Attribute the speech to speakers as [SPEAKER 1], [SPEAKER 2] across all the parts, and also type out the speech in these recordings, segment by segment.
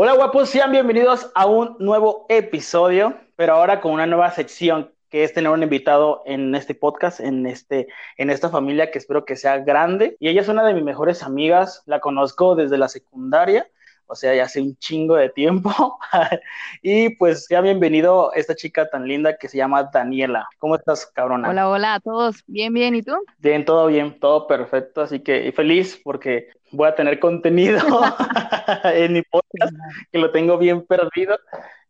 [SPEAKER 1] Hola guapos, sean bienvenidos a un nuevo episodio, pero ahora con una nueva sección que es tener un invitado en este podcast, en, este, en esta familia que espero que sea grande. Y ella es una de mis mejores amigas, la conozco desde la secundaria o sea, ya hace un chingo de tiempo. y pues ya bienvenido esta chica tan linda que se llama Daniela. ¿Cómo estás, cabrona?
[SPEAKER 2] Hola, hola a todos. Bien, bien. ¿Y tú?
[SPEAKER 1] Bien, todo bien, todo perfecto. Así que feliz porque voy a tener contenido en mi podcast, que lo tengo bien perdido.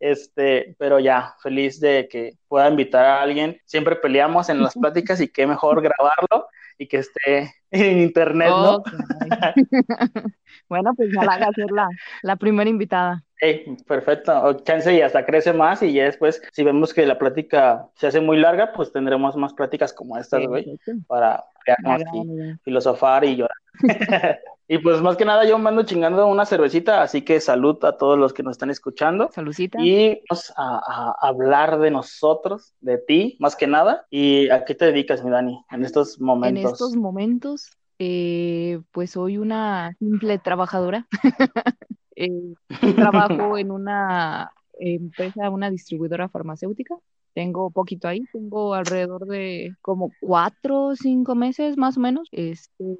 [SPEAKER 1] Este, pero ya, feliz de que pueda invitar a alguien. Siempre peleamos en las pláticas y qué mejor grabarlo y que esté en internet, ¿no?
[SPEAKER 2] bueno, pues ya la haga ser la, la primera invitada.
[SPEAKER 1] Hey, perfecto. chance y hasta crece más y ya después, si vemos que la plática se hace muy larga, pues tendremos más pláticas como estas, güey, para filosofar y llorar. y pues más que nada yo mando chingando una cervecita, así que salud a todos los que nos están escuchando.
[SPEAKER 2] Saludcita.
[SPEAKER 1] Y vamos a, hablar de nosotros, de ti, más que nada. ¿Y a qué te dedicas, mi Dani, en estos momentos?
[SPEAKER 2] En estos momentos, eh, pues soy una simple trabajadora. Eh, trabajo en una empresa, una distribuidora farmacéutica tengo poquito ahí, tengo alrededor de como cuatro o cinco meses más o menos. Este,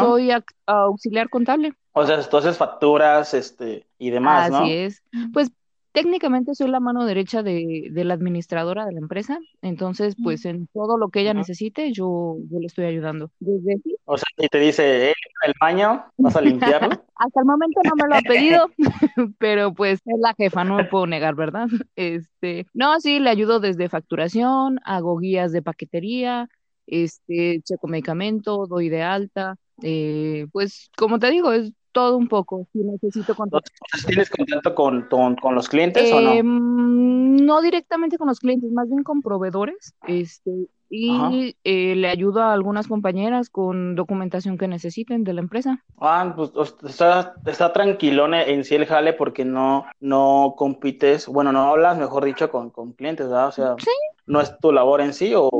[SPEAKER 2] soy auxiliar contable.
[SPEAKER 1] O sea, entonces facturas este, y demás,
[SPEAKER 2] ¿no? Así es. Pues técnicamente soy la mano derecha de, la administradora de la empresa, entonces pues en todo lo que ella necesite yo, yo le estoy ayudando. Desde
[SPEAKER 1] O sea, y te dice, eh, el baño, vas a limpiarlo.
[SPEAKER 2] Hasta el momento no me lo ha pedido, pero pues es la jefa, no me puedo negar, ¿verdad? Este, no, sí, le ayudo desde facturación, hago guías de paquetería, este, checo medicamento, doy de alta, eh, pues como te digo, es todo un poco, si necesito
[SPEAKER 1] contacto. ¿Tienes contacto con, con, los clientes o no?
[SPEAKER 2] Em, no directamente con los clientes, más bien con proveedores. Este, y eh, le ayudo a algunas compañeras con documentación que necesiten de la empresa.
[SPEAKER 1] Ah, pues está, está tranquilón en sí el jale porque no, no compites, bueno, no hablas, mejor dicho, con, con clientes, ¿verdad? O sea, no es tu labor en sí o...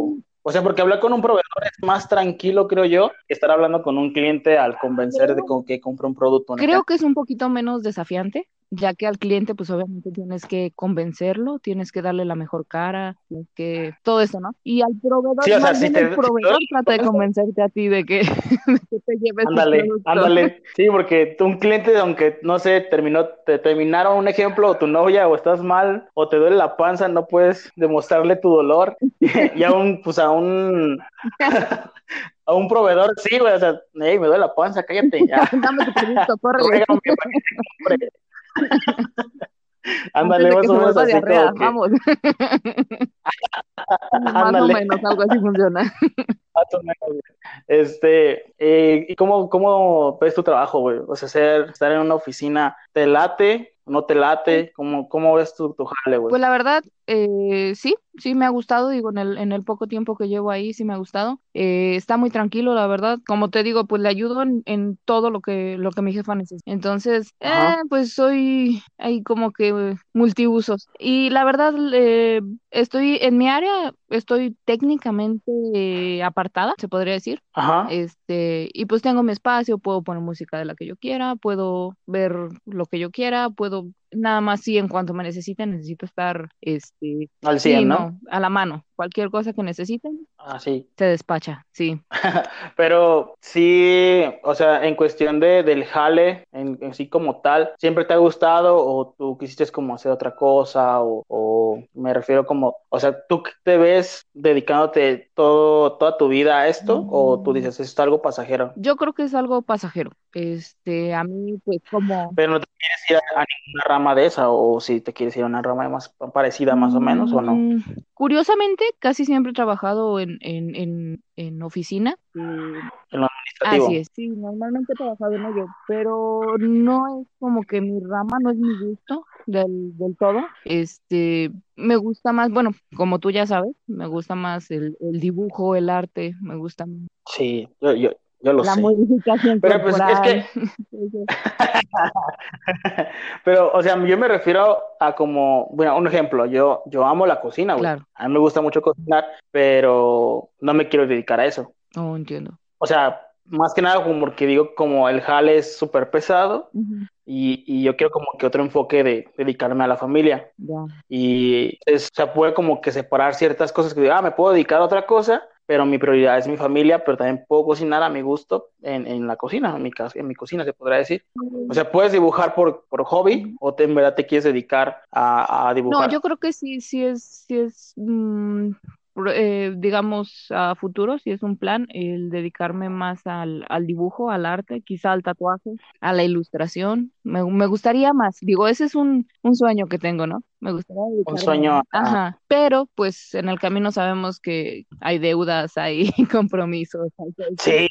[SPEAKER 1] O sea, porque hablar con un proveedor es más tranquilo, creo yo, que estar hablando con un cliente al convencer de que compre un producto.
[SPEAKER 2] Creo que es un poquito menos desafiante, ya que al cliente pues obviamente tienes que convencerlo, tienes que darle la mejor cara, que todo eso, ¿no? Y al proveedor, el proveedor trata de convencerte a ti de que, te lleves
[SPEAKER 1] Ándale, ándale. Sí, porque un cliente, aunque no sé, terminó, te terminaron un ejemplo, o tu novia, o estás mal, o te duele la panza, no puedes demostrarle tu dolor. y aún, pues a un a un proveedor, sí, güey, o sea, me duele la panza, cállate ya. Dame tu producto, corre. Ándale, más o menos así
[SPEAKER 2] Vamos. más o menos, algo así funciona.
[SPEAKER 1] Este, eh, ¿y cómo, cómo ves tu trabajo, güey? O sea, ser, estar en una oficina, ¿te late? ¿No te late? ¿Cómo, cómo ves tu, tu jale, güey?
[SPEAKER 2] Pues la verdad, eh, sí, sí me ha gustado, digo, en el, en el poco tiempo que llevo ahí, sí me ha gustado. Eh, está muy tranquilo, la verdad. Como te digo, pues le ayudo en, todo lo que, lo que mi jefa necesita. Entonces, eh, pues soy ahí como que multiusos. Y la verdad, estoy en mi área, estoy técnicamente apartada, se podría decir.
[SPEAKER 1] Ajá.
[SPEAKER 2] Este, y pues tengo mi espacio, puedo poner música de la que yo quiera, puedo ver lo que yo quiera, puedo little nada más sí en cuanto me necesiten, necesito estar este
[SPEAKER 1] al 100, ¿no?
[SPEAKER 2] A la mano. Cualquier cosa que necesiten,
[SPEAKER 1] ah, sí.
[SPEAKER 2] se despacha, sí.
[SPEAKER 1] Pero sí, o sea, en cuestión de, del jale, en, sí como tal, ¿siempre te ha gustado o tú quisiste como hacer otra cosa o, o me refiero como, o sea, ¿tú te ves dedicándote todo, toda tu vida a esto o tú dices, es algo pasajero?
[SPEAKER 2] Yo creo que es algo pasajero. Este, a mí, pues como...
[SPEAKER 1] Pero no te quieres ir a, ninguna rama de esa o si te quieres ir a una rama más parecida más o menos o no. Mm,
[SPEAKER 2] curiosamente, casi siempre he trabajado en, en, en, en oficina.
[SPEAKER 1] En lo administrativo.
[SPEAKER 2] Así es, sí, normalmente he trabajado en ello, pero no es como que mi rama, no es mi gusto del, del todo. Este, me gusta más, bueno, como tú ya sabes, me gusta más el, el dibujo, el arte, me gusta.
[SPEAKER 1] Sí, yo, yo, yo lo
[SPEAKER 2] la
[SPEAKER 1] sé.
[SPEAKER 2] modificación
[SPEAKER 1] Pero pues es que... Pero, o sea, yo me refiero a como, bueno, un ejemplo, yo, yo amo la cocina, güey. Claro. A mí me gusta mucho cocinar, pero no me quiero dedicar a eso.
[SPEAKER 2] No, entiendo.
[SPEAKER 1] O sea, más que nada como porque digo, como el jale es súper pesado y, y, yo quiero como que otro enfoque de dedicarme a la familia. Y es, o sea, puede como que separar ciertas cosas que digo, ah, me puedo dedicar a otra cosa, pero mi prioridad es mi familia, pero también puedo cocinar a mi gusto en, en la cocina, en mi, en mi cocina se podrá decir. O sea, puedes dibujar por, por hobby o te, en verdad te quieres dedicar a, a dibujar.
[SPEAKER 2] No, yo creo que sí, sí es, sí es mm, eh, digamos, a futuro, si es un plan, el dedicarme más al, al, dibujo, al arte, quizá al tatuaje, a la ilustración. Me, me gustaría más. Digo, ese es un, un, sueño que tengo, ¿no? Me gustaría
[SPEAKER 1] Un sueño.
[SPEAKER 2] Ajá. Pero, pues, en el camino sabemos que hay deudas, hay compromisos.
[SPEAKER 1] Sí.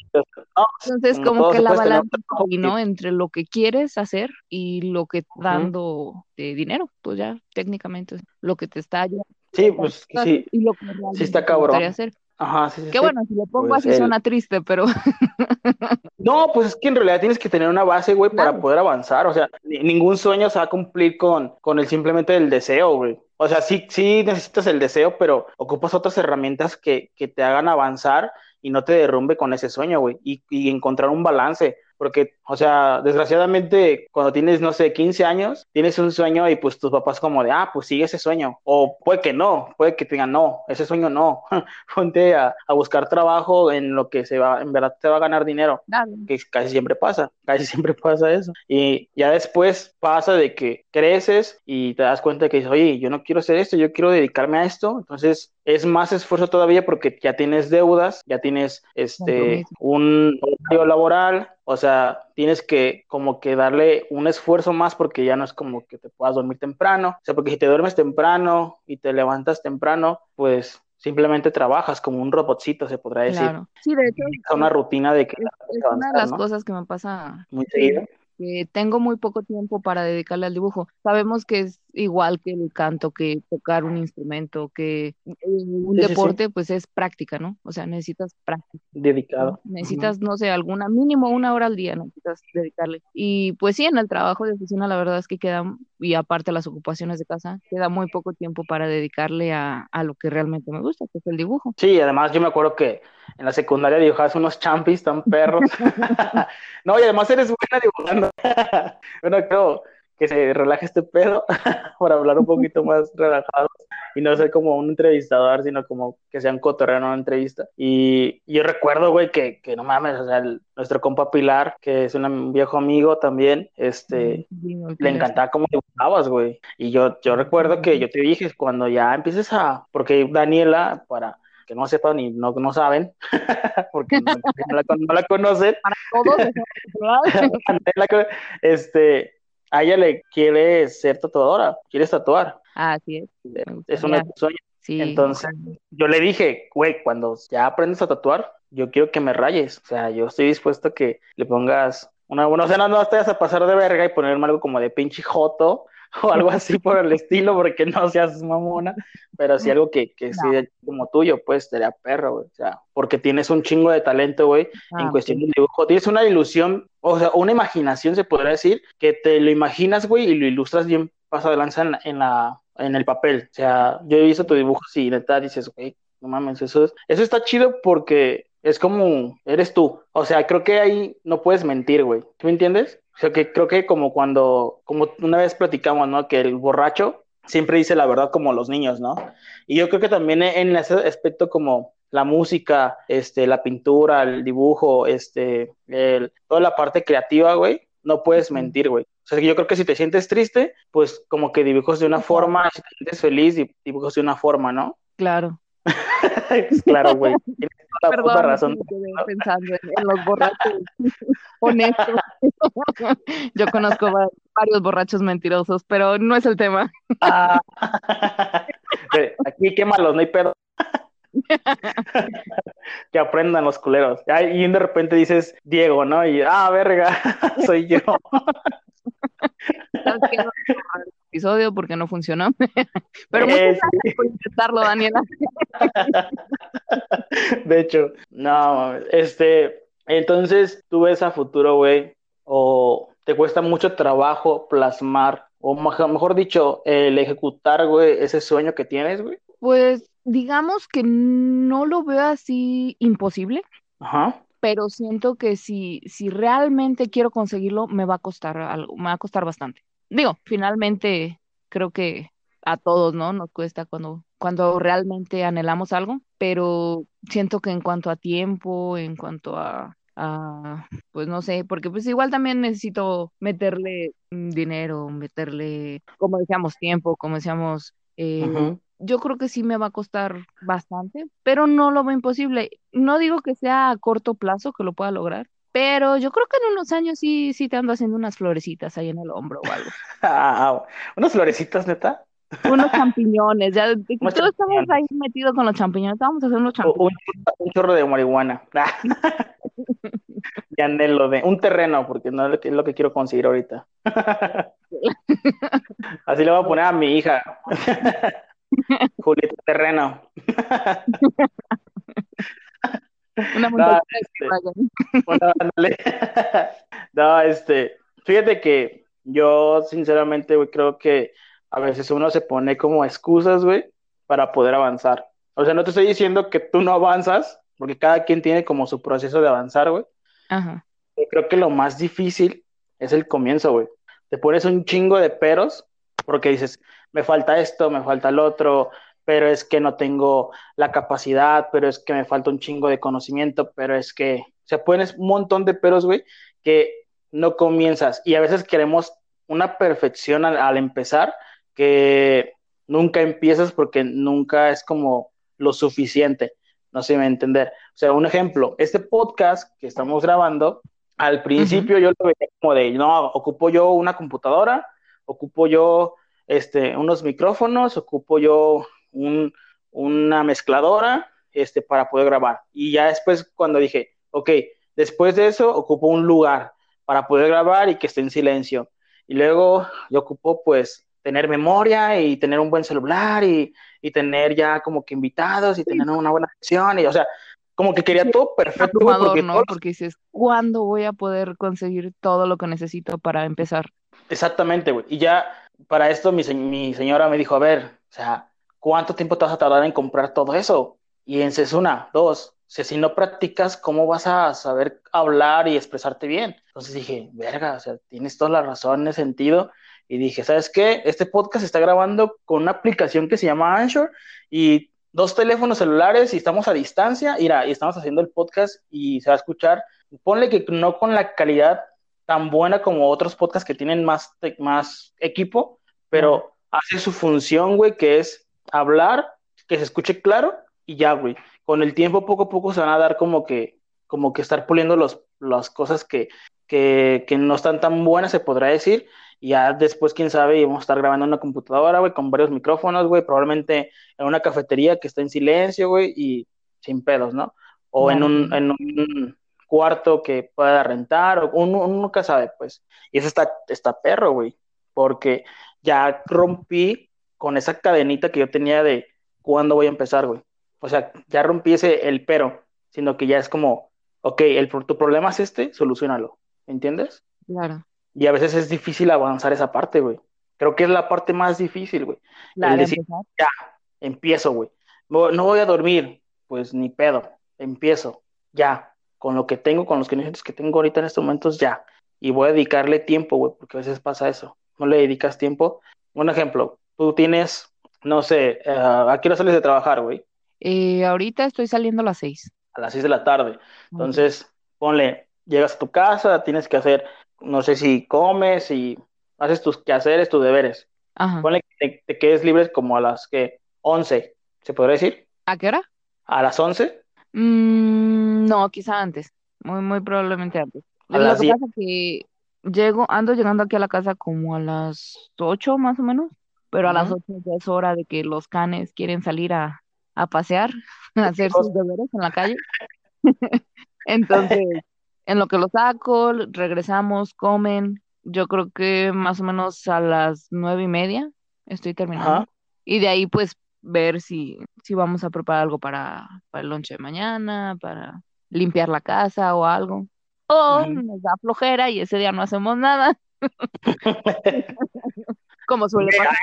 [SPEAKER 2] Entonces, como que la balanza ¿no? Entre lo que quieres hacer y lo que dando de dinero, pues ya técnicamente lo que te está
[SPEAKER 1] Sí, pues sí.
[SPEAKER 2] Y lo que
[SPEAKER 1] sí está cabrón.
[SPEAKER 2] Hacer.
[SPEAKER 1] Ajá, sí, sí.
[SPEAKER 2] Que bueno, si lo pongo pues así suena triste, pero.
[SPEAKER 1] no, pues es que en realidad tienes que tener una base, güey, para poder avanzar. O sea, ningún sueño se va a cumplir con, con el simplemente el deseo, güey. O sea, sí, sí necesitas el deseo, pero ocupas otras herramientas que, que te hagan avanzar y no te derrumbe con ese sueño, güey. Y, y encontrar un balance porque, o sea, desgraciadamente, cuando tienes, no sé, 15 años, tienes un sueño y pues tus papás como de, ah, pues sigue ese sueño. O puede que no, puede que te digan, no, ese sueño no. Ponte a, a, buscar trabajo en lo que se va, en verdad te va a ganar dinero. Que casi siempre pasa, casi siempre pasa eso. Y ya después pasa de que creces y te das cuenta que dices, oye, yo no quiero hacer esto, yo quiero dedicarme a esto. Entonces, es más esfuerzo todavía porque ya tienes deudas, ya tienes este un horario laboral, o sea, tienes que como que darle un esfuerzo más porque ya no es como que te puedas dormir temprano, o sea, porque si te duermes temprano y te levantas temprano, pues simplemente trabajas como un robotcito, se podrá decir. Claro.
[SPEAKER 2] Sí, de hecho.
[SPEAKER 1] Es una rutina de que...
[SPEAKER 2] Es, una de las cosas que me pasa.
[SPEAKER 1] Muy seguido
[SPEAKER 2] que tengo muy poco tiempo para dedicarle al dibujo. Sabemos que es igual que el canto, que tocar un instrumento, que un deporte, pues es práctica, ¿no? O sea, necesitas práctica.
[SPEAKER 1] Dedicado.
[SPEAKER 2] Necesitas, no sé, alguna, mínimo una hora al día necesitas dedicarle. Y pues sí, en el trabajo de oficina la verdad es que queda, y aparte las ocupaciones de casa, queda muy poco tiempo para dedicarle a, a lo que realmente me gusta, que es el dibujo.
[SPEAKER 1] Sí, además yo me acuerdo que en la secundaria dibujabas unos champis tan perros. no, y además eres buena dibujando. bueno, creo que se relaje este pedo para hablar un poquito más relajado y no ser como un entrevistador, sino como que sea un cotorreo en una entrevista. Y, yo recuerdo, güey, que, que, no mames, o sea, nuestro compa Pilar, que es un viejo amigo también, este, le encantaba cómo dibujabas, güey. Y yo, yo recuerdo que yo te dije, cuando ya empieces a, porque Daniela, para que no sepan ni no, no saben, porque no, la, no, la, conocen.
[SPEAKER 2] Para todos,
[SPEAKER 1] este, a ella le quiere ser tatuadora, quiere tatuar.
[SPEAKER 2] Así es.
[SPEAKER 1] Es uno de sueños. Sí, Entonces, yo le dije, güey, cuando ya aprendes a tatuar, yo quiero que me rayes. O sea, yo estoy dispuesto a que le pongas una buena, o sea, no, no te vas a pasar de verga y ponerme algo como de pinche joto o algo así por el estilo, porque no seas mamona, pero sí algo que, que sea como tuyo, pues, sería perro, güey. O sea, porque tienes un chingo de talento, güey, en ah, cuestión de dibujo. Tienes una ilusión, o sea, una imaginación, se podría decir, que te lo imaginas, güey, y lo ilustras bien paso de lanza en, en, la, en el papel. O sea, yo he visto tu dibujo y neta dices, güey, no mames, eso, es, eso está chido porque es como, eres tú. O sea, creo que ahí no puedes mentir, güey. ¿Tú me entiendes? O sea, que creo que como cuando, como una vez platicamos, ¿no? Que el borracho siempre dice la verdad como los niños, ¿no? Y yo creo que también en ese aspecto como la música, este, la pintura, el dibujo, este, el, toda la parte creativa, güey, no puedes mentir, güey. O sea, yo creo que si te sientes triste, pues como que dibujos de una forma, si te sientes feliz, dibujos de una forma, ¿no?
[SPEAKER 2] Claro.
[SPEAKER 1] claro, güey.
[SPEAKER 2] Perdón, razón. pensando en, los borrachos honestos. Yo conozco varios borrachos mentirosos, pero no es el tema.
[SPEAKER 1] Ah. Aquí quémalos, no hay pedo. que aprendan los culeros. Y de repente dices Diego, ¿no? Y ah, verga, soy yo.
[SPEAKER 2] Episodio porque no funcionó. Pero muchas eh, gracias por intentarlo, Daniela.
[SPEAKER 1] De hecho, no, este, entonces tú ves a futuro, güey, o te cuesta mucho trabajo plasmar, o mejor dicho, el ejecutar, güey, ese sueño que tienes, güey.
[SPEAKER 2] Pues digamos que no lo veo así imposible.
[SPEAKER 1] Ajá
[SPEAKER 2] pero siento que si, si realmente quiero conseguirlo, me va a costar algo, me va a costar bastante. Digo, finalmente creo que a todos, ¿no? Nos cuesta cuando, cuando realmente anhelamos algo, pero siento que en cuanto a tiempo, en cuanto a, a pues no sé, porque pues igual también necesito meterle dinero, meterle, como decíamos, tiempo, como decíamos, eh, yo creo que sí me va a costar bastante, pero no lo veo imposible. No digo que sea a corto plazo que lo pueda lograr, pero yo creo que en unos años sí, sí te ando haciendo unas florecitas ahí en el hombro o algo.
[SPEAKER 1] Ah, unas florecitas, neta.
[SPEAKER 2] Unos champiñones, ya todos estamos ahí metidos con los champiñones, vamos a hacer unos champiñones.
[SPEAKER 1] Un, chorro de marihuana. y anhelo de un terreno, porque no es lo que quiero conseguir ahorita. Así le voy a poner a mi hija. Julieta Terreno.
[SPEAKER 2] Una
[SPEAKER 1] no, este, no, este, fíjate que yo sinceramente, güey, creo que a veces uno se pone como excusas, güey, para poder avanzar. O sea, no te estoy diciendo que tú no avanzas, porque cada quien tiene como su proceso de avanzar, güey.
[SPEAKER 2] Ajá.
[SPEAKER 1] Yo creo que lo más difícil es el comienzo, güey. Te pones un chingo de peros porque dices, me falta esto, me falta el otro, pero es que no tengo la capacidad, pero es que me falta un chingo de conocimiento, pero es que, o sea, pones un montón de peros, güey, que no comienzas. Y a veces queremos una perfección al, empezar que nunca empiezas porque nunca es como lo suficiente. No sé si me entender. O sea, un ejemplo, este podcast que estamos grabando, al principio yo lo veía como de, no, ocupo yo una computadora, ocupo yo este, unos micrófonos, ocupo yo una mezcladora este, para poder grabar. Y ya después cuando dije, ok, después de eso ocupo un lugar para poder grabar y que esté en silencio. Y luego yo ocupo pues tener memoria y tener un buen celular y, y tener ya como que invitados y tener una buena sesión y o sea, como que quería todo perfecto.
[SPEAKER 2] porque, ¿no? porque dices, ¿cuándo voy a poder conseguir todo lo que necesito para empezar?
[SPEAKER 1] Exactamente, güey. Y ya para esto mi, mi señora me dijo, a ver, o sea, ¿cuánto tiempo te vas a tardar en comprar todo eso? Y en una, dos, si no practicas, ¿cómo vas a saber hablar y expresarte bien? Entonces dije, verga, o sea, tienes toda la razón en ese sentido. Y dije, ¿sabes qué? Este podcast se está grabando con una aplicación que se llama Anchor y dos teléfonos celulares y estamos a distancia, y estamos haciendo el podcast y se va a escuchar. Ponle que no con la calidad tan buena como otros podcasts que tienen más, más equipo, pero hace su función, güey, que es hablar, que se escuche claro y ya, güey. Con el tiempo, poco a poco se van a dar como que, como que estar puliendo los, las cosas que, que, que no están tan buenas, se podrá decir. Y ya después, quién sabe, vamos a estar grabando en una computadora, güey, con varios micrófonos, güey, probablemente en una cafetería que está en silencio, güey, y sin pedos, ¿no? O en un, en un cuarto que pueda rentar, o uno, nunca sabe, pues. Y eso está, está perro, güey, porque ya rompí con esa cadenita que yo tenía de cuándo voy a empezar, güey. O sea, ya rompí ese el pero, sino que ya es como, ok, el, tu problema es este, solucionalo, ¿entiendes?
[SPEAKER 2] Claro.
[SPEAKER 1] Y a veces es difícil avanzar esa parte, güey. Creo que es la parte más difícil, güey.
[SPEAKER 2] Claro,
[SPEAKER 1] decir, ya, empiezo, güey. No voy a dormir, pues ni pedo, empiezo, ya, con lo que tengo, con los conocimientos que tengo ahorita en estos momentos, ya. Y voy a dedicarle tiempo, güey, porque a veces pasa eso. No le dedicas tiempo. Un ejemplo, tú tienes, no sé, uh, ¿a qué hora sales de trabajar, güey?
[SPEAKER 2] Eh, ahorita estoy saliendo a las seis.
[SPEAKER 1] A las seis de la tarde. Entonces, ponle, llegas a tu casa, tienes que hacer, no sé si comes y haces tus quehaceres, tus deberes.
[SPEAKER 2] Ajá.
[SPEAKER 1] Ponle que te, quedes libre como a las que 11, ¿se podría decir?
[SPEAKER 2] ¿A qué hora?
[SPEAKER 1] A las 11.
[SPEAKER 2] Mm, no, quizá antes, muy, muy probablemente antes.
[SPEAKER 1] A
[SPEAKER 2] Lo
[SPEAKER 1] las
[SPEAKER 2] que pasa que llego, ando llegando aquí a la casa como a las 8 más o menos, pero a las
[SPEAKER 1] Ujú.
[SPEAKER 2] 8 ya es hora de que los canes quieren salir a, a pasear, a hacer sus deberes en la calle. Entonces, en lo que los saco, regresamos, comen. Yo creo que más o menos a las nueve y media estoy terminando.
[SPEAKER 1] Ajá.
[SPEAKER 2] Y de ahí, pues, ver si, si vamos a preparar algo para, para el lonche de mañana, para limpiar la casa o algo. O
[SPEAKER 1] Ujú.
[SPEAKER 2] nos da flojera y ese día no hacemos nada, como suele pasar.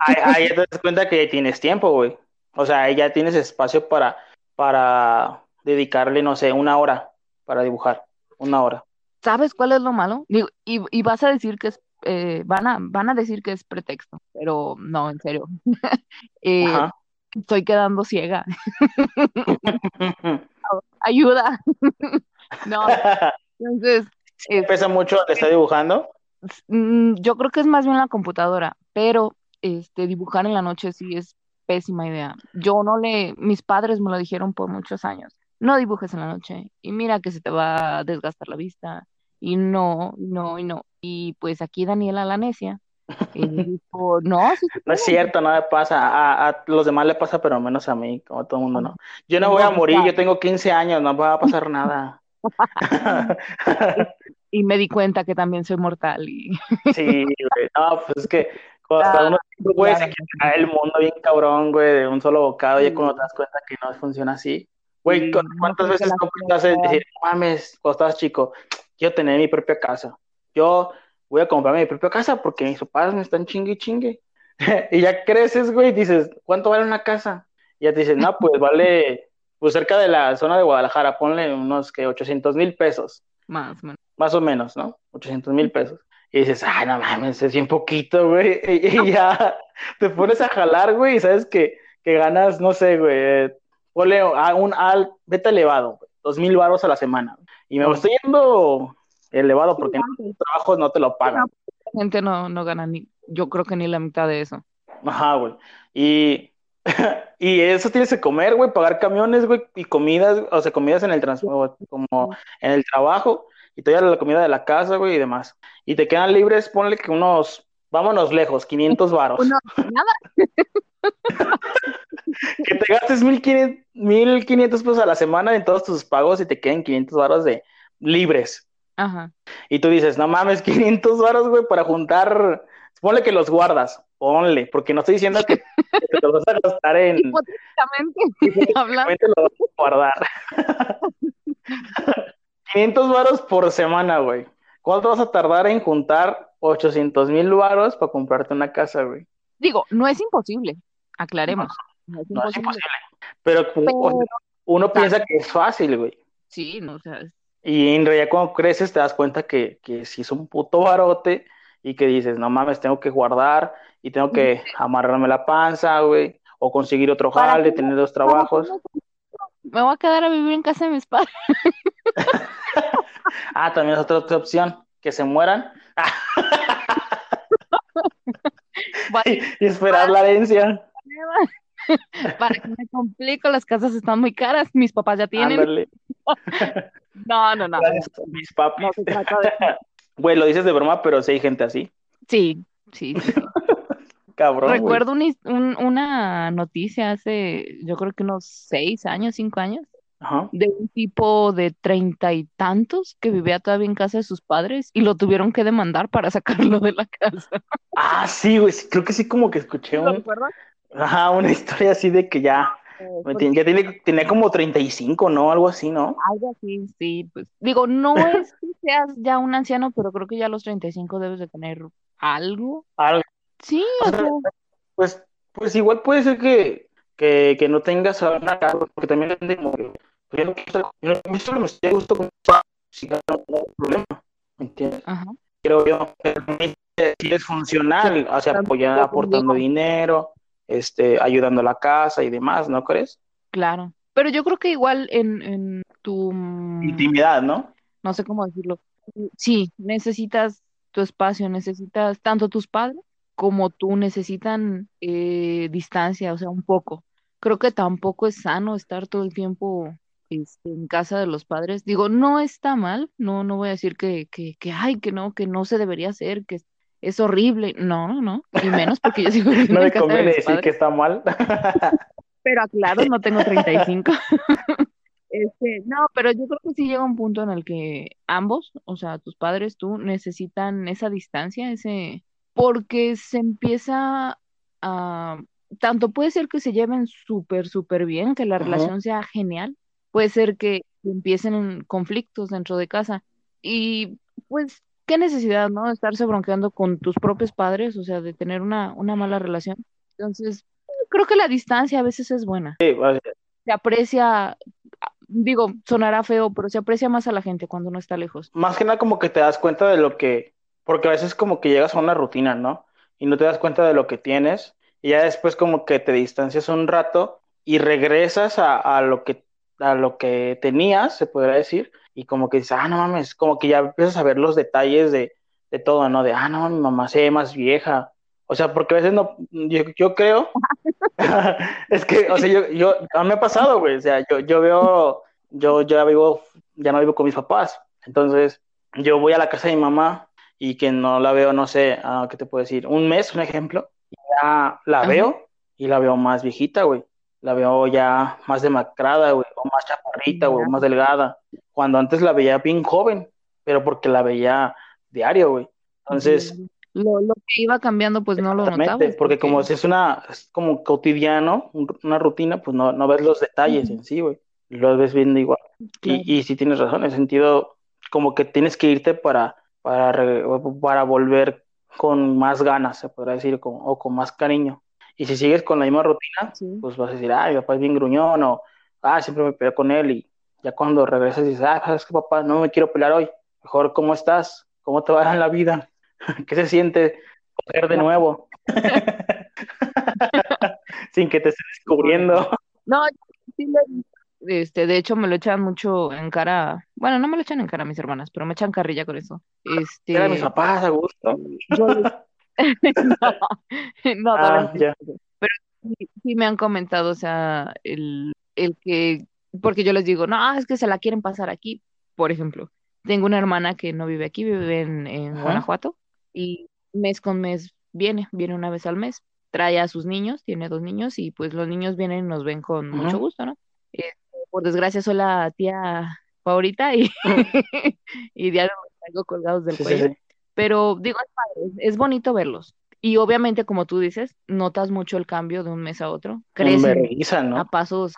[SPEAKER 1] Ahí, ahí te das cuenta que tienes tiempo, güey. O sea, ahí ya tienes espacio para, para dedicarle, no sé, una hora para dibujar? Una hora.
[SPEAKER 2] ¿Sabes cuál es lo malo? Digo, y, y vas a decir que es, eh, van a, van a decir que es pretexto, pero no, en serio. Eh, estoy quedando ciega. Ayuda. No, entonces,
[SPEAKER 1] ¿Pesa mucho el estar dibujando?
[SPEAKER 2] Mm, yo creo que es más bien la computadora, pero este, dibujar en la noche sí es pésima idea. Yo no le, mis padres me lo dijeron por muchos años, no dibujes en la noche y mira que se te va a desgastar la vista y no, no, y no. Y pues aquí Daniela la necia eh, dijo, no, sí se
[SPEAKER 1] No es cierto, no me pasa. A, a los demás le pasa, pero menos a mí, como a todo el mundo, ¿no? Yo no voy a morir, yo tengo 15 años, no va a pasar nada.
[SPEAKER 2] Y me di cuenta que también soy mortal y
[SPEAKER 1] Sí, güey. No, pues es que cuando
[SPEAKER 2] Ah,
[SPEAKER 1] uno, güey, se caer el mundo bien cabrón, güey, de un solo bocado, ya cuando
[SPEAKER 2] Sí,
[SPEAKER 1] te das cuenta que no funciona así. Güey,
[SPEAKER 2] sí,
[SPEAKER 1] ¿cu-
[SPEAKER 2] no
[SPEAKER 1] ¿cuántas
[SPEAKER 2] creo que
[SPEAKER 1] veces tú pensaste en decir, "No mames, cuando estabas chico, quiero tener mi propia casa? Yo voy a comprarme mi propia casa porque mis papás me están chingue y chingue. Y ya creces, güey, y dices, ¿cuánto vale una casa? Y ya te dicen, no, pues vale, pues cerca de la zona de Guadalajara, ponle unos que 800 mil pesos
[SPEAKER 2] más o menos.
[SPEAKER 1] más o menos, ¿no? 800 mil pesos. Y dices, ay, no mames, es bien poquito, güey. Y, y ya te pones a jalar, güey, y sabes que, que ganas, no sé, güey, ponle a un al, vete elevado, güey, dos mil baros a la semana. Y me
[SPEAKER 2] No,
[SPEAKER 1] estoy yendo elevado
[SPEAKER 2] sí,
[SPEAKER 1] porque
[SPEAKER 2] antes.
[SPEAKER 1] los trabajos no te lo
[SPEAKER 2] Sí,
[SPEAKER 1] pagan.
[SPEAKER 2] no, la gente no, no gana ni, yo creo que ni la mitad de eso.
[SPEAKER 1] Ajá, güey. Y, y eso tienes que comer, güey, pagar camiones, güey, y comidas, o sea, comidas en el transporte, como en el trabajo, y todavía la comida de la casa, güey, y demás. Y te quedan libres, ponle que unos, vámonos lejos, 500 varos.
[SPEAKER 2] Uno, nada,
[SPEAKER 1] Que te gastes 1500, 1500 pesos a la semana en todos tus pagos y te queden 500 varos de libres.
[SPEAKER 2] ajá.
[SPEAKER 1] Y tú dices, no mames, 500 varos, güey, para juntar, ponle que los guardas, ponle, porque no estoy diciendo que, que te los vas a gastar en,
[SPEAKER 2] Hipotéticamente hablando,
[SPEAKER 1] Hipotéticamente lo vas a guardar. 500 varos por semana, güey. ¿Cuánto vas a tardar en juntar 800 mil varos para comprarte una casa, güey?
[SPEAKER 2] digo, no es imposible, aclaremos, no es
[SPEAKER 1] No es
[SPEAKER 2] imposible.
[SPEAKER 1] Pero
[SPEAKER 2] pero
[SPEAKER 1] o- uno piensa que es fácil, güey.
[SPEAKER 2] sí, no, o sea,
[SPEAKER 1] Y en realidad cuando creces te das cuenta que, que sí es un puto barote y que dices, no mames, tengo que guardar y tengo que amarrarme la panza, güey. O conseguir otro
[SPEAKER 2] ¿Para
[SPEAKER 1] jale, tener dos
[SPEAKER 2] ¿para qué
[SPEAKER 1] trabajos.
[SPEAKER 2] me voy a quedar a vivir en casa de mis padres?
[SPEAKER 1] Ah, también es otra, otra opción, que se mueran y esperar la herencia.
[SPEAKER 2] Para que me complico, las casas están muy caras, mis papás ya tienen.
[SPEAKER 1] Ándale.
[SPEAKER 2] No, no, no,
[SPEAKER 1] mis
[SPEAKER 2] no de
[SPEAKER 1] Güey, lo dices de broma, pero sí hay gente así.
[SPEAKER 2] Sí, sí, sí.
[SPEAKER 1] Cabrón.
[SPEAKER 2] Recuerdo una, his- un- una noticia hace, yo creo que unos seis años, cinco años,
[SPEAKER 1] Ajá.
[SPEAKER 2] de un tipo de treinta y tantos que vivía todavía en casa de sus padres y lo tuvieron que demandar para sacarlo de la casa.
[SPEAKER 1] Ah, sí, güey. creo que sí, como que escuché
[SPEAKER 2] ¿Lo
[SPEAKER 1] un, ajá, una historia así de que ya,
[SPEAKER 2] porque
[SPEAKER 1] tiene- ya tiene, tenía como 35, ¿no? Algo así, ¿no?
[SPEAKER 2] algo así, sí, pues digo, no es que seas ya un anciano, pero creo que ya a los 35 debes de tener algo.
[SPEAKER 1] Algo.
[SPEAKER 2] Sí,
[SPEAKER 1] O sea, pues, pues igual puede ser que, que, que no tengas una casa, porque también depende como que, pues, yo no yo solo me estoy a gusto con si no hay problema, ¿me entiendes?
[SPEAKER 2] ajá.
[SPEAKER 1] creo yo. Pero sí es funcional, o sea, apoyar,
[SPEAKER 2] Tampoco
[SPEAKER 1] aportando dinero, este, ayudando a la casa y demás, ¿no crees?
[SPEAKER 2] Claro. Pero yo creo que igual en, en tu, mm,
[SPEAKER 1] Intimidad, ¿no?
[SPEAKER 2] no sé cómo decirlo, sí, necesitas tu espacio, necesitas tanto tus padres como tú necesitan eh, distancia, o sea, un poco. Creo que tampoco es sano estar todo el tiempo este, en casa de los padres. Digo, no está mal, no, no voy a decir que, que, que, ay, que no, que no se debería hacer, que es, horrible. No, no, no, y menos porque yo sigo viviendo
[SPEAKER 1] No
[SPEAKER 2] en casa de mis
[SPEAKER 1] decir que está mal.
[SPEAKER 2] Pero aclaro, no tengo 35. Este, no, pero yo creo que sí llega un punto en el que ambos, o sea, tus padres, tú, necesitan esa distancia, ese, porque se empieza a, tanto puede ser que se lleven súper, súper bien, que la relación sea genial, puede ser que empiecen conflictos dentro de casa. Y pues, qué necesidad, ¿no? De estarse bronqueando con tus propios padres, o sea, de tener una, una mala relación. Entonces, creo que la distancia a veces es buena
[SPEAKER 1] Sí, sea,
[SPEAKER 2] se aprecia, digo, sonará feo, pero se aprecia más a la gente cuando no está lejos.
[SPEAKER 1] Más que nada como que te das cuenta de lo que, porque a veces como que llegas a una rutina, ¿no? Y no te das cuenta de lo que tienes y ya después como que te distancias un rato y regresas a, a lo que a lo que tenías, se podría decir, y como que dices, ah, no mames, como que ya empiezas a ver los detalles de, de todo, ¿no? De, ah, no, mi mamá se ve más vieja. O sea, porque a veces no, yo, yo creo, es que, o sea, yo, yo, a mí me ha pasado, güey, o sea, yo, yo veo, yo ya vivo, ya no vivo con mis papás, entonces yo voy a la casa de mi mamá y que no la veo, no sé, ah, ¿qué te puedo decir? Un mes, un ejemplo, y ya la
[SPEAKER 2] Ajá.
[SPEAKER 1] veo y la veo más viejita, güey, la veo ya más demacrada, güey, o más chaparrita, güey, o más delgada, cuando antes la veía bien joven, pero porque la veía diario, güey. Entonces.
[SPEAKER 2] Lo, lo que iba cambiando, pues no lo
[SPEAKER 1] Exactamente,
[SPEAKER 2] notabas,
[SPEAKER 1] porque como
[SPEAKER 2] porque
[SPEAKER 1] si es una, es como cotidiano, un- una rutina, pues no, no ves los detalles en sí, güey, lo ves viendo igual.
[SPEAKER 2] claro.
[SPEAKER 1] Y, y sí tienes razón, en el sentido como que tienes que irte para, para, para volver con más ganas, se podrá decir, con- o con más cariño. Y si sigues con la misma rutina,
[SPEAKER 2] Sí.
[SPEAKER 1] pues vas a decir, ah, mi papá es bien gruñón, o ah, siempre me peleo con él, y ya cuando regresas dices, ah, sabes que papá, no me quiero pelear hoy, mejor, ¿cómo estás? ¿Cómo te va en la vida? ¿Qué se siente coger de nuevo? sin que te estés descubriendo.
[SPEAKER 2] No, sí lo- este, de hecho me lo echan mucho en cara, bueno, no me lo echan en cara mis hermanas, pero me echan carrilla con eso.
[SPEAKER 1] Era mis
[SPEAKER 2] Este,
[SPEAKER 1] papás a gusto.
[SPEAKER 2] yo no, no,
[SPEAKER 1] Ah, ya.
[SPEAKER 2] Pero sí, sí me han comentado, o sea, el, el que, porque yo les digo, no, es que se la quieren pasar aquí, por ejemplo. Tengo una hermana que no vive aquí, vive en, en. Guanajuato, y mes con mes viene, viene una vez al mes, trae a sus niños, tiene dos niños, y pues los niños vienen y nos ven con mucho gusto, ¿no? Este, por desgracia soy la tía favorita y, y diario los traigo colgados del
[SPEAKER 1] sí,
[SPEAKER 2] cuello.
[SPEAKER 1] sí.
[SPEAKER 2] Pero digo, es padre, es bonito verlos. Y obviamente, como tú dices, notas mucho el cambio de un mes a otro.
[SPEAKER 1] En
[SPEAKER 2] Crecen a pasos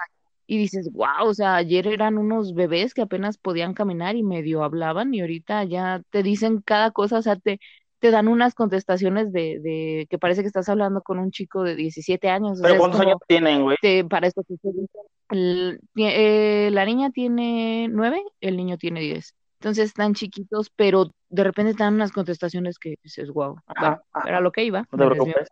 [SPEAKER 2] y dices, wow, o sea, ayer eran unos bebés que apenas podían caminar y medio hablaban y ahorita ya te dicen cada cosa, o sea, te, te dan unas contestaciones de, de que parece que estás hablando con un chico de 17 años. O
[SPEAKER 1] Pero
[SPEAKER 2] sea,
[SPEAKER 1] ¿cuántos años tienen, güey?
[SPEAKER 2] te, para esto que el- eh, la niña tiene nueve, el niño tiene diez. Entonces están chiquitos, pero de repente te dan unas contestaciones que dices, wow. Bueno,
[SPEAKER 1] Ajá,
[SPEAKER 2] pero a
[SPEAKER 1] ajá.
[SPEAKER 2] lo que iba,
[SPEAKER 1] No te preocupes.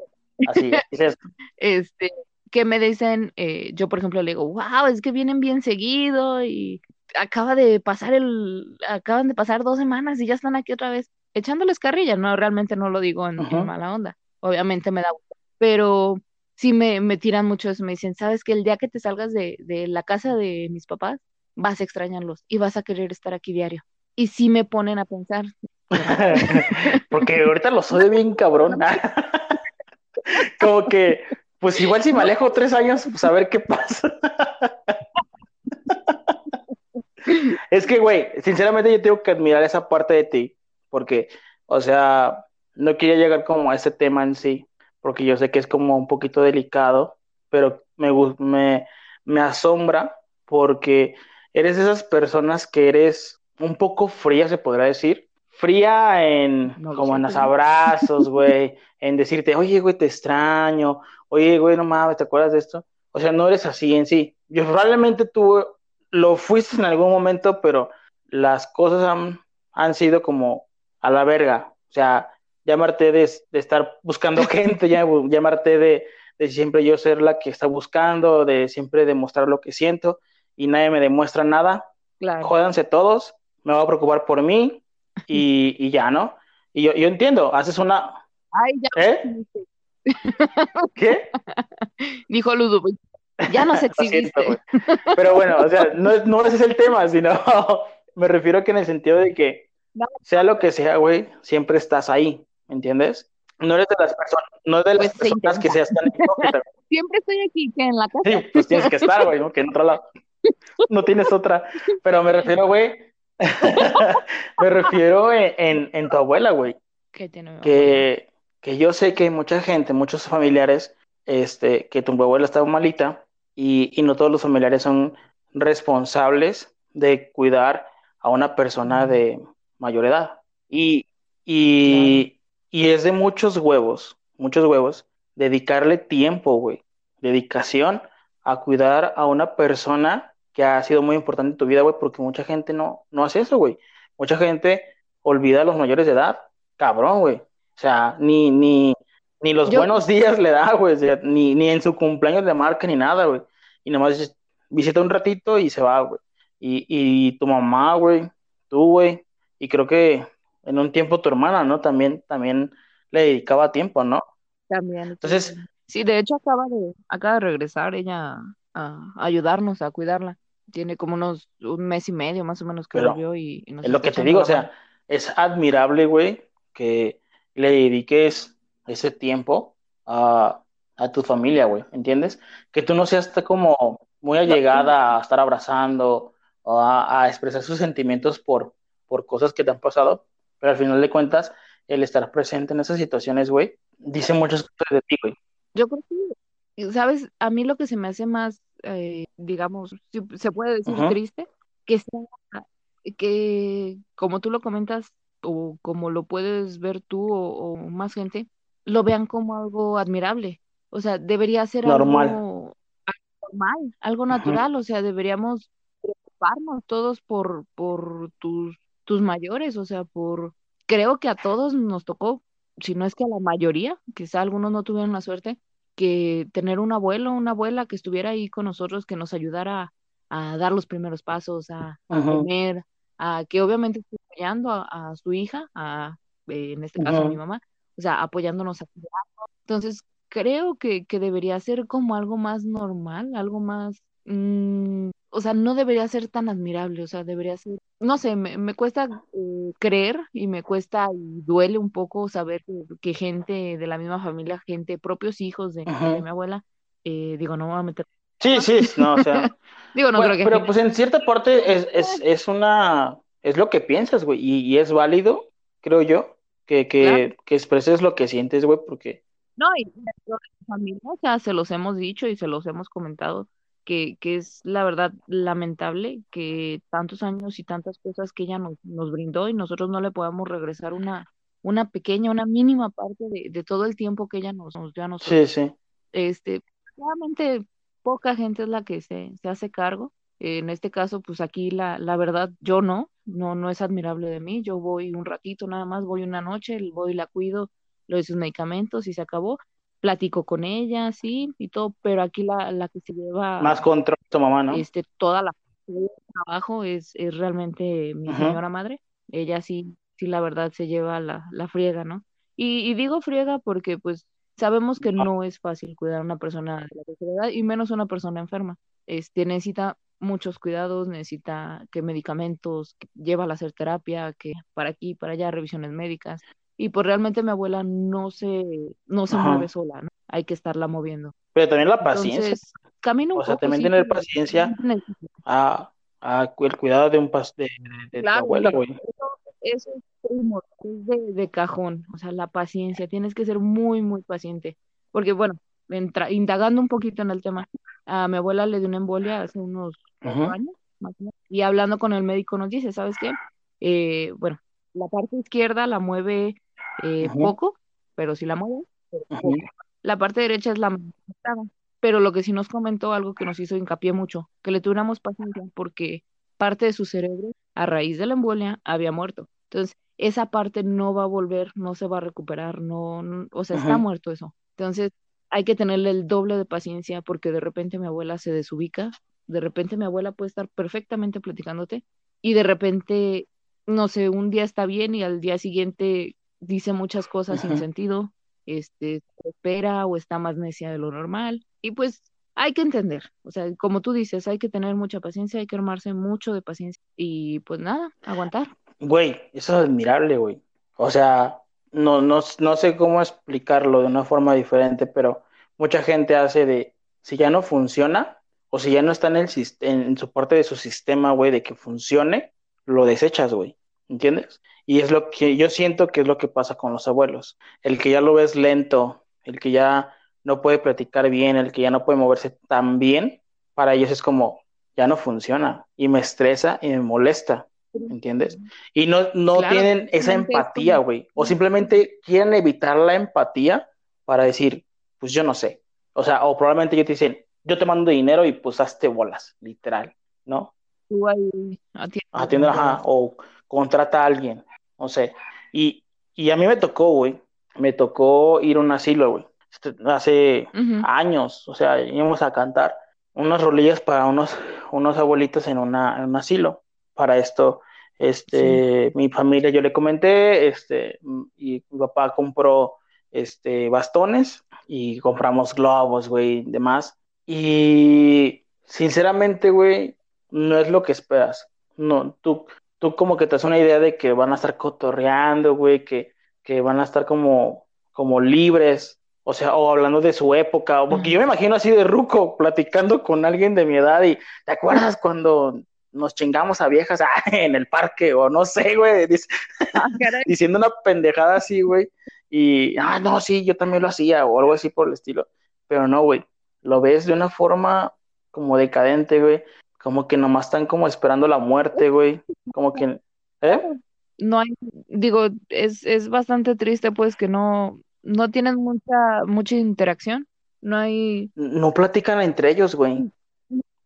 [SPEAKER 1] Así es.
[SPEAKER 2] Este, que me dicen, eh, yo por ejemplo le digo, wow, es que vienen bien seguido y acaba de pasar el, acaban de pasar dos semanas y ya están aquí otra vez, echándoles carrilla, no, realmente no lo digo en, mala onda, obviamente me da gusto, pero sí me, me tiran mucho eso, me dicen, sabes que el día que te salgas de, de la casa de mis papás, vas a extrañarlos y vas a querer estar aquí diario. Y sí me ponen a pensar.
[SPEAKER 1] Porque ahorita lo soy bien cabrón. Como que, pues igual si me alejo tres años, pues a ver qué pasa. Es que, güey, sinceramente yo tengo que admirar esa parte de ti, porque, o sea, no quería llegar como a ese tema en sí, porque yo sé que es como un poquito delicado, pero me, me, me asombra porque eres de esas personas que eres un poco fría, se podrá decir, fría en,
[SPEAKER 2] no
[SPEAKER 1] como en los abrazos, güey, en decirte, oye, güey, te extraño, oye, güey, no mames, ¿te acuerdas de esto? O sea, no eres así en sí. Yo probablemente tú lo fuiste en algún momento, pero las cosas han, han sido como a la verga. O sea, llamarte de, de estar buscando gente, ya, llamarte de, de siempre yo ser la que está buscando, de siempre demostrar lo que siento y nadie me demuestra nada.
[SPEAKER 2] Claro.
[SPEAKER 1] Jódanse todos, me voy a preocupar por mí y, y ya, ¿no? Y yo, yo entiendo, haces una...
[SPEAKER 2] Ay, ya
[SPEAKER 1] ¿Eh?
[SPEAKER 2] exhibiste.
[SPEAKER 1] ¿Qué?
[SPEAKER 2] Dijo Ludovic, ya nos
[SPEAKER 1] Lo siento,
[SPEAKER 2] exhibiste.
[SPEAKER 1] güey. Pero bueno, o sea, no, no ese es el tema, sino me refiero que en el sentido de que
[SPEAKER 2] No,
[SPEAKER 1] sea lo que sea, güey, siempre estás ahí, ¿me entiendes? No eres de las personas, no es de las
[SPEAKER 2] pues
[SPEAKER 1] personas que seas tan hipócrita.
[SPEAKER 2] Siempre estoy aquí, que en la casa.
[SPEAKER 1] Sí, pues tienes que estar, güey, ¿no? Que en otro lado. No tienes otra. Pero me refiero, güey, me refiero en, en, en tu abuela, güey. Que, que yo sé que hay mucha gente, muchos familiares, este, que tu abuela estaba malita y, y no todos los familiares son responsables de cuidar a una persona de mayor edad. Y, y, y es de muchos huevos, muchos huevos, dedicarle tiempo, güey, dedicación a cuidar a una persona que ha sido muy importante en tu vida, güey, porque mucha gente no, no hace eso, güey. Mucha gente olvida a los mayores de edad, cabrón, güey. O sea, ni, ni, ni los buenos días le da, güey, ni, ni en su cumpleaños de marca ni nada, güey. Y nomás visita un ratito y se va, güey. Y, y tu mamá, güey, tú, güey, y creo que en un tiempo tu hermana, ¿no? También, también le dedicaba tiempo, ¿no?
[SPEAKER 2] También.
[SPEAKER 1] Entonces,
[SPEAKER 2] sí, de hecho acaba de, acaba de regresar ella a, ayudarnos, a cuidarla. Tiene como unos un mes y medio más o menos que volvió y,
[SPEAKER 1] Es lo que te digo, o sea, es admirable, güey, que le dediques ese tiempo a, a tu familia, güey, ¿entiendes? Que tú no seas como muy allegada a estar abrazando o a, expresar sus sentimientos por, por cosas que te han pasado, pero al final de cuentas, el estar presente en esas situaciones, güey, dice muchas cosas de ti, güey.
[SPEAKER 2] Yo creo que, ¿sabes? A mí lo que se me hace más, eh, digamos, se puede decir triste, que que como tú lo comentas, o como lo puedes ver tú o, más gente, lo vean como algo admirable. O sea, debería ser
[SPEAKER 1] normal.
[SPEAKER 2] algo, normal, algo natural. O sea, deberíamos preocuparnos todos por, por tus, tus mayores. O sea, por, creo que a todos nos tocó, si no es que a la mayoría, quizá algunos no tuvieron la suerte, que tener un abuelo, una abuela que estuviera ahí con nosotros, que nos ayudara a, dar los primeros pasos, a, comer, a que obviamente esté apoyando a, su hija, a, eh, en este caso a mi mamá, o sea, apoyándonos a Entonces, creo que, que debería ser como algo más normal, algo más, mm, o sea, no debería ser tan admirable, o sea, debería ser, no sé, me, me cuesta eh, creer y me cuesta y duele un poco saber que, gente de la misma familia, gente, propios hijos de, mi abuela, eh, digo, no me voy a meter.
[SPEAKER 1] Sí, sí, no, o sea. digo, no creo que. Pero pues en cierta parte es, es, es una, es lo que piensas, güey, y, y, es válido, creo yo, que, que, que expreses lo que sientes, güey, porque.
[SPEAKER 2] No, y familia, o sea, se los hemos dicho y se los hemos comentado que, que es la verdad lamentable que tantos años y tantas cosas que ella nos, nos brindó y nosotros no le podamos regresar una, una pequeña, una mínima parte de, de todo el tiempo que ella nos, nos dio a nosotros.
[SPEAKER 1] Sí, sí.
[SPEAKER 2] Este, realmente poca gente es la que se, se hace cargo. En este caso, pues aquí la, la verdad, yo no, no, no es admirable de mí. Yo voy un ratito nada más, voy una noche, voy y la cuido, le doy sus medicamentos y se acabó platico con ella, sí, y todo, pero aquí la, la que se lleva...
[SPEAKER 1] Más control tu mamá, ¿no?
[SPEAKER 2] Este, toda la trabajo es, es realmente mi señora madre. Ella sí, sí, la verdad se lleva la, la friega, ¿no? Y, y, digo friega porque pues sabemos que no es fácil cuidar a una persona de la tercera edad y menos una persona enferma. Este, necesita muchos cuidados, necesita que medicamentos, que lleva a hacer terapia, que para aquí, para allá, revisiones médicas y pues realmente mi abuela no se, no se mueve sola, ¿no? Hay que estarla moviendo.
[SPEAKER 1] Pero también la paciencia.
[SPEAKER 2] Entonces, camino un
[SPEAKER 1] o sea, también tener paciencia a, a, el cuidado de un pas de, de, tu abuela, güey.
[SPEAKER 2] Eso, es de, de, cajón, o sea, la paciencia, tienes que ser muy, muy paciente, porque bueno, entra, indagando un poquito en el tema, a mi abuela le dio una embolia hace unos años, más o menos, y hablando con el médico nos dice, ¿sabes qué? Eh, bueno, la parte izquierda la mueve eh, poco, pero sí la mueve. La parte derecha es la más pero lo que sí nos comentó, algo que nos hizo hincapié mucho, que le tuviéramos paciencia porque parte de su cerebro, a raíz de la embolia, había muerto. Entonces, esa parte no va a volver, no se va a recuperar, no, o sea, está muerto eso. Entonces, hay que tenerle el doble de paciencia porque de repente mi abuela se desubica, de repente mi abuela puede estar perfectamente platicándote y de repente, no sé, un día está bien y al día siguiente dice muchas cosas sin sentido, este, espera o está más necia de lo normal. Y pues hay que entender, o sea, como tú dices, hay que tener mucha paciencia, hay que armarse mucho de paciencia y pues nada, aguantar.
[SPEAKER 1] Güey, eso es admirable, güey. O sea, no, no, no sé cómo explicarlo de una forma diferente, pero mucha gente hace de, si ya no funciona, o si ya no está en, el, en su parte de su sistema, güey, de que funcione, lo desechas, güey. ¿Entiendes? Y es lo que yo siento que es lo que pasa con los abuelos. El que ya lo ves lento, el que ya no puede platicar bien, el que ya no puede moverse tan bien, para ellos es como, ya no funciona y me estresa y me molesta, ¿entiendes? Y no, no tienen esa empatía, güey, o simplemente quieren evitar la empatía para decir, pues yo no sé. O sea, o probablemente ellos te dicen, yo te mando dinero y pues hazte bolas, literal. ¿no?
[SPEAKER 2] Tú ahí
[SPEAKER 1] atiende. ajá, o contrata a alguien, no sé. Y, y a mí me tocó, güey, me tocó ir a un asilo, güey, este, hace años, o sea, íbamos a cantar unas rolillas para unos, unos abuelitos en, una, en un asilo. Para esto, este, mi familia, yo le comenté, este, y mi papá compró, este, bastones y compramos globos, güey, demás. Y sinceramente, güey, no es lo que esperas. No, tú, tú como que te das una idea de que van a estar cotorreando, güey, que, que van a estar como, como libres, o sea, o hablando de su época, porque yo me imagino así de ruco, platicando con alguien de mi edad y, ¿te acuerdas cuando nos chingamos a viejas ah, en el parque? O no sé, güey, ah, diciendo una pendejada así, güey, y, ah, no, sí, yo también lo hacía, o algo así por el estilo, pero no, güey, lo ves de una forma como decadente, güey, como que nomás están como esperando la muerte, güey, como que, ¿eh?
[SPEAKER 2] No hay, digo, es, es bastante triste, pues, que no, no tienen mucha, mucha interacción. No hay.
[SPEAKER 1] No platican entre ellos, güey.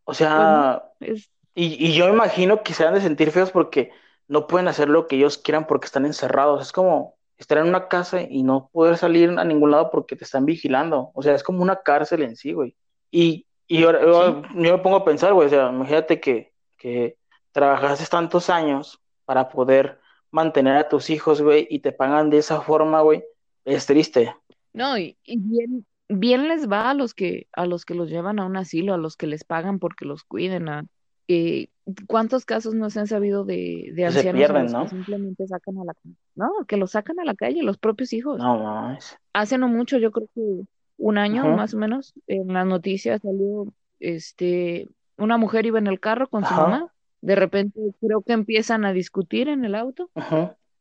[SPEAKER 1] O sea, pues y, y, yo imagino que se han de sentir feos porque no pueden hacer lo que ellos quieran porque están encerrados. Es como estar en una casa y no poder salir a ningún lado porque te están vigilando. O sea, es como una cárcel en sí, güey. Y, y yo, yo, me pongo a pensar, güey, o sea, imagínate que, que trabajaste tantos años para poder mantener a tus hijos, güey, y te pagan de esa forma, güey es triste.
[SPEAKER 2] No, y, bien, bien les va a los que, a los que los llevan a un asilo, a los que les pagan porque los cuiden, a eh, ¿cuántos casos no se han sabido de, de ancianos que simplemente sacan a la no, que los sacan a la calle, los propios hijos?
[SPEAKER 1] No, no
[SPEAKER 2] Hace no mucho, yo creo que un año más o menos, en las noticias salió este una mujer iba en el carro con su mamá, de repente creo que empiezan a discutir en el auto.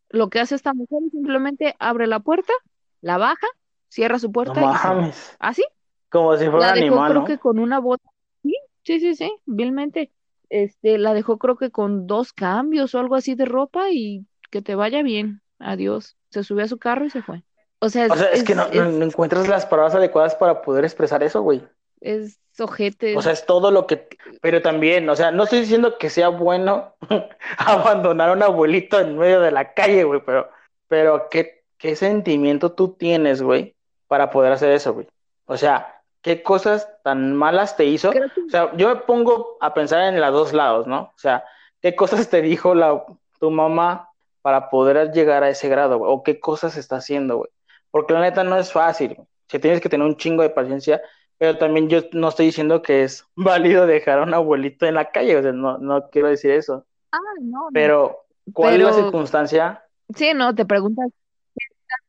[SPEAKER 2] Lo que hace esta mujer es simplemente abre la puerta la baja, cierra su puerta
[SPEAKER 1] no
[SPEAKER 2] y así.
[SPEAKER 1] Como si fuera
[SPEAKER 2] la
[SPEAKER 1] dejó,
[SPEAKER 2] creo que con una bota. Sí, sí, sí, sí, vilmente. Este, la dejó creo que con dos cambios o algo así de ropa y que te vaya bien. Adiós. Se subió a su carro y se fue. O sea,
[SPEAKER 1] es, que no, encuentras las palabras adecuadas para poder expresar eso, güey.
[SPEAKER 2] Es ojete.
[SPEAKER 1] O sea, es todo lo que. Pero también, o sea, no estoy diciendo que sea bueno abandonar a un abuelito en medio de la calle, güey, pero, pero ¿qué ¿qué sentimiento tú tienes, güey, para poder hacer eso, güey? O sea, ¿qué cosas tan malas te hizo? O sea, yo me pongo a pensar en los dos lados, ¿no? O sea, ¿qué cosas te dijo la, tu mamá para poder llegar a ese grado, güey? ¿O qué cosas está haciendo, güey? Porque la neta no es fácil. Si tienes que tener un chingo de paciencia, pero también yo no estoy diciendo que es válido dejar a un abuelito en la calle, o sea, no, no quiero decir eso.
[SPEAKER 2] Ah, no.
[SPEAKER 1] Pero, ¿cuál es la circunstancia?
[SPEAKER 2] Sí, no, te preguntas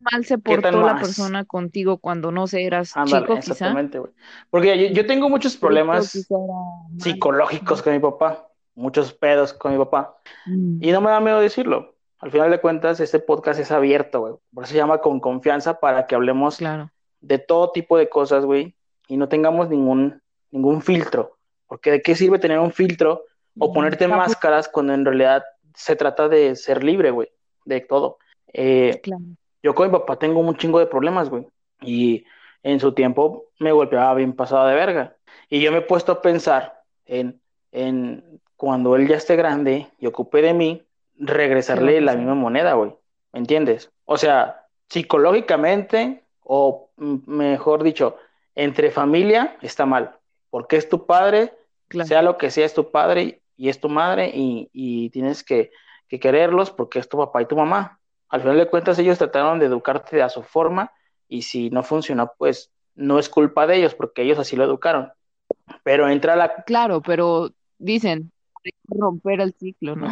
[SPEAKER 2] mal se portó la persona contigo cuando no sé, eras chico,
[SPEAKER 1] exactamente, güey. Porque yo, tengo muchos problemas psicológicos con mi papá, muchos pedos con mi papá, mm. y no me da miedo decirlo. Al final de cuentas, este podcast es abierto, güey. Por eso se llama Con Confianza, para que hablemos de todo tipo de cosas, güey, y no tengamos ningún, ningún filtro. Porque ¿de qué sirve tener un filtro o ponerte máscaras cuando en realidad se trata de ser libre, güey, de todo? Eh, claro. Yo con mi papá tengo un chingo de problemas, güey. Y en su tiempo me golpeaba bien pasado de verga. Y yo me he puesto a pensar en, en cuando él ya esté grande y ocupe de mí, regresarle la misma moneda, güey. ¿Me entiendes? O sea, psicológicamente, o mejor dicho, entre familia está mal. Porque es tu padre, sea lo que sea, es tu padre y es tu madre, y, y tienes que, que quererlos porque es tu papá y tu mamá al final de cuentas ellos trataron de educarte a su forma y si no funcionó, pues no es culpa de ellos porque ellos así lo educaron. Pero entra la...
[SPEAKER 2] Claro, pero dicen, romper el ciclo, ¿no?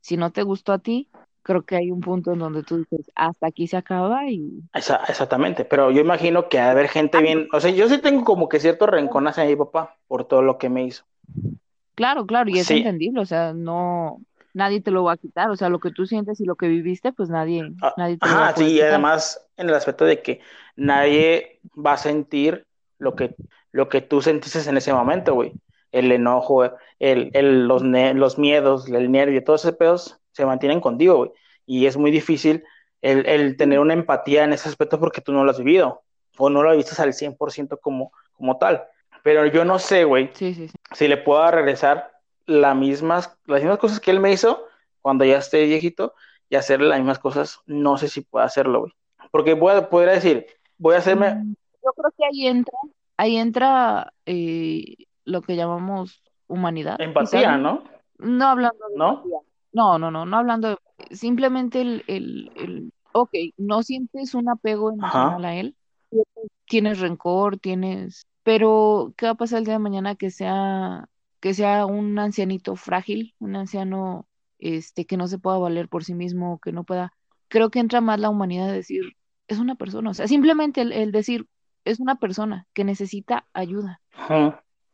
[SPEAKER 2] Si no te gustó a ti, creo que hay un punto en donde tú dices, hasta aquí se acaba y...
[SPEAKER 1] exactamente, pero yo imagino que a haber gente bien, o sea, yo sí tengo como que cierto rencón hacia mi papá por todo lo que me hizo.
[SPEAKER 2] Claro, claro, y es entendible, o sea, no, nadie te lo va a quitar, o sea, lo que tú sientes y lo que viviste, pues nadie, ah, nadie te lo va a
[SPEAKER 1] sí, y además en el aspecto de que nadie va a sentir lo que, lo que tú sentiste en ese momento, güey. El enojo, el, el, los, los miedos, el nervio, todos esos pedos se mantienen contigo, güey. Y es muy difícil el, el, tener una empatía en ese aspecto porque tú no lo has vivido o no lo viste al 100% como, como tal. Pero yo no sé, güey,
[SPEAKER 2] sí, sí, sí.
[SPEAKER 1] si le puedo regresar las mismas, las mismas cosas que él me hizo cuando ya esté viejito y hacerle las mismas cosas, no sé si pueda hacerlo, güey. Porque voy podría decir, voy a hacerme...
[SPEAKER 2] Mm, yo creo que ahí entra, ahí entra eh, lo que llamamos humanidad.
[SPEAKER 1] Empatía, ¿no?
[SPEAKER 2] No hablando de ¿No? No, no, no, no hablando de... Simplemente el, el, el ok, no sientes un apego emocional a él, tienes rencor, tienes... Pero, ¿qué va a pasar el día de mañana que sea, que sea un ancianito frágil, un anciano este, que no se pueda valer por sí mismo, que no pueda... Creo que entra más la humanidad de decir, es una persona, o sea, simplemente el, decir, es una persona que necesita ayuda,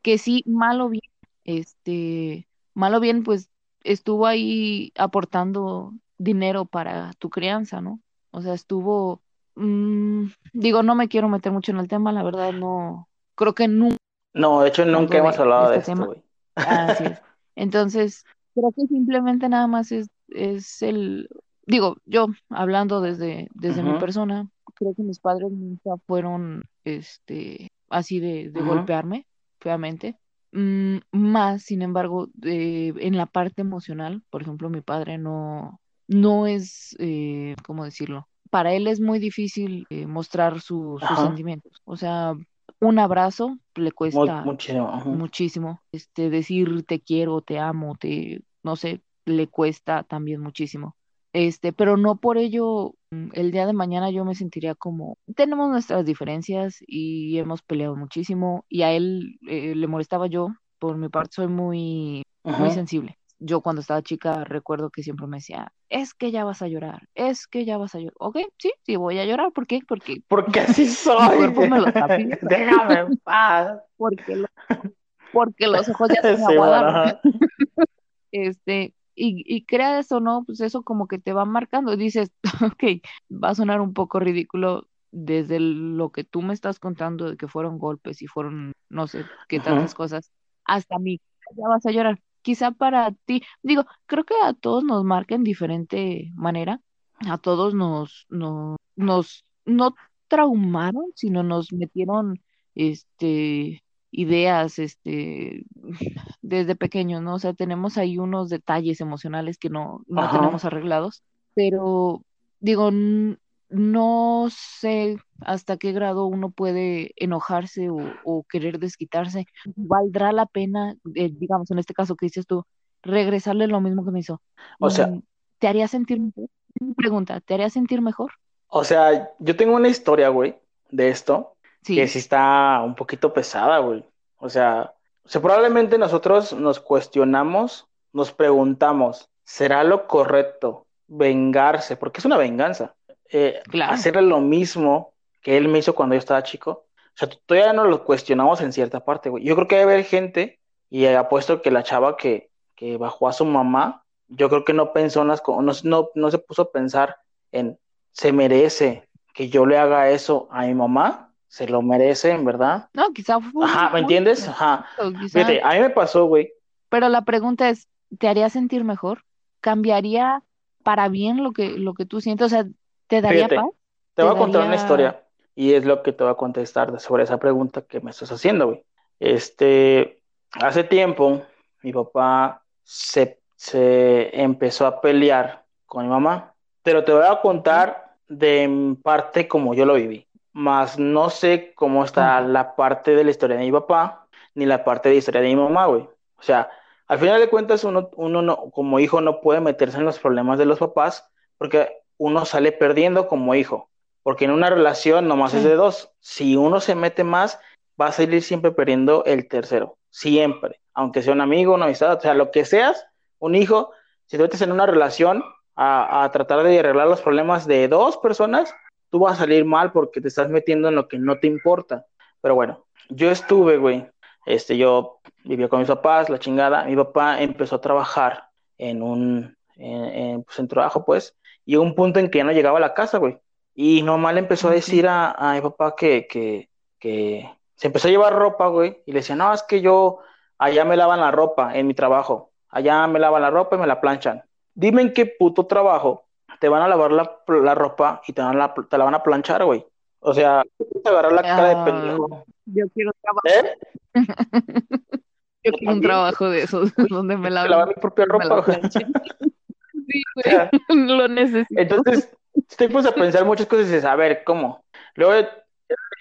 [SPEAKER 2] que sí, mal o bien, este, mal o bien, pues estuvo ahí aportando dinero para tu crianza, ¿no? O sea, estuvo, mm, digo, no me quiero meter mucho en el tema, la verdad, no, creo que nunca.
[SPEAKER 1] No, de hecho, nunca hemos hablado de, este esto, güey.
[SPEAKER 2] Así es. Entonces, creo que simplemente nada más es, es el, digo, yo hablando desde, desde mi persona, creo que mis padres nunca fueron, este, así de, de golpearme Mm, más, sin embargo, en la parte emocional, por ejemplo, mi padre no, no es, eh, ¿cómo decirlo? Para él es muy difícil eh, mostrar sus sentimientos. O sea, un abrazo le cuesta muchísimo. Este, decir te quiero, te amo, te, no sé, le cuesta también muchísimo. Este, pero no por ello mm, el día de mañana yo me sentiría como, tenemos nuestras diferencias y hemos peleado muchísimo y a él eh, le molestaba yo, por mi parte soy muy, muy sensible. Yo cuando estaba chica recuerdo que siempre me decía, es que ya vas a llorar, es que ya vas a llorar. Ok, sí, sí voy a llorar, ¿por qué? Porque,
[SPEAKER 1] porque así soy.
[SPEAKER 2] Mi cuerpo me lo está
[SPEAKER 1] Déjame en paz.
[SPEAKER 2] Porque, porque los ojos ya se me aguadaron. este, y, y creas o no, pues eso como que te va marcando. Dices, ok, va a sonar un poco ridículo desde lo que tú me estás contando de que fueron golpes y fueron no sé qué tantas cosas, hasta mí, ya vas a llorar. Quizá para ti, digo, creo que a todos nos marca en diferente manera, a todos nos, nos, nos, no traumaron, sino nos metieron, este, ideas, este, desde pequeños, ¿no? O sea, tenemos ahí unos detalles emocionales que no, no tenemos arreglados, pero digo, no sé hasta qué grado uno puede enojarse o, querer desquitarse. ¿Valdrá la pena, eh, digamos, en este caso que dices tú, regresarle lo mismo que me hizo?
[SPEAKER 1] O sea,
[SPEAKER 2] ¿te haría sentir mejor? Pregunta, ¿te haría sentir mejor?
[SPEAKER 1] O sea, yo tengo una historia, güey, de esto, que sí está un poquito pesada, güey. O sea, o sea, probablemente nosotros nos cuestionamos, nos preguntamos, ¿será lo correcto vengarse? Porque es una venganza. Eh, hacerle lo mismo que él me hizo cuando yo estaba chico. O sea, todavía no lo cuestionamos en cierta parte, güey. Yo creo que debe haber gente, y apuesto que la chava que, que bajó a su mamá, yo creo que no pensó en las no, no, no se puso a pensar en, se merece que yo le haga eso a mi mamá se lo merecen, ¿verdad?
[SPEAKER 2] No, quizá fue
[SPEAKER 1] Ajá, ¿me entiendes? Ajá. Fíjate, a mí me pasó, güey.
[SPEAKER 2] Pero la pregunta es, ¿te haría sentir mejor? ¿Cambiaría para bien lo que, lo que tú sientes? O sea, ¿te daría paz?
[SPEAKER 1] Te, voy a contar una historia y es lo que te voy a contestar sobre esa pregunta que me estás haciendo, güey. Este, hace tiempo mi papá se, se empezó a pelear con mi mamá, pero te voy a contar de parte como yo lo viví más no sé cómo está la parte de la historia de mi papá, ni la parte de la historia de mi mamá, güey. O sea, al final de cuentas, uno, uno no, como hijo no puede meterse en los problemas de los papás porque uno sale perdiendo como hijo. Porque en una relación nomás es de dos. Si uno se mete más, va a salir siempre perdiendo el tercero. Siempre. Aunque sea un amigo, una amistad, o sea, lo que seas, un hijo, si te metes en una relación a, a tratar de arreglar los problemas de dos personas, tú vas a salir mal porque te estás metiendo en lo que no te importa. Pero bueno, yo estuve, güey, este, yo vivía con mis papás, la chingada, mi papá empezó a trabajar en un, en, pues, trabajo, pues, y un punto en que ya no llegaba a la casa, güey. Y normal empezó a decir a, a mi papá que, que, que se empezó a llevar ropa, güey, y le decía, no, es que yo, allá me lavan la ropa en mi trabajo, allá me lavan la ropa y me la planchan. Dime en qué puto trabajo te van a lavar la, la ropa y te, van la, te la van a planchar, güey. O sea, te agarrar la cara de pendejo.
[SPEAKER 2] Yo quiero trabajar.
[SPEAKER 1] ¿Eh?
[SPEAKER 2] Yo quiero un trabajo de esos, donde me lave,
[SPEAKER 1] lavar mi propia ropa. güey.
[SPEAKER 2] Sí,
[SPEAKER 1] O sea,
[SPEAKER 2] güey, lo necesito.
[SPEAKER 1] entonces, te pones a pensar muchas cosas y dices, a ver, ¿cómo? Luego de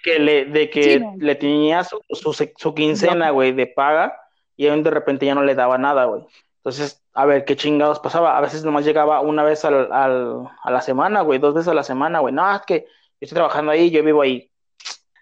[SPEAKER 1] que le, de que
[SPEAKER 2] Sí, no.
[SPEAKER 1] le tenía su, su, su quincena, güey, de paga, y de repente ya no le daba nada, güey. Entonces, a ver, ¿qué chingados pasaba? A veces nomás llegaba una vez al, al- a la semana, güey, dos veces a la semana, güey. No, es que yo estoy trabajando ahí, yo vivo ahí.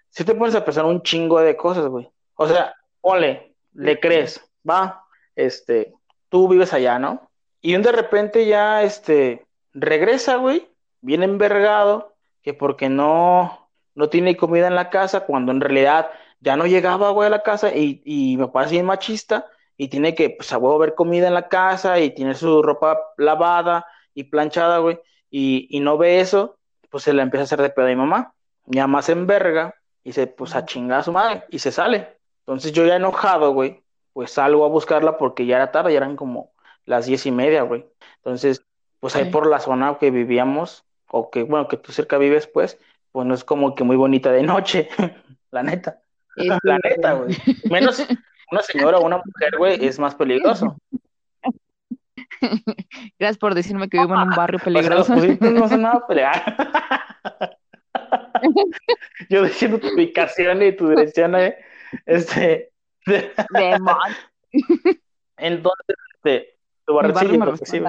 [SPEAKER 1] Si te pones a pensar un chingo de cosas, güey. O sea, ponle, le crees, va, este, tú vives allá, ¿no? Y un de repente ya, este, regresa, güey, bien envergado, que porque no, no tiene comida en la casa, cuando en realidad ya no llegaba, güey, a la casa y, y mi papá es bien machista y tiene que, pues, a huevo ver comida en la casa y tiene su ropa lavada y planchada, güey, y, y no ve eso, pues se le empieza a hacer de pedo a mi mamá. Mi mamá se enverga y se, pues, a chingar a su madre y se sale. Entonces yo ya enojado, güey, pues salgo a buscarla porque ya era tarde, ya eran como las diez y media, güey. Entonces, pues ahí
[SPEAKER 2] Sí.
[SPEAKER 1] por la zona que vivíamos, o que, bueno, que tú cerca vives, pues, pues no es como que muy bonita de noche, la neta, la neta, güey. Menos una señora o una mujer, güey, es más peligroso.
[SPEAKER 2] Gracias por decirme que vivo en un barrio
[SPEAKER 1] O sea, los
[SPEAKER 2] peligroso.
[SPEAKER 1] no son nada pelear. Yo diciendo tu ubicación y tu dirección, eh, este, entonces, este, tu barrio,
[SPEAKER 2] barrio
[SPEAKER 1] sí,
[SPEAKER 2] mí.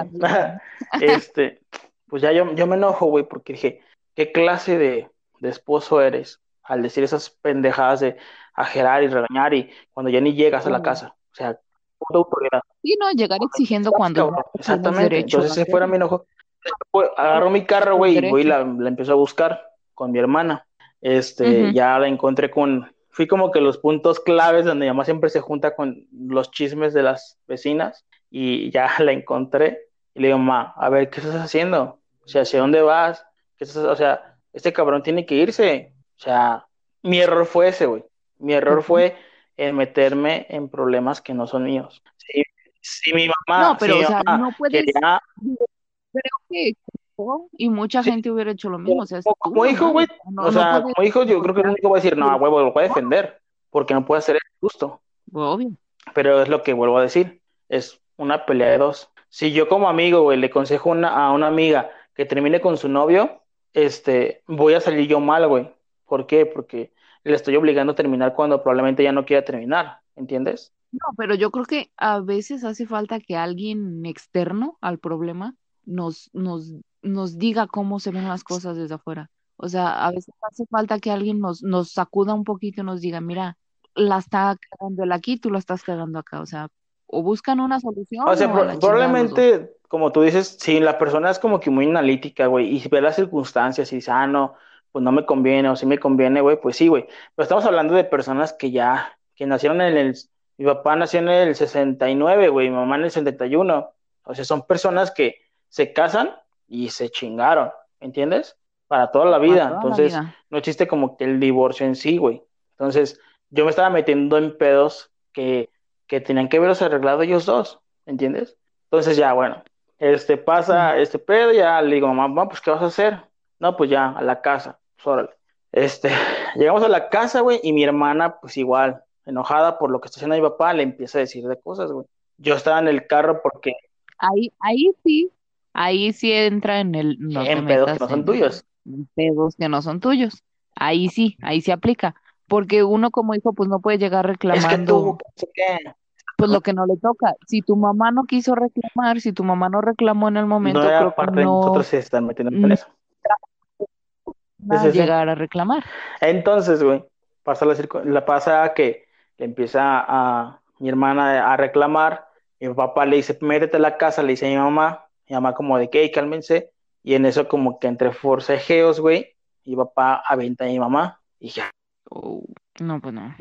[SPEAKER 1] Este, pues ya yo, yo me enojo, güey, porque dije, ¿qué clase de, de esposo eres al decir esas pendejadas de ajerar y regañar y cuando ya ni llegas a la casa? O sea, puta autoridad.
[SPEAKER 2] Sí, no, llegar exigiendo cuando tienes
[SPEAKER 1] Exactamente.
[SPEAKER 2] derecho
[SPEAKER 1] Entonces
[SPEAKER 2] a
[SPEAKER 1] ese fuera mi enojo. Pues, agarro mi carro, güey, y voy la, la empiezo a buscar con mi hermana. Este, ya la encontré con, fui como que los puntos claves donde mi mamá siempre se junta con los chismes de las vecinas y ya la encontré y le digo, mamá, a ver, ¿qué estás haciendo? O sea, ¿hacia dónde vas? ¿Qué estás- O sea, este cabrón tiene que irse. O sea, mi error fue ese, güey. Mi error fue en meterme en problemas que no son míos. Si, si mi mamá,
[SPEAKER 2] No, pero,
[SPEAKER 1] si
[SPEAKER 2] o sea, no puedes.
[SPEAKER 1] quería
[SPEAKER 2] Creo que y mucha
[SPEAKER 1] Sí.
[SPEAKER 2] gente hubiera hecho lo mismo. O sea,
[SPEAKER 1] como,
[SPEAKER 2] tú,
[SPEAKER 1] como
[SPEAKER 2] no
[SPEAKER 1] hijo, güey.
[SPEAKER 2] No,
[SPEAKER 1] o
[SPEAKER 2] no
[SPEAKER 1] sea,
[SPEAKER 2] puedes.
[SPEAKER 1] como hijo, yo creo que el único va a decir, no, huevo, lo voy a defender, porque no puede hacer eso justo.
[SPEAKER 2] Obvio.
[SPEAKER 1] Pero es lo que vuelvo a decir, es una pelea de dos. Si yo como amigo, güey, le aconsejo una- a una amiga que termine con su novio, este, voy a salir yo mal, güey. ¿Por qué? Porque le estoy obligando a terminar cuando probablemente ya no quiera terminar, ¿entiendes?
[SPEAKER 2] No, pero yo creo que a veces hace falta que alguien externo al problema nos, nos, nos diga cómo se ven las cosas desde afuera. O sea, a veces hace falta que alguien nos, nos sacuda un poquito y nos diga, mira, la está cagando él aquí, tú la estás cagando acá. O sea, o buscan una solución
[SPEAKER 1] O sea,
[SPEAKER 2] o
[SPEAKER 1] probablemente, como tú dices, si la persona es como que muy analítica, güey, y ve las circunstancias y dice, ah, no, pues no me conviene, o sí me conviene, güey, pues sí, güey. Pero estamos hablando de personas que ya, que nacieron en el, mi papá nació en el 69, güey, mi mamá en el 71. O sea, son personas que se casan y se chingaron, ¿entiendes? Para toda la vida.
[SPEAKER 2] toda la
[SPEAKER 1] Entonces,
[SPEAKER 2] vida.
[SPEAKER 1] no existe como que el divorcio en sí, güey. Entonces, yo me estaba metiendo en pedos que, que tenían que verlos arreglado ellos dos, ¿entiendes? Entonces ya, bueno, este pasa este pedo, ya le digo, mamá, mamá, pues ¿qué vas a hacer? No, pues ya, a la casa, pues órale. Este, llegamos a la casa, güey, y mi hermana, pues igual, enojada por lo que está haciendo mi papá, le empieza a decir de cosas, güey. Yo estaba en el carro porque
[SPEAKER 2] Ahí, ahí sí, ahí sí entra en el no
[SPEAKER 1] en pedos que no son
[SPEAKER 2] en,
[SPEAKER 1] tuyos.
[SPEAKER 2] en pedos que no son tuyos. Ahí sí, ahí sí aplica. Porque uno como hijo, pues no puede llegar
[SPEAKER 1] Es que
[SPEAKER 2] reclamando
[SPEAKER 1] tú, no
[SPEAKER 2] pues lo que no le toca. Si tu mamá no quiso reclamar, si tu mamá no reclamó en el
[SPEAKER 1] No
[SPEAKER 2] momento, creo
[SPEAKER 1] era
[SPEAKER 2] que
[SPEAKER 1] parte de
[SPEAKER 2] no
[SPEAKER 1] nosotros se están metiendo en eso.
[SPEAKER 2] A
[SPEAKER 1] Sí, sí, sí.
[SPEAKER 2] llegar a reclamar.
[SPEAKER 1] Entonces, güey, pasa la, la pasa que le empieza a mi hermana a reclamar, y mi papá le dice, métete a la casa, le dice a mi mamá, mi mamá como de que, "Ey, cálmense, y en eso como que entre forcejeos, güey, y mi papá avienta a mi mamá, y dije,
[SPEAKER 2] Oh, no, pues no.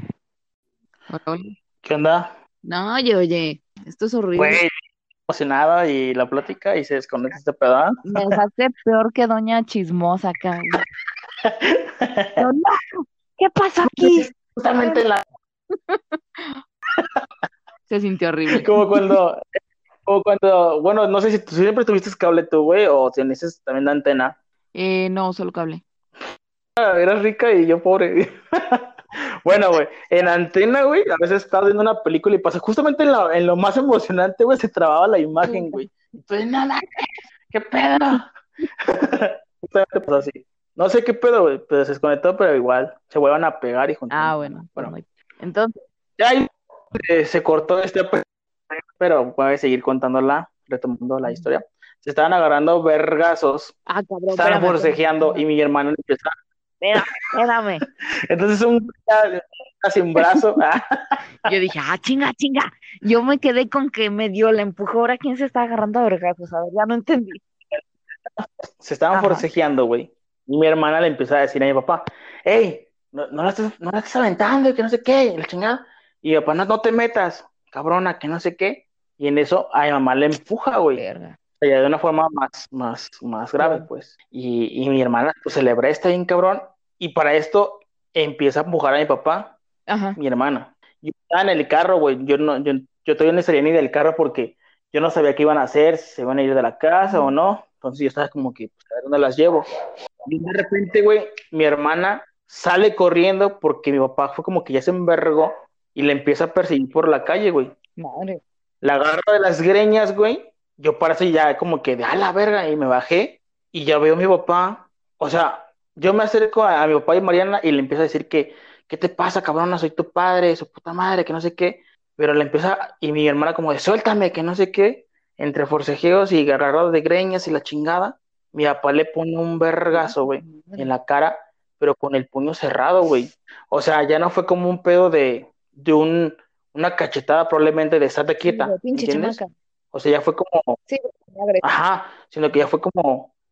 [SPEAKER 2] Oye,
[SPEAKER 1] ¿qué onda?
[SPEAKER 2] No, oye, oye, esto es horrible.
[SPEAKER 1] Güey, emocionada y la plática, y se desconecta este pedazo.
[SPEAKER 2] Me dejaste peor que doña chismosa. Yo, no, ¿qué pasó aquí?
[SPEAKER 1] Justamente la,
[SPEAKER 2] Se sintió horrible.
[SPEAKER 1] como cuando, como cuando, bueno, no sé si tú siempre tuviste cable tú, güey, o tienes también la antena.
[SPEAKER 2] Eh, no, solo cable.
[SPEAKER 1] Eras rica y yo pobre. Bueno, güey, en antena, güey, a veces estaba viendo una película y pasa justamente en lo, en lo más emocionante, güey, se trababa la imagen, güey. Entonces, nada, ¿qué pedo? justamente pasó así. No sé qué pedo, güey, pero se desconectó, pero igual se vuelvan a pegar y juntar.
[SPEAKER 2] Ah, bueno.
[SPEAKER 1] Bueno.
[SPEAKER 2] Entonces,
[SPEAKER 1] Ya ahí eh, se cortó este, pues, pero voy a seguir contándola, retomando la historia. Se estaban agarrando vergazos,
[SPEAKER 2] ah, cabrón.
[SPEAKER 1] estaban forcejeando y mi hermano empezó
[SPEAKER 2] espérame, espérame.
[SPEAKER 1] Entonces un casi un brazo. ah,
[SPEAKER 2] Yo dije, ah, chinga, chinga. Yo me quedé con que me dio la empujó. Ahora, ¿quién se está agarrando a vergazos? A ver, ya no entendí.
[SPEAKER 1] se estaban
[SPEAKER 2] Ajá.
[SPEAKER 1] forcejeando, güey. Y mi hermana le empieza a decir a mi papá, hey, no, no la estés, no la estés aventando, y que no sé qué, y la chingada. Y mi papá, no, no te metas, cabrona, que no sé qué. Y en eso a mi mamá le empuja, güey.
[SPEAKER 2] Verga.
[SPEAKER 1] Sea, de una forma más, más, más grave, pues. Y, y mi hermana, pues, se le presta bien cabrón. Y para esto empieza a empujar a mi papá,
[SPEAKER 2] Ajá.
[SPEAKER 1] mi hermana. Yo estaba en el carro, güey. Yo, no, yo, yo todavía no salía ni del carro porque yo no sabía qué iban a hacer, si se iban a ir de la casa o no. Entonces yo estaba como que, pues, a ver dónde las llevo. Y de repente, güey, mi hermana sale corriendo porque mi papá fue como que ya se envergó y le empieza a perseguir por la calle, güey.
[SPEAKER 2] Madre.
[SPEAKER 1] La agarro de las greñas, güey. Yo para eso ya como que de a la verga y me bajé y ya veo a mi papá. O sea, yo me acerco a, a mi papá y Mariana y le empiezo a decir que, ¿qué te pasa, cabrona? Soy tu padre, su puta madre, que no sé qué. Pero le empieza, y mi hermana como de, suéltame, que no sé qué. Entre forcejeos y agarrados de greñas y la chingada. Mi papá le pone un vergazo, güey, en la cara, pero con el puño cerrado, güey. O sea, ya no fue como un pedo de, de un, una cachetada probablemente de estate quieta,
[SPEAKER 2] Sí,
[SPEAKER 1] ¿entiendes?
[SPEAKER 2] chamaca.
[SPEAKER 1] O sea, ya fue como,
[SPEAKER 2] Sí, madre.
[SPEAKER 1] ajá, sino que ya fue como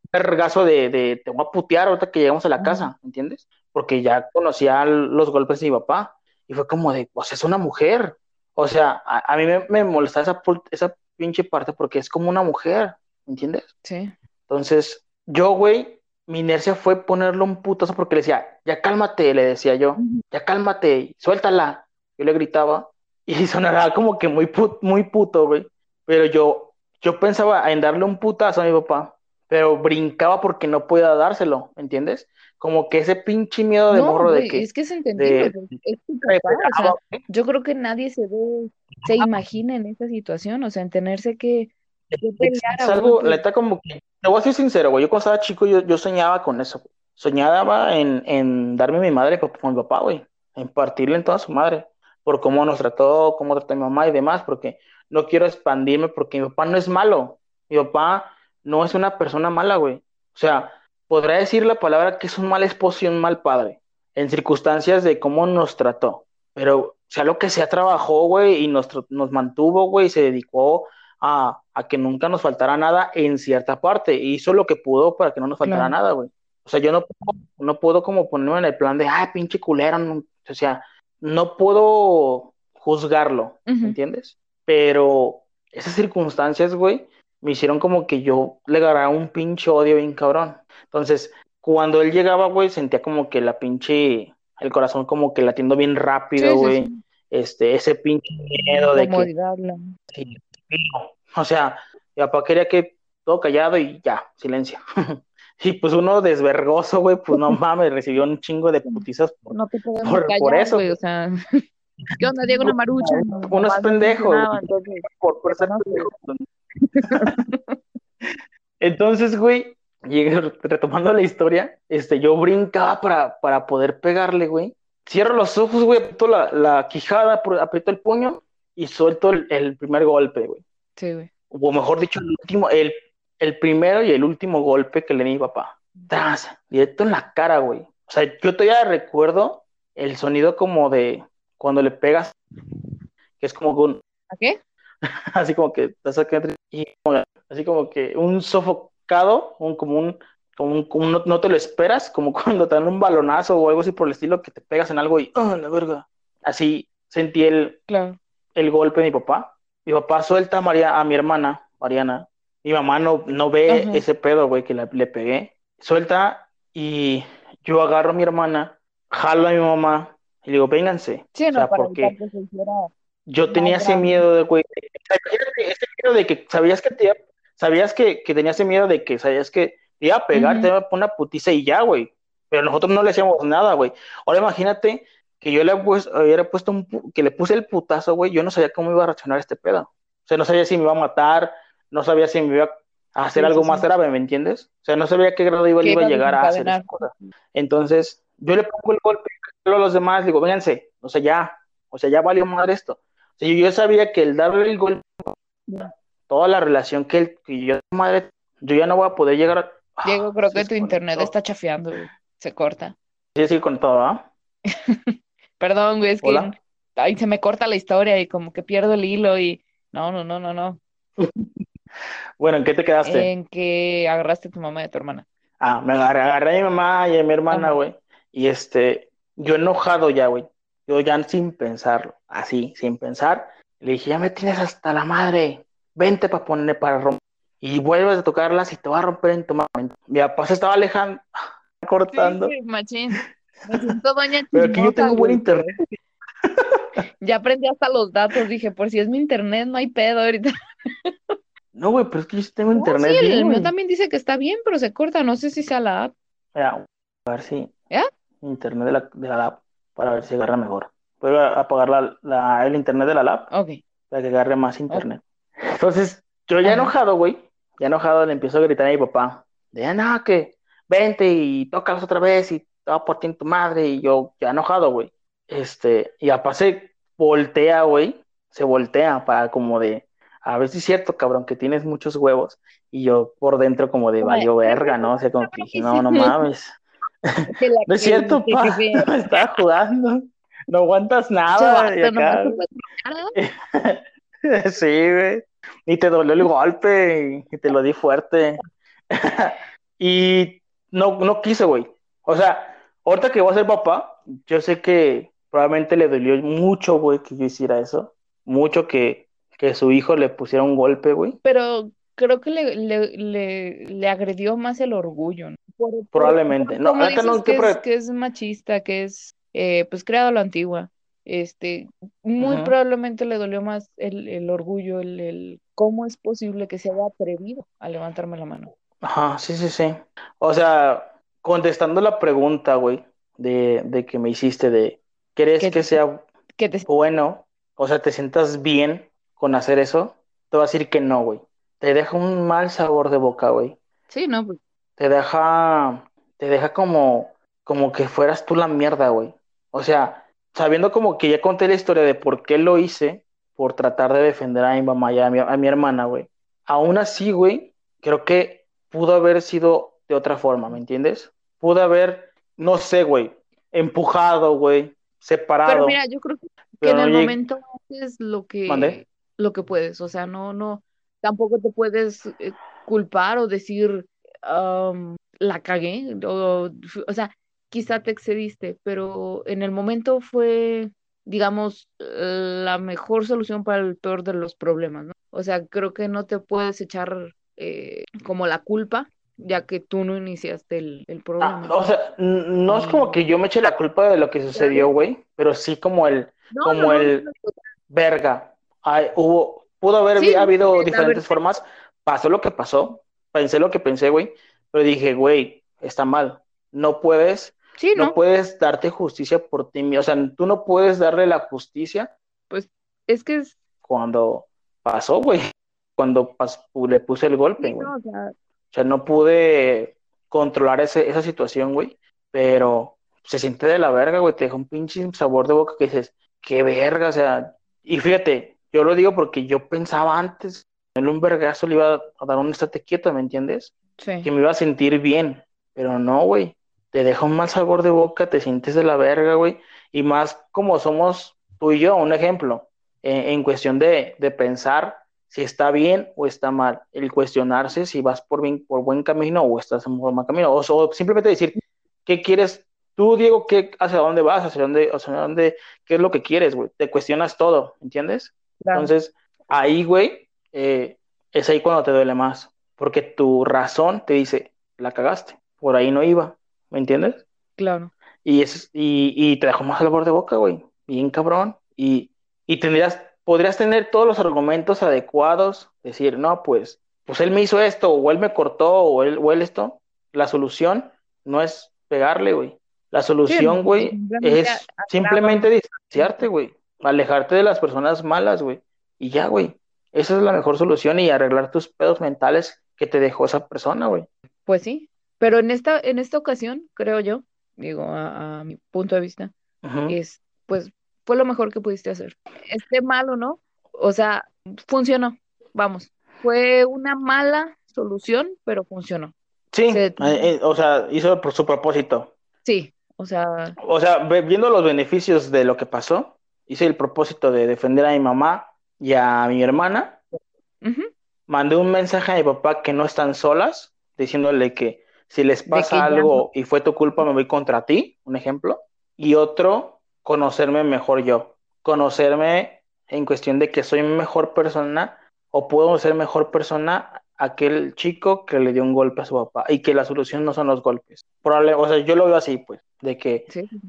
[SPEAKER 1] un vergazo de, de te voy a putear ahorita que llegamos a la casa, ¿entiendes? Porque ya conocía los golpes de mi papá y fue como de, o sea, es una mujer. O sea, a, a mí me, me molesta esa, esa pinche parte porque es como una mujer, ¿entiendes?
[SPEAKER 2] Sí.
[SPEAKER 1] Entonces, yo, güey, mi inercia fue ponerle un putazo porque le decía, ya cálmate, le decía yo, ya cálmate, suéltala. Yo le gritaba y sonaba como que muy, pu- muy puto, güey. Pero yo, yo pensaba en darle un putazo a mi papá, pero brincaba porque no podía dárselo, ¿me entiendes? Como que ese pinche miedo de
[SPEAKER 2] No,
[SPEAKER 1] morro de que
[SPEAKER 2] es que es entendible,
[SPEAKER 1] de,
[SPEAKER 2] es tu papá, o sea,
[SPEAKER 1] güey.
[SPEAKER 2] yo creo que nadie se ve, se imagina en esa situación, o sea, en tenerse que,
[SPEAKER 1] Es
[SPEAKER 2] a
[SPEAKER 1] algo, la neta, como que, te voy a ser sincero, güey, yo cuando estaba chico, yo, yo soñaba con eso, güey. Soñaba en, en darme mi madre con con mi papá, güey, en partirle en toda su madre, por cómo nos trató, cómo trató a mi mamá y demás, porque no quiero expandirme, porque mi papá no es malo, mi papá no es una persona mala, güey. O sea, podrá decir la palabra que es un mal esposo y un mal padre, en circunstancias de cómo nos trató, pero sea lo que sea, trabajó, güey, y nos, nos mantuvo, güey, y se dedicó a, a que nunca nos faltara nada en cierta parte. Hizo lo que pudo para que no nos faltara
[SPEAKER 2] Claro.
[SPEAKER 1] nada, güey. O sea, yo no, puedo- no puedo como ponerme en el plan de, ay, pinche culero. no". O sea, no puedo juzgarlo,
[SPEAKER 2] Ujú.
[SPEAKER 1] ¿entiendes? Pero esas circunstancias, güey, me hicieron como que yo le agarraba un pinche odio bien cabrón. Entonces, cuando él llegaba, güey, sentía como que la pinche, el corazón como que latiendo bien rápido,
[SPEAKER 2] sí,
[SPEAKER 1] güey.
[SPEAKER 2] sí.
[SPEAKER 1] Este, ese pinche miedo de que Sí, no. O sea, mi papá quería que todo callado y ya, silencio. Y pues uno desvergoso, güey, pues no mames, recibió un chingo de putizas por,
[SPEAKER 2] No te
[SPEAKER 1] por, por
[SPEAKER 2] callar,
[SPEAKER 1] eso.
[SPEAKER 2] güey, o sea, ¿qué onda, Diego una marucha? No,
[SPEAKER 1] Uno es
[SPEAKER 2] nomás no
[SPEAKER 1] pendejo,
[SPEAKER 2] funcionaba,
[SPEAKER 1] güey,
[SPEAKER 2] entonces,
[SPEAKER 1] por, por ser
[SPEAKER 2] conoces.
[SPEAKER 1] pendejo. Entonces, güey, llegué- retomando la historia, este, yo brincaba para, para poder pegarle, güey. Cierro los ojos, güey, aprieto la, la quijada, apr- aprieto el puño y suelto el, el primer golpe, güey.
[SPEAKER 2] Sí, güey.
[SPEAKER 1] o mejor dicho, el último, el, el primero y el último golpe que le di a mi papá. Tras, directo en la cara, güey. O sea, yo todavía recuerdo el sonido como de cuando le pegas, que es como un,
[SPEAKER 2] ¿A qué?
[SPEAKER 1] así como que y así como que un sofocado, un, como un, como un, como un- no, no te lo esperas, como cuando te dan un balonazo o algo así por el estilo, que te pegas en algo y, ¡ah, la verga! Así sentí el,
[SPEAKER 2] Claro.
[SPEAKER 1] el golpe de mi papá. Mi papá suelta a, María, a mi hermana, Mariana. Mi mamá no, no ve
[SPEAKER 2] Ajá.
[SPEAKER 1] ese pedo, güey, que la- le pegué. Suelta y yo agarro a mi hermana, jalo a mi mamá y le digo, vénganse.
[SPEAKER 2] Sí,
[SPEAKER 1] O
[SPEAKER 2] no,
[SPEAKER 1] sea,
[SPEAKER 2] para
[SPEAKER 1] porque yo tenía ese miedo de, güey, ese miedo de que sabías que te iba- sabías que, que tenía ese miedo de que sabías que te iba a pegar,
[SPEAKER 2] Ujú.
[SPEAKER 1] te iba a poner una putiza y ya, güey. Pero nosotros no le hacíamos nada, güey. Ahora imagínate que yo le hubiera puesto un, que le puse el putazo, güey, yo no sabía cómo iba a reaccionar este pedo. O sea, no sabía si me iba a matar, no sabía si me iba a hacer algo más grave, ¿me entiendes? O sea, no sabía qué grado iba, iba a llegar a hacer esa cosa. Entonces, yo le pongo el golpe a los demás, digo, vénganse, o sea, ya, o sea, ya valió madre esto. O sea, yo, sabía que el darle el golpe, toda la relación que, él, que yo, madre, yo ya no voy a poder llegar a...
[SPEAKER 2] Diego, creo que tu internet está chafeando, se corta.
[SPEAKER 1] Sí, sí, con todo, ¿ah?
[SPEAKER 2] Perdón, güey, es que ahí se me corta la historia y como que pierdo el hilo y no, no, no, no, no.
[SPEAKER 1] bueno, ¿en qué te quedaste?
[SPEAKER 2] En que agarraste a tu mamá y a tu hermana.
[SPEAKER 1] Ah, me agarré, a mi mamá y a mi hermana, güey. Y este, yo enojado ya, güey. Yo ya sin pensarlo, así, sin pensar, le dije, ya me tienes hasta la madre, vente para poner, para romper. Y vuelves a tocarlas y te va a romper en tu mano. Mi papá se estaba alejando, cortando.
[SPEAKER 2] Sí, machín. Me siento doña
[SPEAKER 1] Pero aquí yo tengo buen internet.
[SPEAKER 2] Ya aprendí hasta los datos, dije, por si es mi internet, no hay pedo ahorita.
[SPEAKER 1] No, güey, pero es que yo sí tengo internet.
[SPEAKER 2] Sí, el mío también dice que está bien, pero se corta, no sé si sea la app.
[SPEAKER 1] Ya, a ver si.
[SPEAKER 2] ¿Ya?
[SPEAKER 1] Internet de la, de la app, para ver si agarra mejor. Voy a apagar la, la, el internet de la app.
[SPEAKER 2] Ok.
[SPEAKER 1] Para que agarre más internet. Entonces, yo ya enojado, güey, ya enojado le empiezo a gritar a mi papá, de, ah, no, que vente y tócalas otra vez y estaba por ti en tu madre y yo ya enojado, güey. Este, y aparte se voltea, güey, se voltea para como de, a ver si es cierto, cabrón, que tienes muchos huevos. Y yo por dentro como de valió verga, ¿no? O sea, como que dije, no, no mames. no es cierto, pa, me estaba jugando. No aguantas nada. Y acá... sí, güey. Ni te dolió el golpe y te lo di fuerte. y no, no quise, güey. O sea, ahorita que voy a ser papá, yo sé que probablemente le dolió mucho, güey, que yo hiciera eso. Mucho que, que su hijo le pusiera un golpe, güey.
[SPEAKER 2] Pero creo que le, le, le, agredió más el orgullo, ¿no?
[SPEAKER 1] probablemente. no,
[SPEAKER 2] no que, es, que es machista, que es, eh, pues, creado a la antigua. Este, muy probablemente le dolió más el, el orgullo, el, el cómo es posible que se haya atrevido a levantarme la mano.
[SPEAKER 1] Ajá, sí, sí, sí. O sea, contestando la pregunta, güey, de, de, que me hiciste de, ¿crees que sea bueno? O sea, ¿te sientas bien con hacer eso? Te voy a decir que no, güey. Te deja un mal sabor de boca, güey.
[SPEAKER 2] Sí, no, pues.
[SPEAKER 1] Te deja, te deja como, como que fueras tú la mierda, güey. O sea, sabiendo como que ya conté la historia de por qué lo hice, por tratar de defender a mi mamá y a mi, a mi hermana, güey. Aún así, güey, creo que pudo haber sido de otra forma, ¿me entiendes? pude haber, no sé, güey, empujado, güey, separado.
[SPEAKER 2] Pero mira, yo creo que en el momento haces lo que, lo que puedes, o sea, no, no, tampoco te puedes eh, culpar o decir, la cagué, o, o sea, quizá te excediste, pero en el momento fue, digamos, la mejor solución para el peor de los problemas, ¿no? O sea, creo que no te puedes echar eh, como la culpa ya que tú no iniciaste el, el programa.
[SPEAKER 1] Ah, o sea, no es como que yo me eche la culpa de lo que sucedió, güey, pero sí como el, como el verga. hubo, pudo haber habido diferentes formas, pasó lo que pasó, pensé lo que pensé, güey, pero dije, güey, está mal, no puedes, ¿no? puedes darte justicia por ti mismo, o sea, tú no puedes darle la justicia.
[SPEAKER 2] Pues es que es...
[SPEAKER 1] Cuando pasó, güey, cuando le puse el golpe, güey. O sea, no pude controlar ese, esa situación, güey, pero se siente de la verga, güey, te deja un pinche sabor de boca que dices, qué verga, o sea, y fíjate, yo lo digo porque yo pensaba antes, en un vergazo le iba a dar un estate quieto, ¿me entiendes?
[SPEAKER 2] Sí.
[SPEAKER 1] Que me iba a sentir bien, pero no, güey, te deja un mal sabor de boca, te sientes de la verga, güey, y más como somos tú y yo, un ejemplo, en, cuestión de, de pensar si está bien o está mal, el cuestionarse si vas por, bien, por buen camino o estás en mal camino, o, simplemente decir, ¿qué quieres tú, Diego, qué, hacia dónde vas, hacia dónde, hacia dónde, qué es lo que quieres, güey? Te cuestionas todo, ¿entiendes? Entonces, ahí, güey, eh, es ahí cuando te duele más, porque tu razón te dice, la cagaste, por ahí no iba, ¿me entiendes?
[SPEAKER 2] Claro.
[SPEAKER 1] Y, es, y, y te dejó más al borde de boca, güey, bien cabrón, y, y tendrías podrías tener todos los argumentos adecuados, decir, no, pues, pues él me hizo esto, o él me cortó, o él, o él esto. La solución no es pegarle, güey. La solución, güey, es simplemente distanciarte, güey. Alejarte de las personas malas, güey. Y ya, güey. Esa es la mejor solución y arreglar tus pedos mentales que te dejó esa persona, güey.
[SPEAKER 2] Pues sí, pero en esta, en esta ocasión, creo yo, digo, a, mi punto de vista, es, pues, fue lo mejor que pudiste hacer. Esté malo, ¿no? O sea, funcionó, vamos. Fue una mala solución, pero funcionó.
[SPEAKER 1] Sí, eh, eh, o sea, hizo por su propósito.
[SPEAKER 2] Sí, o sea.
[SPEAKER 1] O sea, viendo los beneficios de lo que pasó, hice el propósito de defender a mi mamá y a mi hermana. Mandé un mensaje a mi papá que no están solas, diciéndole que si les pasa algo y fue tu culpa, me voy contra ti, un ejemplo. Y otro, conocerme mejor yo. Conocerme en cuestión de que soy mejor persona o puedo ser mejor persona aquel chico que le dio un golpe a su papá y que la solución no son los golpes. Probable, o sea, yo lo veo así, pues, de que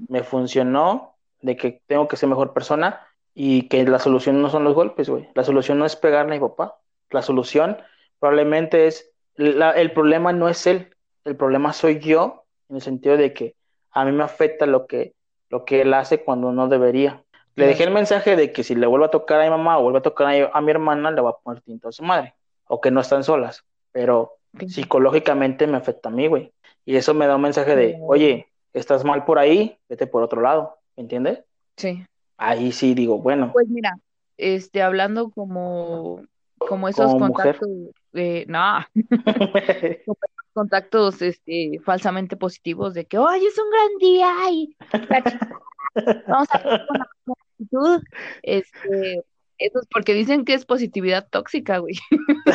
[SPEAKER 1] me funcionó, de que tengo que ser mejor persona y que la solución no son los golpes, güey. La solución no es pegarle a mi papá. La solución probablemente es, el problema no es él, el problema soy yo, en el sentido de que a mí me afecta lo que, lo que él hace cuando no debería. Le dejé el mensaje de que si le vuelve a tocar a mi mamá o vuelve a tocar a, mi hermana, le va a poner tinto a su madre. O que no están solas. Pero psicológicamente me afecta a mí, güey. Y eso me da un mensaje de, oye, estás mal por ahí, vete por otro lado. ¿Me entiendes?
[SPEAKER 2] Sí.
[SPEAKER 1] Ahí sí digo, bueno.
[SPEAKER 2] Pues mira, este, hablando como, como esos contactos, eh, no, contactos este, falsamente positivos de que, oye, es un gran día y vamos a ver con la actitud. Este, eso es porque dicen que es positividad tóxica, güey.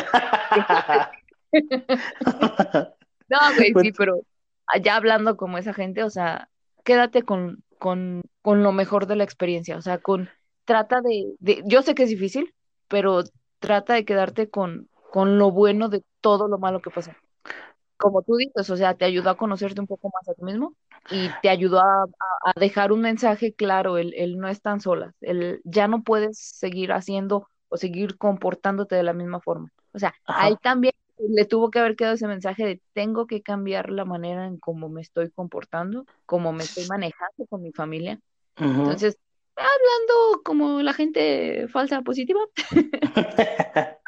[SPEAKER 2] no, güey, sí, pues pero allá hablando como esa gente, o sea, quédate con, con, con lo mejor de la experiencia, o sea, con, trata de, de, yo sé que es difícil, pero trata de quedarte con, con lo bueno de todo lo malo que pasó. Como tú dices, o sea, te ayudó a conocerte un poco más a ti mismo y te ayudó a, dejar un mensaje claro, el, el, no están solas, el ya no puedes seguir haciendo o seguir comportándote de la misma forma. O sea, ahí también le tuvo que haber quedado ese mensaje de tengo que cambiar la manera en cómo me estoy comportando, cómo me estoy manejando con mi familia. Entonces, hablando como la gente falsa positiva,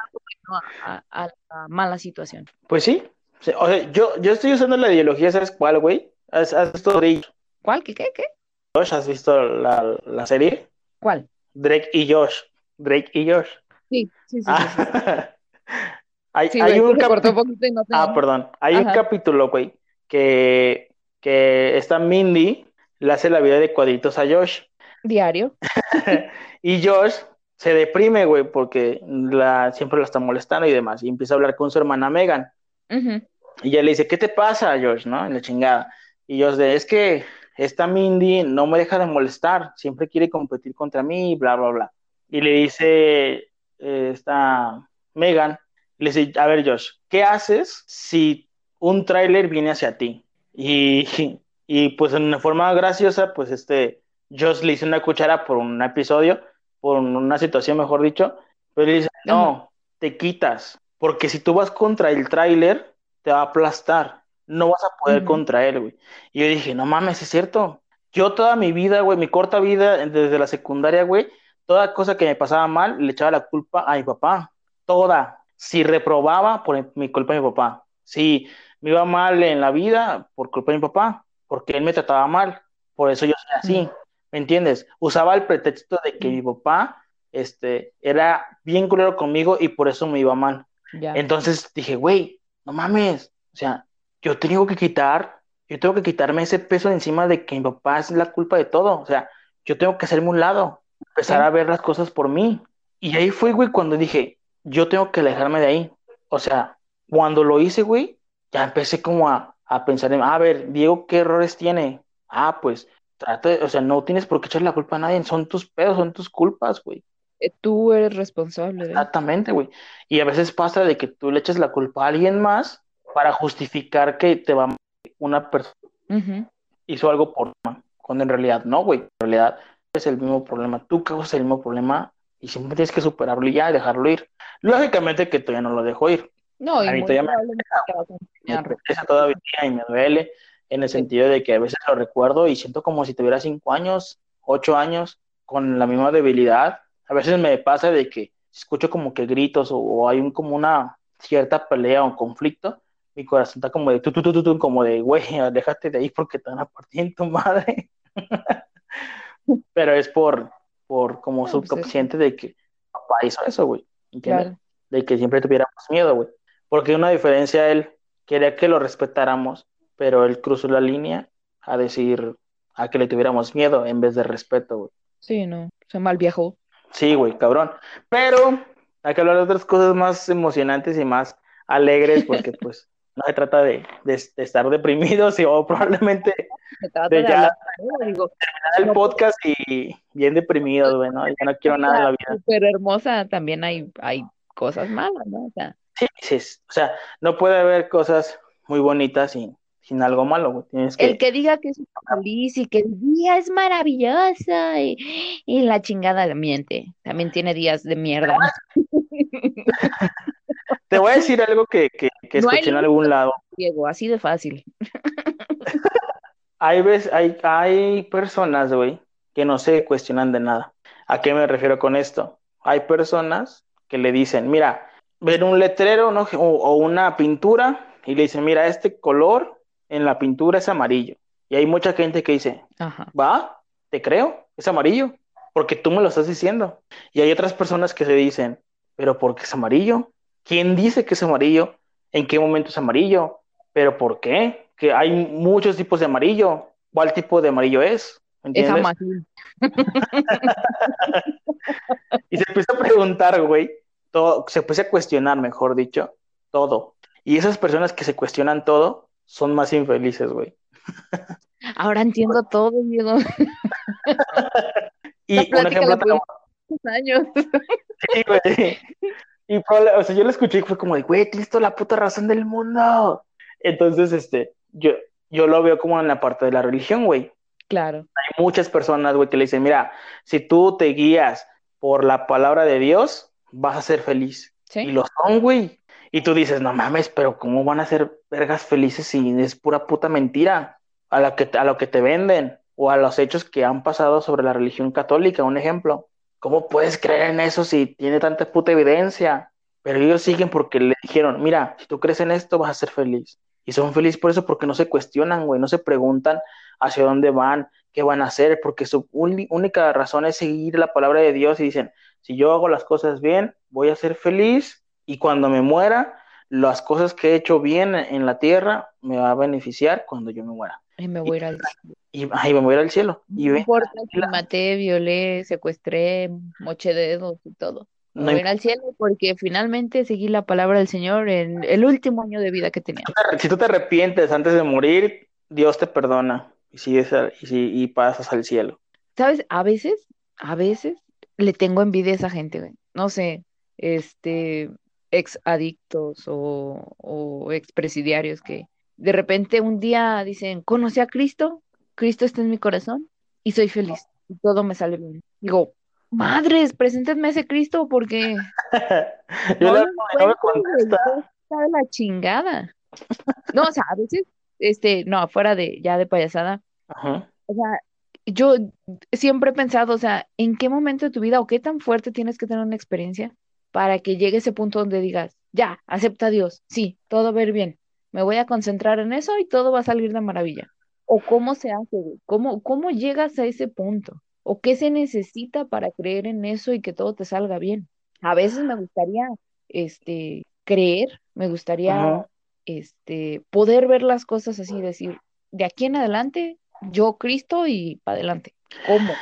[SPEAKER 2] a, a, la mala situación.
[SPEAKER 1] Pues sí. O sea, yo, yo estoy usando la ideología, ¿sabes cuál, güey? ¿Has, visto Drake?
[SPEAKER 2] ¿Cuál? ¿Qué, qué, qué?
[SPEAKER 1] Josh, ¿has visto la, la serie?
[SPEAKER 2] ¿Cuál?
[SPEAKER 1] Drake y Josh. Drake y Josh.
[SPEAKER 2] Sí, sí, sí.
[SPEAKER 1] hay, hay un capítulo. ah, perdón. Hay un capítulo, güey, que, que esta Mindy le hace la vida de cuadritos a Josh.
[SPEAKER 2] Diario.
[SPEAKER 1] y Josh se deprime, güey, porque la, siempre la está molestando y demás. Y empieza a hablar con su hermana Megan. Y ella le dice, ¿qué te pasa, Josh? ¿No? En la chingada. Y Josh de, es que esta Mindy no me deja de molestar, siempre quiere competir contra mí, bla, bla, bla. Y le dice eh, esta Megan, le dice, a ver, Josh, ¿qué haces si un tráiler viene hacia ti? Y, y pues en una forma graciosa, pues este, Josh le hizo una cuchara por un episodio, por una situación, mejor dicho, pero le dice, no, te quitas, porque si tú vas contra el tráiler, te va a aplastar, no vas a poder contra él, güey. Y yo dije, no mames, es cierto. Yo toda mi vida, güey, mi corta vida, desde la secundaria, güey, toda cosa que me pasaba mal, le echaba la culpa a mi papá, toda. Si reprobaba, por mi culpa a mi papá. Si me iba mal en la vida, por culpa de mi papá, porque él me trataba mal, por eso yo soy así. ¿Me entiendes? Usaba el pretexto de que mi papá este, era bien culero conmigo y por eso me iba mal. Entonces dije, güey, no mames, o sea, yo tengo que quitar, yo tengo que quitarme ese peso de encima de que mi papá es la culpa de todo, o sea, yo tengo que hacerme un lado, empezar a ver las cosas por mí. Y ahí fue, güey, cuando dije, yo tengo que alejarme de ahí. O sea, cuando lo hice, güey, ya empecé como a, a pensar en, a ver, Diego, ¿qué errores tiene? Ah, pues o sea, no tienes por qué echarle la culpa a nadie, son tus pedos, son tus culpas, güey.
[SPEAKER 2] Eh, tú eres responsable.
[SPEAKER 1] Exactamente, güey. Y a veces pasa de que tú le eches la culpa a alguien más para justificar que te va una persona hizo algo por cuando en realidad no, güey. En realidad es el mismo problema. Tú causas el mismo problema y siempre tienes que superarlo y ya dejarlo ir. Lógicamente que todavía no lo dejo ir.
[SPEAKER 2] No, y
[SPEAKER 1] a mí todavía me, me, todavía y me duele en el sentido de que a veces lo recuerdo y siento como si tuviera cinco años, ocho años, con la misma debilidad. A veces me pasa de que escucho como que gritos o, hay un, como una cierta pelea o conflicto, mi corazón está como de tu, tu, tu, tu, como de, güey, déjate de ahí porque te van a partir en tu madre. Pero es por, por como pues subconsciente de que papá hizo eso, güey. ¿Entiendes? De que siempre tuviéramos miedo, güey. Porque una diferencia, él quería que lo respetáramos, pero él cruzó la línea a decir a que le tuviéramos miedo en vez de respeto, güey.
[SPEAKER 2] Sí, no, se mal viajó.
[SPEAKER 1] Sí, güey, cabrón. Pero hay que hablar de otras cosas más emocionantes y más alegres, porque pues no se trata de, estar deprimidos o probablemente de, ya digo, el podcast y bien deprimidos, güey, ¿no? Ya no quiero nada en la vida.
[SPEAKER 2] Pero hermosa, también hay, hay cosas malas, ¿no? O sea,
[SPEAKER 1] sí, sí, o sea, no puede haber cosas muy bonitas sin, sin algo malo, güey. Tienes
[SPEAKER 2] El que diga que es feliz y que el día es maravilloso y, y la chingada miente. También tiene días de mierda.
[SPEAKER 1] Te voy a decir algo que, que, escuché en algún lado.
[SPEAKER 2] Diego, así de fácil.
[SPEAKER 1] hay, veces, hay, hay personas, güey, que no se cuestionan de nada. ¿A qué me refiero con esto? Hay personas que le dicen, mira, ven un letrero ¿no? o, una pintura y le dicen, mira, este color en la pintura es amarillo. Y hay mucha gente que dice, va, te creo, es amarillo, porque tú me lo estás diciendo. Y hay otras personas que se dicen, pero ¿por qué es amarillo? ¿Quién dice que es amarillo? ¿En qué momento es amarillo? ¿Pero por qué? Que hay muchos tipos de amarillo. ¿Cuál tipo de amarillo es?
[SPEAKER 2] Es amarillo.
[SPEAKER 1] y se empieza a preguntar, güey, todo, se empieza a cuestionar, mejor dicho, todo. Y esas personas que se cuestionan todo son más infelices, güey.
[SPEAKER 2] Ahora entiendo todo, Diego.
[SPEAKER 1] y un ejemplo
[SPEAKER 2] años.
[SPEAKER 1] Sí, güey. Y o sea, yo lo escuché y fue como de, güey, listo la puta razón del mundo. Entonces, este, yo, yo lo veo como en la parte de la religión, güey.
[SPEAKER 2] Claro.
[SPEAKER 1] Hay muchas personas, güey, que le dicen, mira, si tú te guías por la palabra de Dios, vas a ser feliz. ¿Sí? Y lo son, güey. Y tú dices, no mames, pero ¿cómo van a ser vergas felices si es pura puta mentira? A lo que, a lo que te venden o a los hechos que han pasado sobre la religión católica, un ejemplo. ¿Cómo puedes creer en eso si tiene tanta puta evidencia? Pero ellos siguen porque le dijeron, mira, si tú crees en esto vas a ser feliz. Y son felices por eso porque no se cuestionan, güey, no se preguntan hacia dónde van, qué van a hacer, porque su única razón es seguir la palabra de Dios y dicen, si yo hago las cosas bien, voy a ser feliz y cuando me muera, las cosas que he hecho bien en la tierra me va a beneficiar cuando yo me muera.
[SPEAKER 2] Y me voy a ir al cielo.
[SPEAKER 1] Y, me voy a ir al cielo.
[SPEAKER 2] Y no importa si maté, violé, secuestré, moché dedos y todo. A ir al cielo porque finalmente seguí la palabra del Señor en el último año de vida que tenía.
[SPEAKER 1] Si tú te arrepientes antes de morir, Dios te perdona y, sigues y, y pasas al cielo.
[SPEAKER 2] ¿Sabes? A veces, a veces le tengo envidia a esa gente, güey. No sé, este, ex adictos o, o ex presidiarios que de repente un día dicen, conocí a Cristo, Cristo está en mi corazón y soy feliz y todo me sale bien. Digo, madres, preséntenme ese Cristo porque
[SPEAKER 1] yo no,
[SPEAKER 2] la chingada. No, o sea, a veces, este, no, fuera de ya de payasada. O sea, yo siempre he pensado, o sea, ¿en qué momento de tu vida o qué tan fuerte tienes que tener una experiencia para que llegue ese punto donde digas, ya, acepta a Dios, sí, todo va a ir bien me voy a concentrar en eso y todo va a salir de maravilla. ¿O cómo se hace? ¿Cómo, cómo llegas a ese punto? ¿O qué se necesita para creer en eso y que todo te salga bien? A veces me gustaría este, creer, me gustaría este, poder ver las cosas así, decir, de aquí en adelante, yo Cristo y para adelante. ¿Cómo?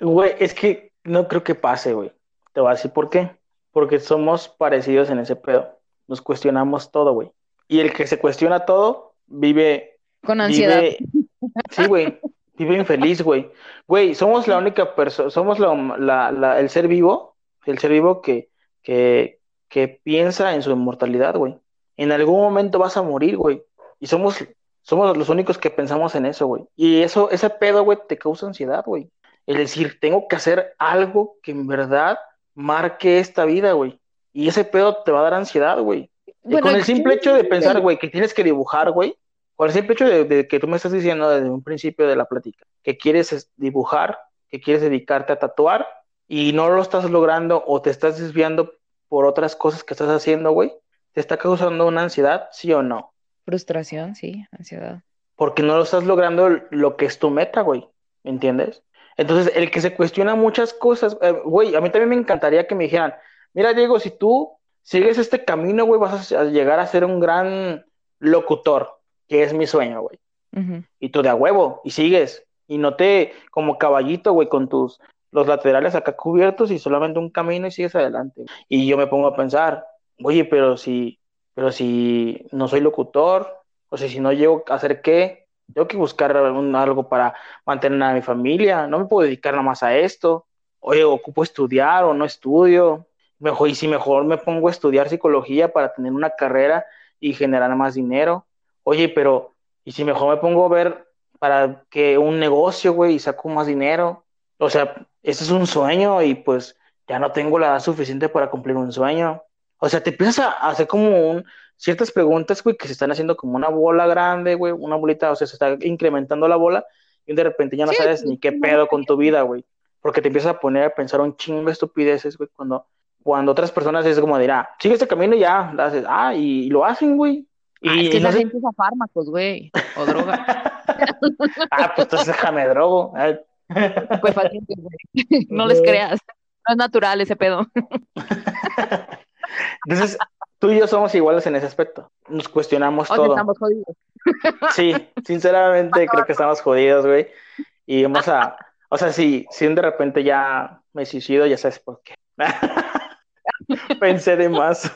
[SPEAKER 1] Güey, es que no creo que pase, güey. Te voy a decir por qué. Porque somos parecidos en ese pedo. Nos cuestionamos todo, güey. Y el que se cuestiona todo vive.
[SPEAKER 2] Con ansiedad.
[SPEAKER 1] sí, güey. Vive infeliz, güey. Güey, somos la única persona, somos la, el ser vivo, el ser vivo que, que, que piensa en su inmortalidad, güey. En algún momento vas a morir, güey. Y somos, somos los únicos que pensamos en eso, güey. Y eso, ese pedo, güey, te causa ansiedad, güey. Es decir, tengo que hacer algo que en verdad marque esta vida, güey. Y ese pedo te va a dar ansiedad, güey con el simple hecho de pensar, güey, que tienes que dibujar, güey, Por el simple hecho de, que tú me estás diciendo desde un principio de la plática que quieres dibujar, que quieres dedicarte a tatuar y no lo estás logrando o te estás desviando por otras cosas que estás haciendo, güey, ¿te está causando una ansiedad, sí o no?
[SPEAKER 2] Frustración, sí, ansiedad.
[SPEAKER 1] Porque no lo estás logrando lo que es tu meta, güey, ¿me entiendes? Entonces, el que se cuestiona muchas cosas, eh, güey, a mí también me encantaría que me dijeran, mira, Diego, si tú sigues este camino, güey, vas a llegar a ser un gran locutor, que es mi sueño, güey. Y tú de a huevo, y sigues, y no te como caballito, güey, con tus los laterales acá cubiertos y solamente un camino y sigues adelante. Y yo me pongo a pensar, oye, pero si, pero si no soy locutor, o sea, si no llego a hacer qué, tengo que buscar algo para mantener a mi familia, no me puedo dedicar nada más a esto. Oye, ocupo estudiar o no estudio. Mejor, y si mejor me pongo a estudiar psicología para tener una carrera y generar más dinero. Oye, pero, ¿y si mejor me pongo a ver para que un negocio, güey, y saco más dinero? O sea, ese es un sueño y pues ya no tengo la edad suficiente para cumplir un sueño. O sea, te empiezas a hacer como un, ciertas preguntas, güey, que se están haciendo como una bola grande, güey, una bolita, o sea, se está incrementando la bola y de repente ya no sabes ni qué pedo con tu vida, güey. Porque te empiezas a poner a pensar un chingo de estupideces, güey, cuando, cuando otras personas es como dirá, ah, sigue este camino y ya, haces, ah, y, lo hacen, güey.
[SPEAKER 2] Ah, y es que no gente usa fármacos, güey, o droga.
[SPEAKER 1] ah, pues entonces déjame drogo.
[SPEAKER 2] Pues fácil, güey. No les creas. No es natural ese pedo.
[SPEAKER 1] Entonces, tú y yo somos iguales en ese aspecto. Nos cuestionamos
[SPEAKER 2] o
[SPEAKER 1] todo.
[SPEAKER 2] estamos jodidos.
[SPEAKER 1] Sí, sinceramente creo que estamos jodidos, güey. Y vamos a, o sea, si, si de repente ya me suicido, ya sabes por qué. Pensé de más.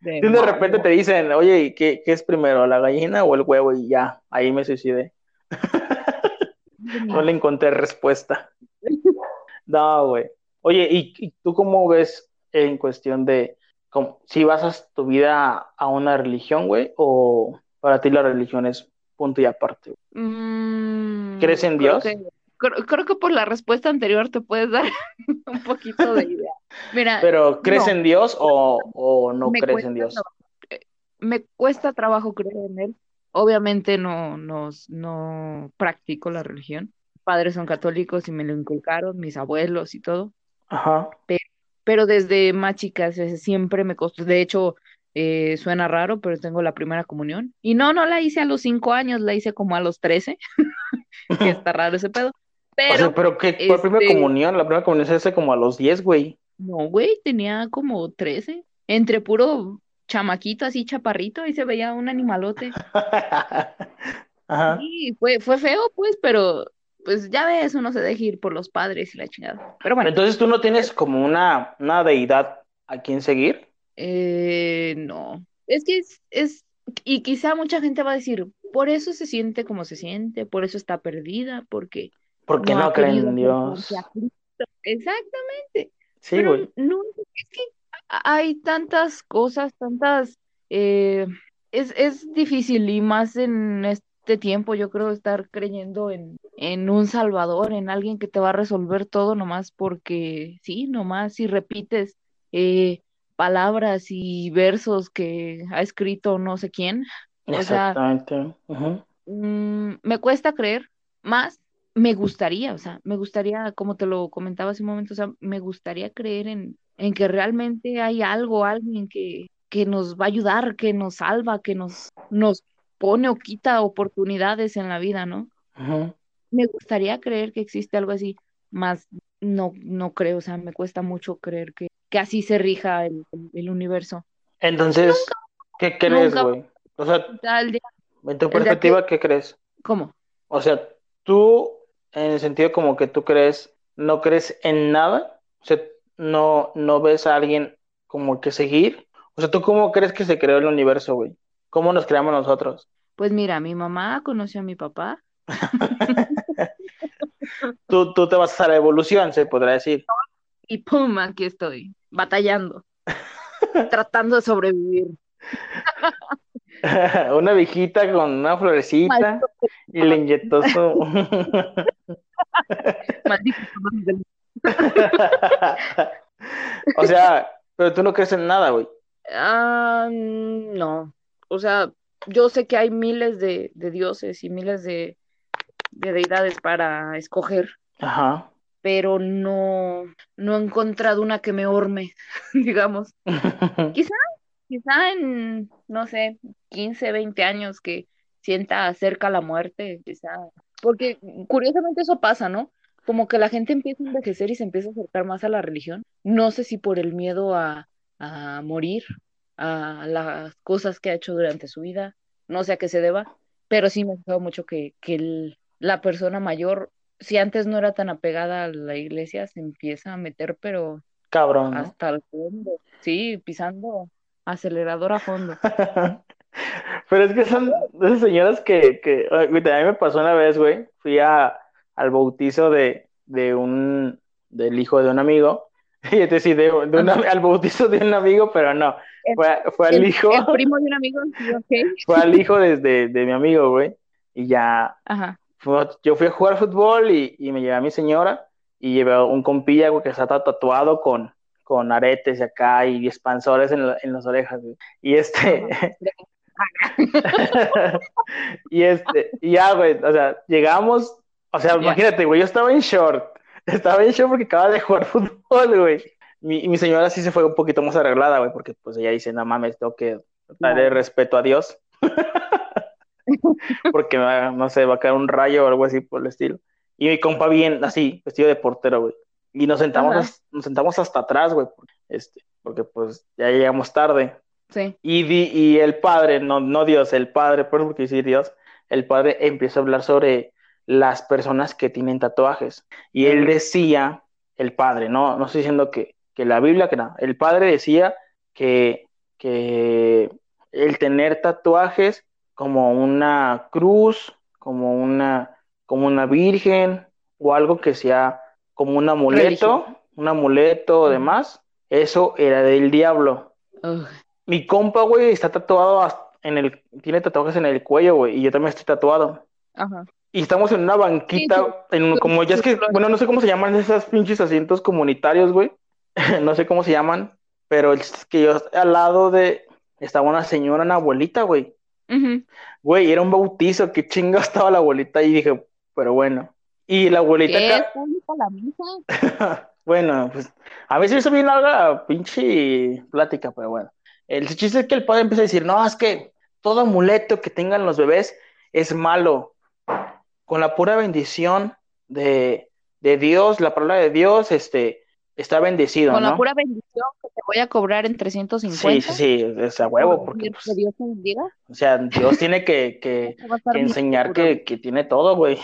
[SPEAKER 1] De, de repente te dicen, oye, ¿qué, ¿qué es primero, la gallina o el huevo? Y ya, ahí me suicidé. no le encontré respuesta. No, güey. Oye, ¿y, tú cómo ves en cuestión de si basas tu vida a una religión, güey, o para ti la religión es punto y aparte?
[SPEAKER 2] Mm,
[SPEAKER 1] ¿Crees en Dios?
[SPEAKER 2] Creo, que por la respuesta anterior te puedes dar un poquito de idea. Mira,
[SPEAKER 1] Pero ¿crees en Dios o, no crees en Dios?
[SPEAKER 2] Eh, me cuesta trabajo creer en él. Obviamente no, no, no practico la religión. padres son católicos y me lo inculcaron, mis abuelos y todo.
[SPEAKER 1] Ajá.
[SPEAKER 2] Pero, desde más chicas siempre me costó. De hecho, eh, suena raro, pero tengo la primera comunión. Y no, no la hice a los cinco años, la hice como a los trece. que está raro ese pedo. Pero,
[SPEAKER 1] pero ¿qué? ¿Cuál primera este comunión? La primera comunión se hace como a los diez, güey.
[SPEAKER 2] No, güey, tenía como trece. Entre puro chamaquito así chaparrito y se veía un animalote.
[SPEAKER 1] Ajá.
[SPEAKER 2] Sí, fue, fue feo, pues, pero pues ya ves, uno se deja ir por los padres y la chingada. Pero bueno.
[SPEAKER 1] Entonces tú no tienes como una, una deidad a quien seguir.
[SPEAKER 2] Eh, no. Es que es, es, y quizá mucha gente va a decir, por eso se siente como se siente, por eso está perdida, porque.
[SPEAKER 1] Porque no, creen en Dios.
[SPEAKER 2] Exactamente.
[SPEAKER 1] Sí, güey.
[SPEAKER 2] No, es que hay tantas cosas, tantas... Eh, es, es difícil y más en este tiempo yo creo estar creyendo en, en un salvador, en alguien que te va a resolver todo nomás porque sí, nomás si repites eh, palabras y versos que ha escrito no sé quién.
[SPEAKER 1] Exactamente.
[SPEAKER 2] Mm, me cuesta creer, más me gustaría, o sea, me gustaría, como te lo comentaba hace un momento, o sea, me gustaría creer en, en que realmente hay algo, alguien que, que nos va a ayudar, que nos salva, que nos, nos pone o quita oportunidades en la vida, ¿no? Me gustaría creer que existe algo así, más no, no creo, o sea, me cuesta mucho creer que, que así se rija el, el universo.
[SPEAKER 1] Entonces, ¿qué crees, güey? O sea, en tu perspectiva, ¿qué crees?
[SPEAKER 2] ¿Cómo?
[SPEAKER 1] O sea, tú, en el sentido como que tú crees, no crees en nada, o sea, no, no ves a alguien como que seguir? O sea, ¿tú cómo crees que se creó el universo, güey? ¿Cómo nos creamos nosotros?
[SPEAKER 2] Pues mira, mi mamá conoció a mi papá.
[SPEAKER 1] tú, tú te vas a la evolución, se podrá decir.
[SPEAKER 2] Y pum, aquí estoy, batallando, tratando de sobrevivir.
[SPEAKER 1] una viejita con una florecita y le inyectó su... o sea, pero tú no crees en nada, güey.
[SPEAKER 2] Ah, no. O sea, yo sé que hay miles de, de dioses y miles de, de deidades para escoger,
[SPEAKER 1] Ajá.
[SPEAKER 2] pero no, no he encontrado una que me orme, digamos. Quizá, quizá en, no sé, 15, 20 años que sienta cerca la muerte, quizá. Porque curiosamente eso pasa, ¿no? Como que la gente empieza a envejecer y se empieza a acercar más a la religión. No sé si por el miedo a, a morir, a las cosas que ha hecho durante su vida, no sé a qué se deba, pero sí me ha gustado mucho que, que el- la persona mayor, si antes no era tan apegada a la iglesia, se empieza a meter, pero
[SPEAKER 1] Cabrón, ¿no?
[SPEAKER 2] hasta el fondo, sí, pisando acelerador a fondo.
[SPEAKER 1] Pero es que son esas señoras que, que güey, también me pasó una vez, güey. Fui a, al bautizo de, de un, del hijo de un amigo. Y es decir, de, de una- al bautizo de un amigo, pero no.
[SPEAKER 2] El-
[SPEAKER 1] Fue, fue al
[SPEAKER 2] El,
[SPEAKER 1] hijo,
[SPEAKER 2] el primo de un amigo, sí, ok.
[SPEAKER 1] fue al hijo de, de, de mi amigo, güey. Y ya,
[SPEAKER 2] Ajá,
[SPEAKER 1] fuimos- yo fui a jugar fútbol y, y me llevé a mi señora y llevé a un compilla, güey, que está tatuado con, con aretes y acá y expansores en, la- en las orejas, güey. Y este, y este, y ya, güey, o sea, llegamos, o sea,
[SPEAKER 2] Ya.
[SPEAKER 1] imagínate, güey, yo estaba en short, estaba en short porque acaba de jugar fútbol, güey. Mi, y mi señora sí se fue un poquito más arreglada, güey, porque pues ella dice, no mames, tengo que darle
[SPEAKER 2] Claro.
[SPEAKER 1] respeto a Dios. Porque no sé, va a caer un rayo o algo así por el estilo. Y mi compa bien, así, vestido de portero, güey. Y nos sentamos,
[SPEAKER 2] Ajá.
[SPEAKER 1] nos sentamos hasta atrás, güey, este, porque pues ya llegamos tarde.
[SPEAKER 2] Sí.
[SPEAKER 1] Y, di- y el padre, no, no Dios, el padre, por porque decir Dios, el padre empieza a hablar sobre las personas que tienen tatuajes. Y él decía, el padre, no, no estoy diciendo que, que la Biblia, que no, el padre decía que, que el tener tatuajes como una cruz, como una, como una virgen, o algo que sea como un amuleto, un amuleto o demás, eso era del diablo. Mi compa, güey, está tatuado en el, tiene tatuajes en el cuello, güey, y yo también estoy tatuado.
[SPEAKER 2] Ajá.
[SPEAKER 1] Y estamos en una banquita, en un- como ya es que, bueno, no sé cómo se llaman esas pinches asientos comunitarios, güey. No sé cómo se llaman, pero es que yo al lado de estaba una señora, una abuelita, güey.
[SPEAKER 2] Ujú.
[SPEAKER 1] Güey, era un bautizo, qué chinga estaba la abuelita y dije, pero bueno. Y la abuelita
[SPEAKER 2] ¿Qué
[SPEAKER 1] acá,
[SPEAKER 2] la misa?
[SPEAKER 1] Bueno, pues a veces hizo bien larga pinche plática, pero bueno. El chiste es que el padre empieza a decir, no, es que todo amuleto que tengan los bebés es malo. Con la pura bendición de, de Dios, la palabra de Dios, este, está bendecido,
[SPEAKER 2] Con la pura bendición que te voy a cobrar en 350.
[SPEAKER 1] Sí, sí, sí, es a huevo,
[SPEAKER 2] por
[SPEAKER 1] porque, pues,
[SPEAKER 2] Dios te bendiga.
[SPEAKER 1] o sea, Dios tiene que, que, enseñar que, que tiene todo, güey.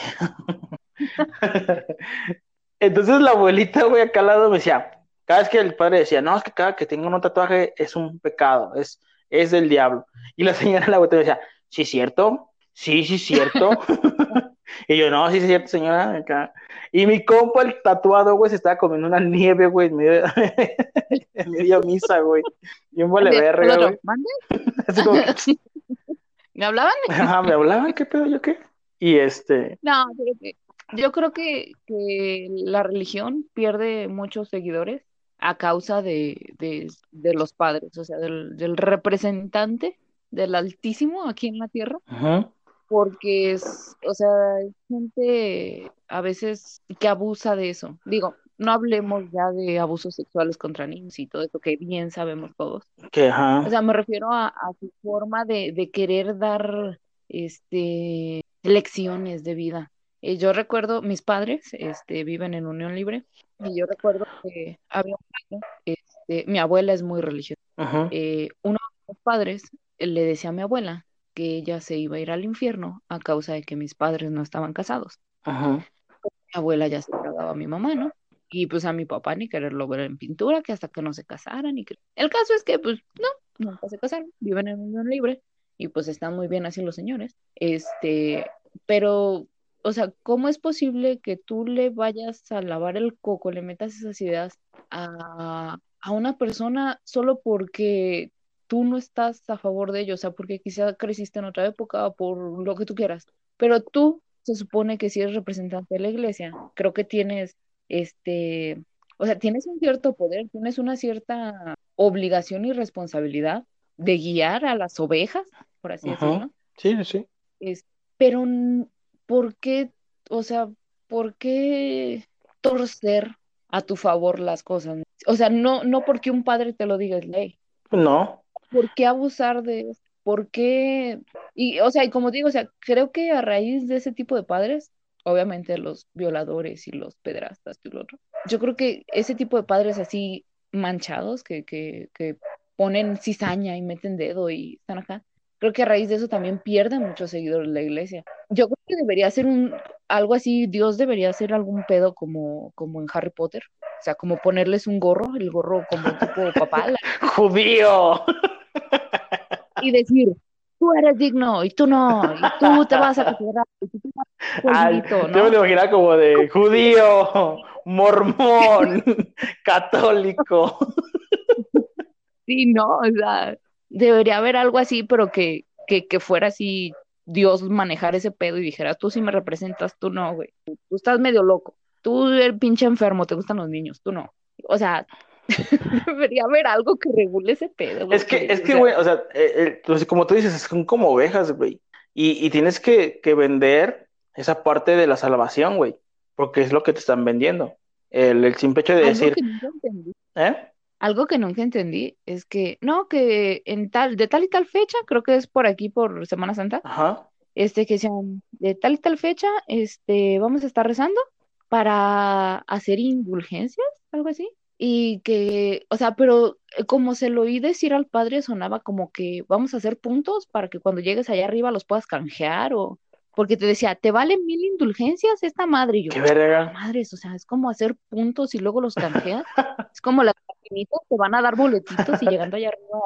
[SPEAKER 1] Entonces la abuelita, güey, acá al lado me decía, cada vez que el padre decía, no, es que cada que tenga un tatuaje es un pecado, es, es del diablo. Y la señora, la me decía, sí, cierto, sí, sí, cierto. y yo, no, sí, sí, cierto, señora. Acá. Y mi compa, el tatuado, güey, se estaba comiendo una nieve, güey, en medio, en medio misa, güey. Y un vale verga, güey.
[SPEAKER 2] ¿mande?
[SPEAKER 1] Así como,
[SPEAKER 2] ¿Me hablaban?
[SPEAKER 1] ajá, me hablaban, ¿qué pedo, yo qué? Y este,
[SPEAKER 2] No, yo creo que, que la religión pierde muchos seguidores a causa de, de, de los padres, o sea, del, del representante del Altísimo aquí en la tierra, porque es, o sea, hay gente a veces que abusa de eso. Digo, no hablemos ya de abusos sexuales contra niños y todo eso que bien sabemos todos.
[SPEAKER 1] que
[SPEAKER 2] O
[SPEAKER 1] ajá,
[SPEAKER 2] sea, me refiero a, a su forma de, de querer dar este lecciones de vida. Eh, yo recuerdo, mis padres este, viven en unión libre y yo recuerdo que había un año, este, mi abuela es muy religiosa. Eh, uno de mis padres le decía a mi abuela que ella se iba a ir al infierno a causa de que mis padres no estaban casados. Mi abuela ya se tragaba a mi mamá, ¿no? Y pues a mi papá ni quererlo ver en pintura, que hasta que no se casaran. Y que... El caso es que, pues, no, nunca se casaron, viven en unión libre y pues están muy bien así los señores. Este, pero, o sea, ¿cómo es posible que tú le vayas a lavar el coco, le metas esas ideas a, a una persona solo porque tú no estás a favor de ello? O sea, porque quizá creciste en otra época o por lo que tú quieras. Pero tú se supone que si eres representante de la iglesia, creo que tienes este, o sea, tienes un cierto poder, tienes una cierta obligación y responsabilidad de guiar a las ovejas por así decirlo.
[SPEAKER 1] Sí, sí.
[SPEAKER 2] Es, pero, ¿por qué, o sea, por qué torcer a tu favor las cosas? O sea, no, no porque un padre te lo diga es ley.
[SPEAKER 1] No.
[SPEAKER 2] ¿Por qué abusar de eso? ¿Por qué? Y, o sea, y como digo, o sea, creo que a raíz de ese tipo de padres, obviamente los violadores y los pedrastas y lo otro, yo creo que ese tipo de padres así manchados que, que, que ponen cizaña y meten dedo y están acá, creo que a raíz de eso también pierden muchos seguidores la iglesia. Yo creo que debería ser un algo así, Dios debería hacer algún pedo como, como en Harry Potter. O sea, como ponerles un gorro, el gorro como tipo papal.
[SPEAKER 1] ¡Judío!
[SPEAKER 2] Y decir, tú eres digno y tú no, y tú te vas a considerar,
[SPEAKER 1] Ay, ¿no? Yo me lo imaginaba como de judío, mormón, católico.
[SPEAKER 2] Sí, no, o sea, debería haber algo así, pero que, que, que fuera así Dios manejar ese pedo y dijera, tú sí me representas, tú no, güey. Tú estás medio loco. Tú eres pinche enfermo, te gustan los niños, tú no. O sea, debería haber algo que regule ese pedo.
[SPEAKER 1] Es que, es que, güey, o sea, eh, eh, como tú dices, son como ovejas, güey. Y, y tienes que, que, vender esa parte de la salvación, güey. Porque es lo que te están vendiendo. El, el simple hecho de decir. ¿Eh?
[SPEAKER 2] Algo que nunca entendí es que, no, que en tal, de tal y tal fecha, creo que es por aquí, por Semana Santa, este, que sean de tal y tal fecha, este, vamos a estar rezando para hacer indulgencias, algo así. Y que, o sea, pero eh, como se lo oí decir al padre, sonaba como que vamos a hacer puntos para que cuando llegues allá arriba los puedas canjear o, porque te decía, ¿te valen mil indulgencias esta madre? Y yo,
[SPEAKER 1] ¿Qué verga?
[SPEAKER 2] Madres, o sea, es como hacer puntos y luego los canjeas. es como las te van a dar boletitos y llegando allá arriba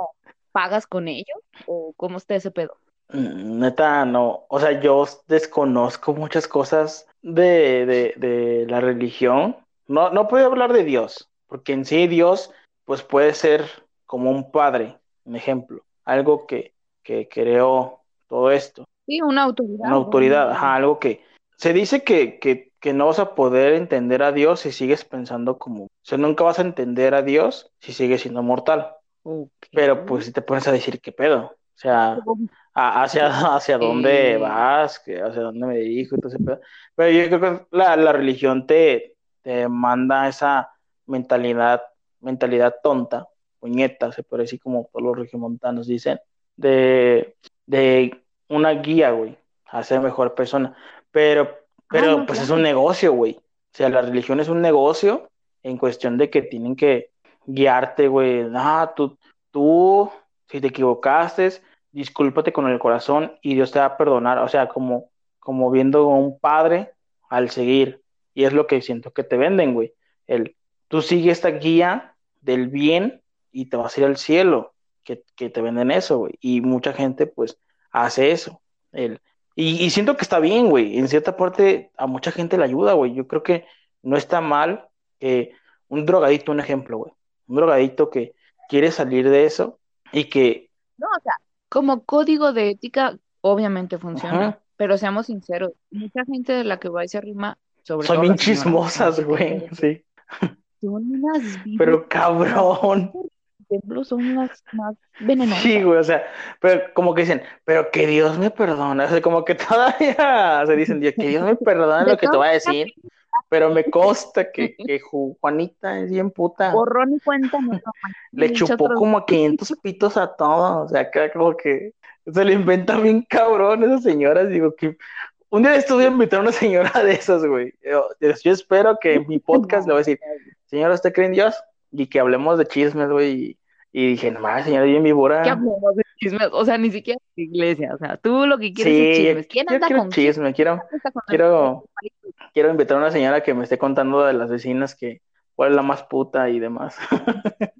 [SPEAKER 2] pagas con ellos. ¿O cómo está ese pedo?
[SPEAKER 1] Mm, neta, no. O sea, yo desconozco muchas cosas de, de, de la religión. No, no puedo hablar de Dios, porque en sí Dios, pues puede ser como un padre, un ejemplo, algo que, que creó todo esto.
[SPEAKER 2] Sí, una autoridad.
[SPEAKER 1] Una autoridad, ajá, algo que se dice que, que, que, no vas a poder entender a Dios si sigues pensando como, sea, nunca vas a entender a Dios si sigues siendo mortal. Pero pues si te pones a decir qué pedo, o sea, hacia, hacia dónde vas, hacia dónde me dirijo, entonces, pero yo creo que la, la religión te, te manda esa mentalidad, mentalidad tonta, puñeta, se puede decir como todos los regiomontanos dicen, de, de una guía, güey, a ser mejor persona. Pero, ah, pero pues es un negocio, güey. O sea, la religión es un negocio en cuestión de que tienen que guiarte, güey. Ah, tú, tú, si te equivocaste, discúlpate con el corazón y Dios te va a perdonar. O sea, como, como viendo a un padre al seguir. Y es lo que siento que te venden, güey. El, tú sigues esta guía del bien y te vas a ir al cielo. Que, que te venden eso, güey. Y mucha gente, pues, hace eso. Él. Y, siento que está bien, güey. En cierta parte a mucha gente le ayuda, güey. Yo creo que no está mal que un drogadito, un ejemplo, güey. Un drogadito que quiere salir de eso y que...
[SPEAKER 2] No, o sea, como código de ética, obviamente funciona. Pero seamos sinceros, mucha gente de la que va a esa rima,
[SPEAKER 1] sobre Son bien chismosas, güey, sí.
[SPEAKER 2] Son unas
[SPEAKER 1] Pero cabrón
[SPEAKER 2] son las más venenosas.
[SPEAKER 1] Sí, güey, o sea, pero como que dicen, pero que Dios me perdone, o sea, como que todavía se dicen, que Dios me perdone lo que te voy a decir, pero me consta que, que Juanita es bien puta.
[SPEAKER 2] Borrón y cuenta,
[SPEAKER 1] Le chupó como a 500 pitos a todos, o sea, que como que se le inventa bien cabrón esas señoras, digo que un día estuve a invitar a una señora de esas, güey. Yo, yo espero que en mi podcast le voy a decir, señora, ¿usted cree en Dios? Y que hablemos de chismes, güey, y dije, nomás, señora, bien víbora.
[SPEAKER 2] ¿Qué hablamos de chismes? O sea, ni siquiera iglesia. O sea, tú lo que quieres es chismes. ¿Quién anda
[SPEAKER 1] quiero
[SPEAKER 2] con
[SPEAKER 1] chisme? Quiero, quiero, quiero invitar a una señora que me esté contando de las vecinas que cuál es la más puta y demás.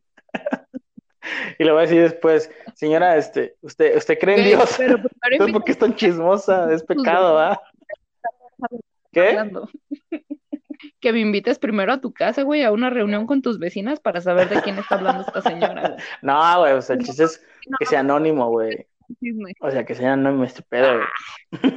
[SPEAKER 1] y le voy a decir después, señora, este, usted, usted cree en Dios. Pero Entonces, ¿por qué es tan chismosa? Es pecado, ¿ah? ¿Qué?
[SPEAKER 2] que me invites primero a tu casa, güey, a una reunión con tus vecinas para saber de quién está hablando esta señora.
[SPEAKER 1] No, güey, o sea, el chiste es que sea anónimo, güey. O sea, que sea anónimo este pedo, güey.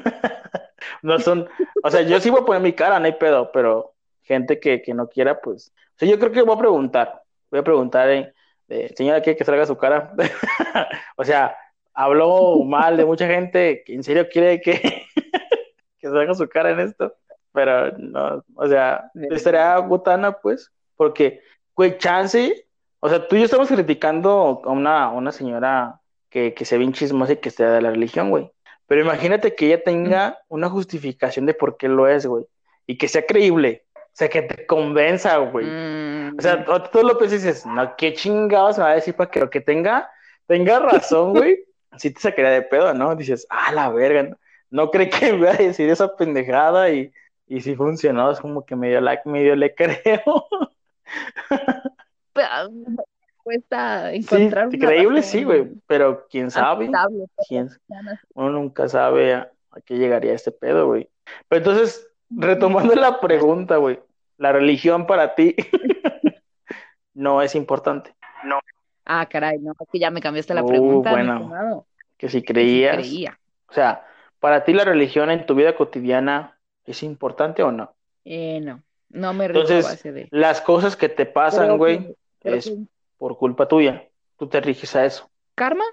[SPEAKER 1] no son, o sea, yo sí voy a poner mi cara, no hay pedo, pero gente que, que no quiera, pues, o sea, yo creo que voy a preguntar, voy a preguntar, eh, señora, ¿quiere que salga su cara? o sea, habló mal de mucha gente que en serio quiere que, que se haga su cara en esto. Pero no, o sea, estaría botana, pues, porque, güey, chance, o sea, tú y yo estamos criticando a una, una señora que, que se ve chismosa y que sea de la religión, güey. Pero imagínate que ella tenga una justificación de por qué lo es, güey. Y que sea creíble. O sea, que te convenza, güey. O sea,
[SPEAKER 2] Mm,
[SPEAKER 1] tú lo piensas y dices, no, qué chingados me va a decir para que lo que tenga, tenga razón, güey. Sí te sacaría de pedo, ¿no? Dices, ah, la verga, no, no cree que me va a decir esa pendejada y, y si funcionó, es como que medio, la, medio le creo.
[SPEAKER 2] Ah, Cuesta
[SPEAKER 1] Sí,
[SPEAKER 2] encontrar una
[SPEAKER 1] creíble sí, güey, pero quién sabe, quién,
[SPEAKER 2] así.
[SPEAKER 1] uno nunca sabe a, a qué llegaría este pedo, güey. Pero entonces, retomando la pregunta, güey, la religión para ti no es importante.
[SPEAKER 2] Ah, caray, no, es que ya me cambiaste la
[SPEAKER 1] Uh,
[SPEAKER 2] pregunta,
[SPEAKER 1] bueno. Que si
[SPEAKER 2] Que sí
[SPEAKER 1] creías,
[SPEAKER 2] creía.
[SPEAKER 1] o sea, para ti la religión en tu vida cotidiana es importante o no?
[SPEAKER 2] Eh, no, no me
[SPEAKER 1] Entonces,
[SPEAKER 2] base de.
[SPEAKER 1] las cosas que te pasan, güey, es por culpa tuya. Tú te riges a eso.
[SPEAKER 2] karma,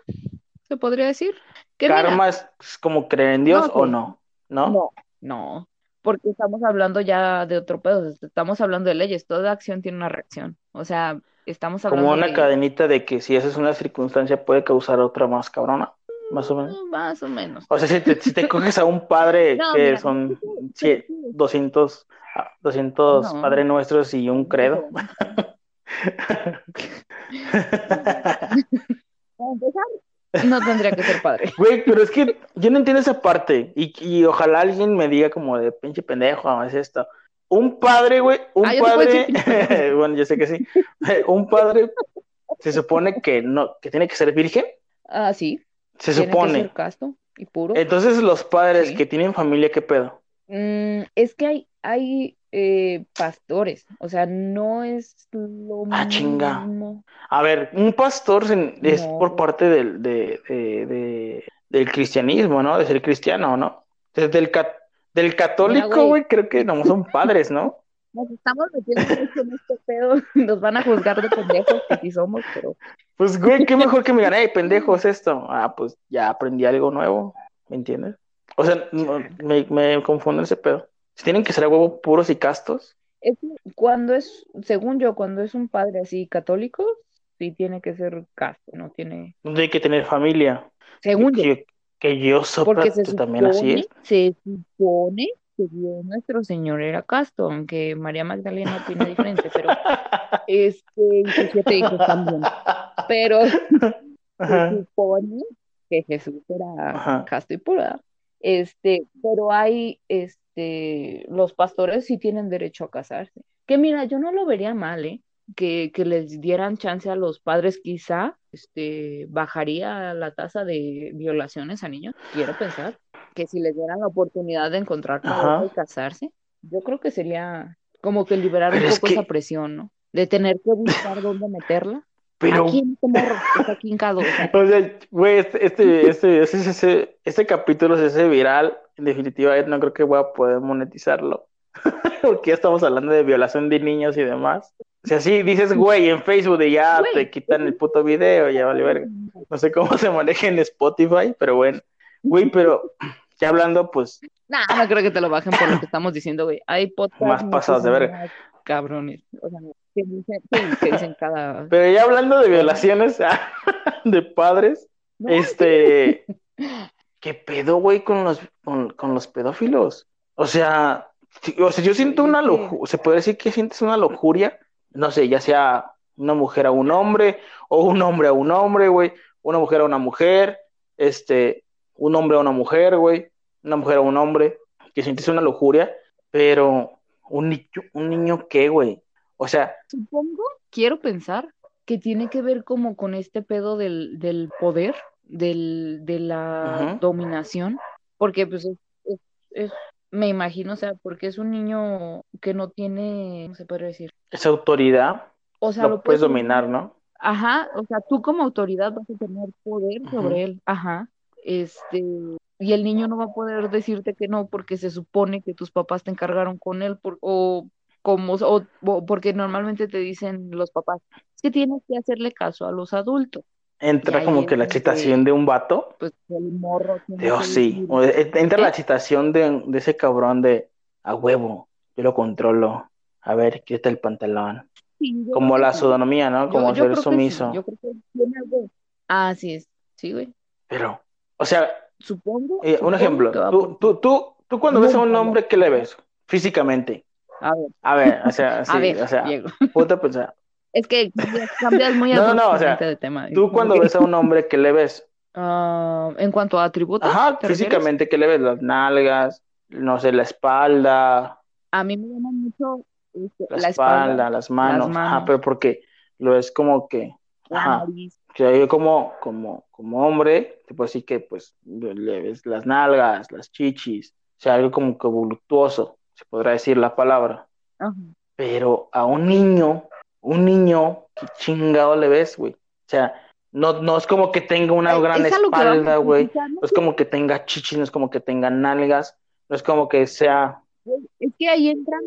[SPEAKER 2] se podría decir.
[SPEAKER 1] ¿Karma es como creer en Dios
[SPEAKER 2] No,
[SPEAKER 1] o no? ¿No?
[SPEAKER 2] no, no, porque estamos hablando ya de otro pedo, estamos hablando de leyes, toda acción tiene una reacción, o sea, estamos
[SPEAKER 1] Como
[SPEAKER 2] hablando
[SPEAKER 1] una
[SPEAKER 2] de
[SPEAKER 1] cadenita de que si esa es una circunstancia puede causar otra más cabrona, más o menos.
[SPEAKER 2] Mm, más o menos.
[SPEAKER 1] O sea, si te, si te coges a un padre
[SPEAKER 2] No,
[SPEAKER 1] que
[SPEAKER 2] mira,
[SPEAKER 1] son
[SPEAKER 2] sí,
[SPEAKER 1] cien-
[SPEAKER 2] sí,
[SPEAKER 1] 200, ah, 200
[SPEAKER 2] No.
[SPEAKER 1] Padres Nuestros y un credo.
[SPEAKER 2] Para empezar, no tendría que ser padre.
[SPEAKER 1] Güey, pero es que yo no entiendo esa parte y, y ojalá alguien me diga como de pinche pendejo, es esto. Un padre, güey, un
[SPEAKER 2] Ah,
[SPEAKER 1] padre, bueno, yo sé que sí, un padre se supone que no, que tiene que ser virgen,
[SPEAKER 2] Ah, sí,
[SPEAKER 1] se
[SPEAKER 2] tiene que
[SPEAKER 1] supone.
[SPEAKER 2] ser casto y puro.
[SPEAKER 1] Entonces los padres
[SPEAKER 2] Sí.
[SPEAKER 1] que tienen familia, ¿qué pedo?
[SPEAKER 2] Mm, es que hay, hay eh, pastores, o sea, no es lo
[SPEAKER 1] Ah, chinga.
[SPEAKER 2] mismo.
[SPEAKER 1] A ver, un pastor es
[SPEAKER 2] No,
[SPEAKER 1] por parte del, de, de- de- del cristianismo, ¿no? De ser cristiano, ¿no? Desde el, ca- del católico,
[SPEAKER 2] güey.
[SPEAKER 1] creo que no son padres, ¿no?
[SPEAKER 2] Nos estamos metiendo mucho en este pedo, nos van a juzgar de pendejos que sí somos, pero
[SPEAKER 1] Pues, güey, qué mejor que me hey, pendejo, es esto. Ah, pues ya aprendí algo nuevo, ¿me entiendes? O sea, me, me confundo ese pedo. Tienen que ser a huevo puros y castos,
[SPEAKER 2] es que cuando es, según yo, cuando es un padre así católico, sí tiene que ser casto, no tiene,
[SPEAKER 1] no tienen que tener familia.
[SPEAKER 2] según yo,
[SPEAKER 1] Que, que yo sepa,
[SPEAKER 2] porque se
[SPEAKER 1] también así es.
[SPEAKER 2] se supone que Dios nuestro Señor era casto, aunque María Magdalena opina diferente, pero este, siete hijos también, pero
[SPEAKER 1] Ajá.
[SPEAKER 2] se supone que Jesús era
[SPEAKER 1] Ajá.
[SPEAKER 2] casto y puro, ¿verdad? Este, pero hay, este, los pastores sí tienen derecho a casarse. Que mira, yo no lo vería mal, ¿eh? Que, que les dieran chance a los padres, quizá, este, bajaría la tasa de violaciones a niños, quiero pensar, que si les dieran la oportunidad de encontrar pareja y casarse, yo creo que sería como que liberar un
[SPEAKER 1] es
[SPEAKER 2] poco
[SPEAKER 1] que-
[SPEAKER 2] esa presión, ¿no? De tener que buscar dónde meterla.
[SPEAKER 1] Pero,
[SPEAKER 2] Aquí en este o sea,
[SPEAKER 1] sea, güey, este, este, este, este, este, este capítulo se hace viral. En definitiva, no creo que voy a poder monetizarlo. Porque ya estamos hablando de violación de niños y demás. O sea, sí, dices, güey, en Facebook y ya
[SPEAKER 2] Güey.
[SPEAKER 1] te quitan el puto video, ya vale verga. No sé cómo se maneja en Spotify, pero bueno. Güey, pero ya hablando, pues,
[SPEAKER 2] Nah, no creo que te lo bajen por lo que estamos diciendo, güey. Hay podcasts
[SPEAKER 1] Más pasados de verga.
[SPEAKER 2] cabrones. O sea, que dicen, que dicen cada.
[SPEAKER 1] pero ya hablando de violaciones de padres,
[SPEAKER 2] No,
[SPEAKER 1] este, ¿qué pedo, güey, con los, con, con los pedófilos? O sea, o sea, yo siento una lujuria, se puede decir que sientes una lujuria, no sé, ya sea una mujer a un hombre, o un hombre a un hombre, güey, una mujer a una mujer, este, un hombre a una mujer, güey, una mujer a un hombre, que sientes una lujuria, pero un niño, un niño qué, güey, o sea,
[SPEAKER 2] Supongo, quiero pensar que tiene que ver como con este pedo del, del poder, del, de la dominación, porque pues es, es- es- me imagino, o sea, porque es un niño que no tiene, ¿cómo se puede decir?
[SPEAKER 1] esa autoridad
[SPEAKER 2] O sea,
[SPEAKER 1] lo
[SPEAKER 2] lo
[SPEAKER 1] puedes dominar, ¿no?
[SPEAKER 2] Ajá, o sea, tú como autoridad vas a tener poder sobre él, ajá. Este, y el niño no va a poder decirte que no porque se supone que tus papás te encargaron con él por, o como o, o porque normalmente te dicen los papás, es que tienes que hacerle caso a los adultos.
[SPEAKER 1] Entra como que la excitación de un vato.
[SPEAKER 2] Pues el morro.
[SPEAKER 1] Dios, sí. O de- entra la
[SPEAKER 2] ¿Eh?
[SPEAKER 1] excitación de, de ese cabrón de a huevo, yo lo controlo. A ver, quita el pantalón.
[SPEAKER 2] Sí, yo
[SPEAKER 1] Como la pseudonomía, ¿no?
[SPEAKER 2] Yo-
[SPEAKER 1] Como
[SPEAKER 2] yo
[SPEAKER 1] ser
[SPEAKER 2] que sí,
[SPEAKER 1] sumiso.
[SPEAKER 2] Yo creo que tiene algo. Ah, sí es. Sí, güey.
[SPEAKER 1] Pero, o sea,
[SPEAKER 2] Supongo.
[SPEAKER 1] eh, un
[SPEAKER 2] supongo
[SPEAKER 1] ejemplo. Tú, tú, tú, tú cuando ves a un hombre, ¿qué le ves? Físicamente.
[SPEAKER 2] A ver,
[SPEAKER 1] A ver, o sea, sí,
[SPEAKER 2] a ver,
[SPEAKER 1] o sea, puta, sea,
[SPEAKER 2] Es que cambias- muy
[SPEAKER 1] No, no, no, o sea,
[SPEAKER 2] de tema.
[SPEAKER 1] tú cuando ves a un hombre, ¿qué le ves?
[SPEAKER 2] Ah, en cuanto a atributos,
[SPEAKER 1] Ajá,
[SPEAKER 2] ¿te refieres?
[SPEAKER 1] físicamente, ¿qué le ves? Las nalgas, no sé, la espalda,
[SPEAKER 2] A mí me llama mucho este,
[SPEAKER 1] la
[SPEAKER 2] la
[SPEAKER 1] espalda,
[SPEAKER 2] espalda,
[SPEAKER 1] las manos,
[SPEAKER 2] las
[SPEAKER 1] ajá,
[SPEAKER 2] manos.
[SPEAKER 1] pero porque lo es como que, ajá, que yo como, como, como hombre, te puedo decir que pues le ves las nalgas, las chichis, o sea, algo como que voluptuoso, se podrá decir la palabra.
[SPEAKER 2] Ajá.
[SPEAKER 1] Pero a un niño, un niño, ¿qué chingado le ves, güey? O sea, no, no es como que tenga una
[SPEAKER 2] Es-
[SPEAKER 1] gran
[SPEAKER 2] es
[SPEAKER 1] espalda, güey.
[SPEAKER 2] no
[SPEAKER 1] es como que tenga chichis, no es como que tenga nalgas, no es como que sea.
[SPEAKER 2] Es que ahí entran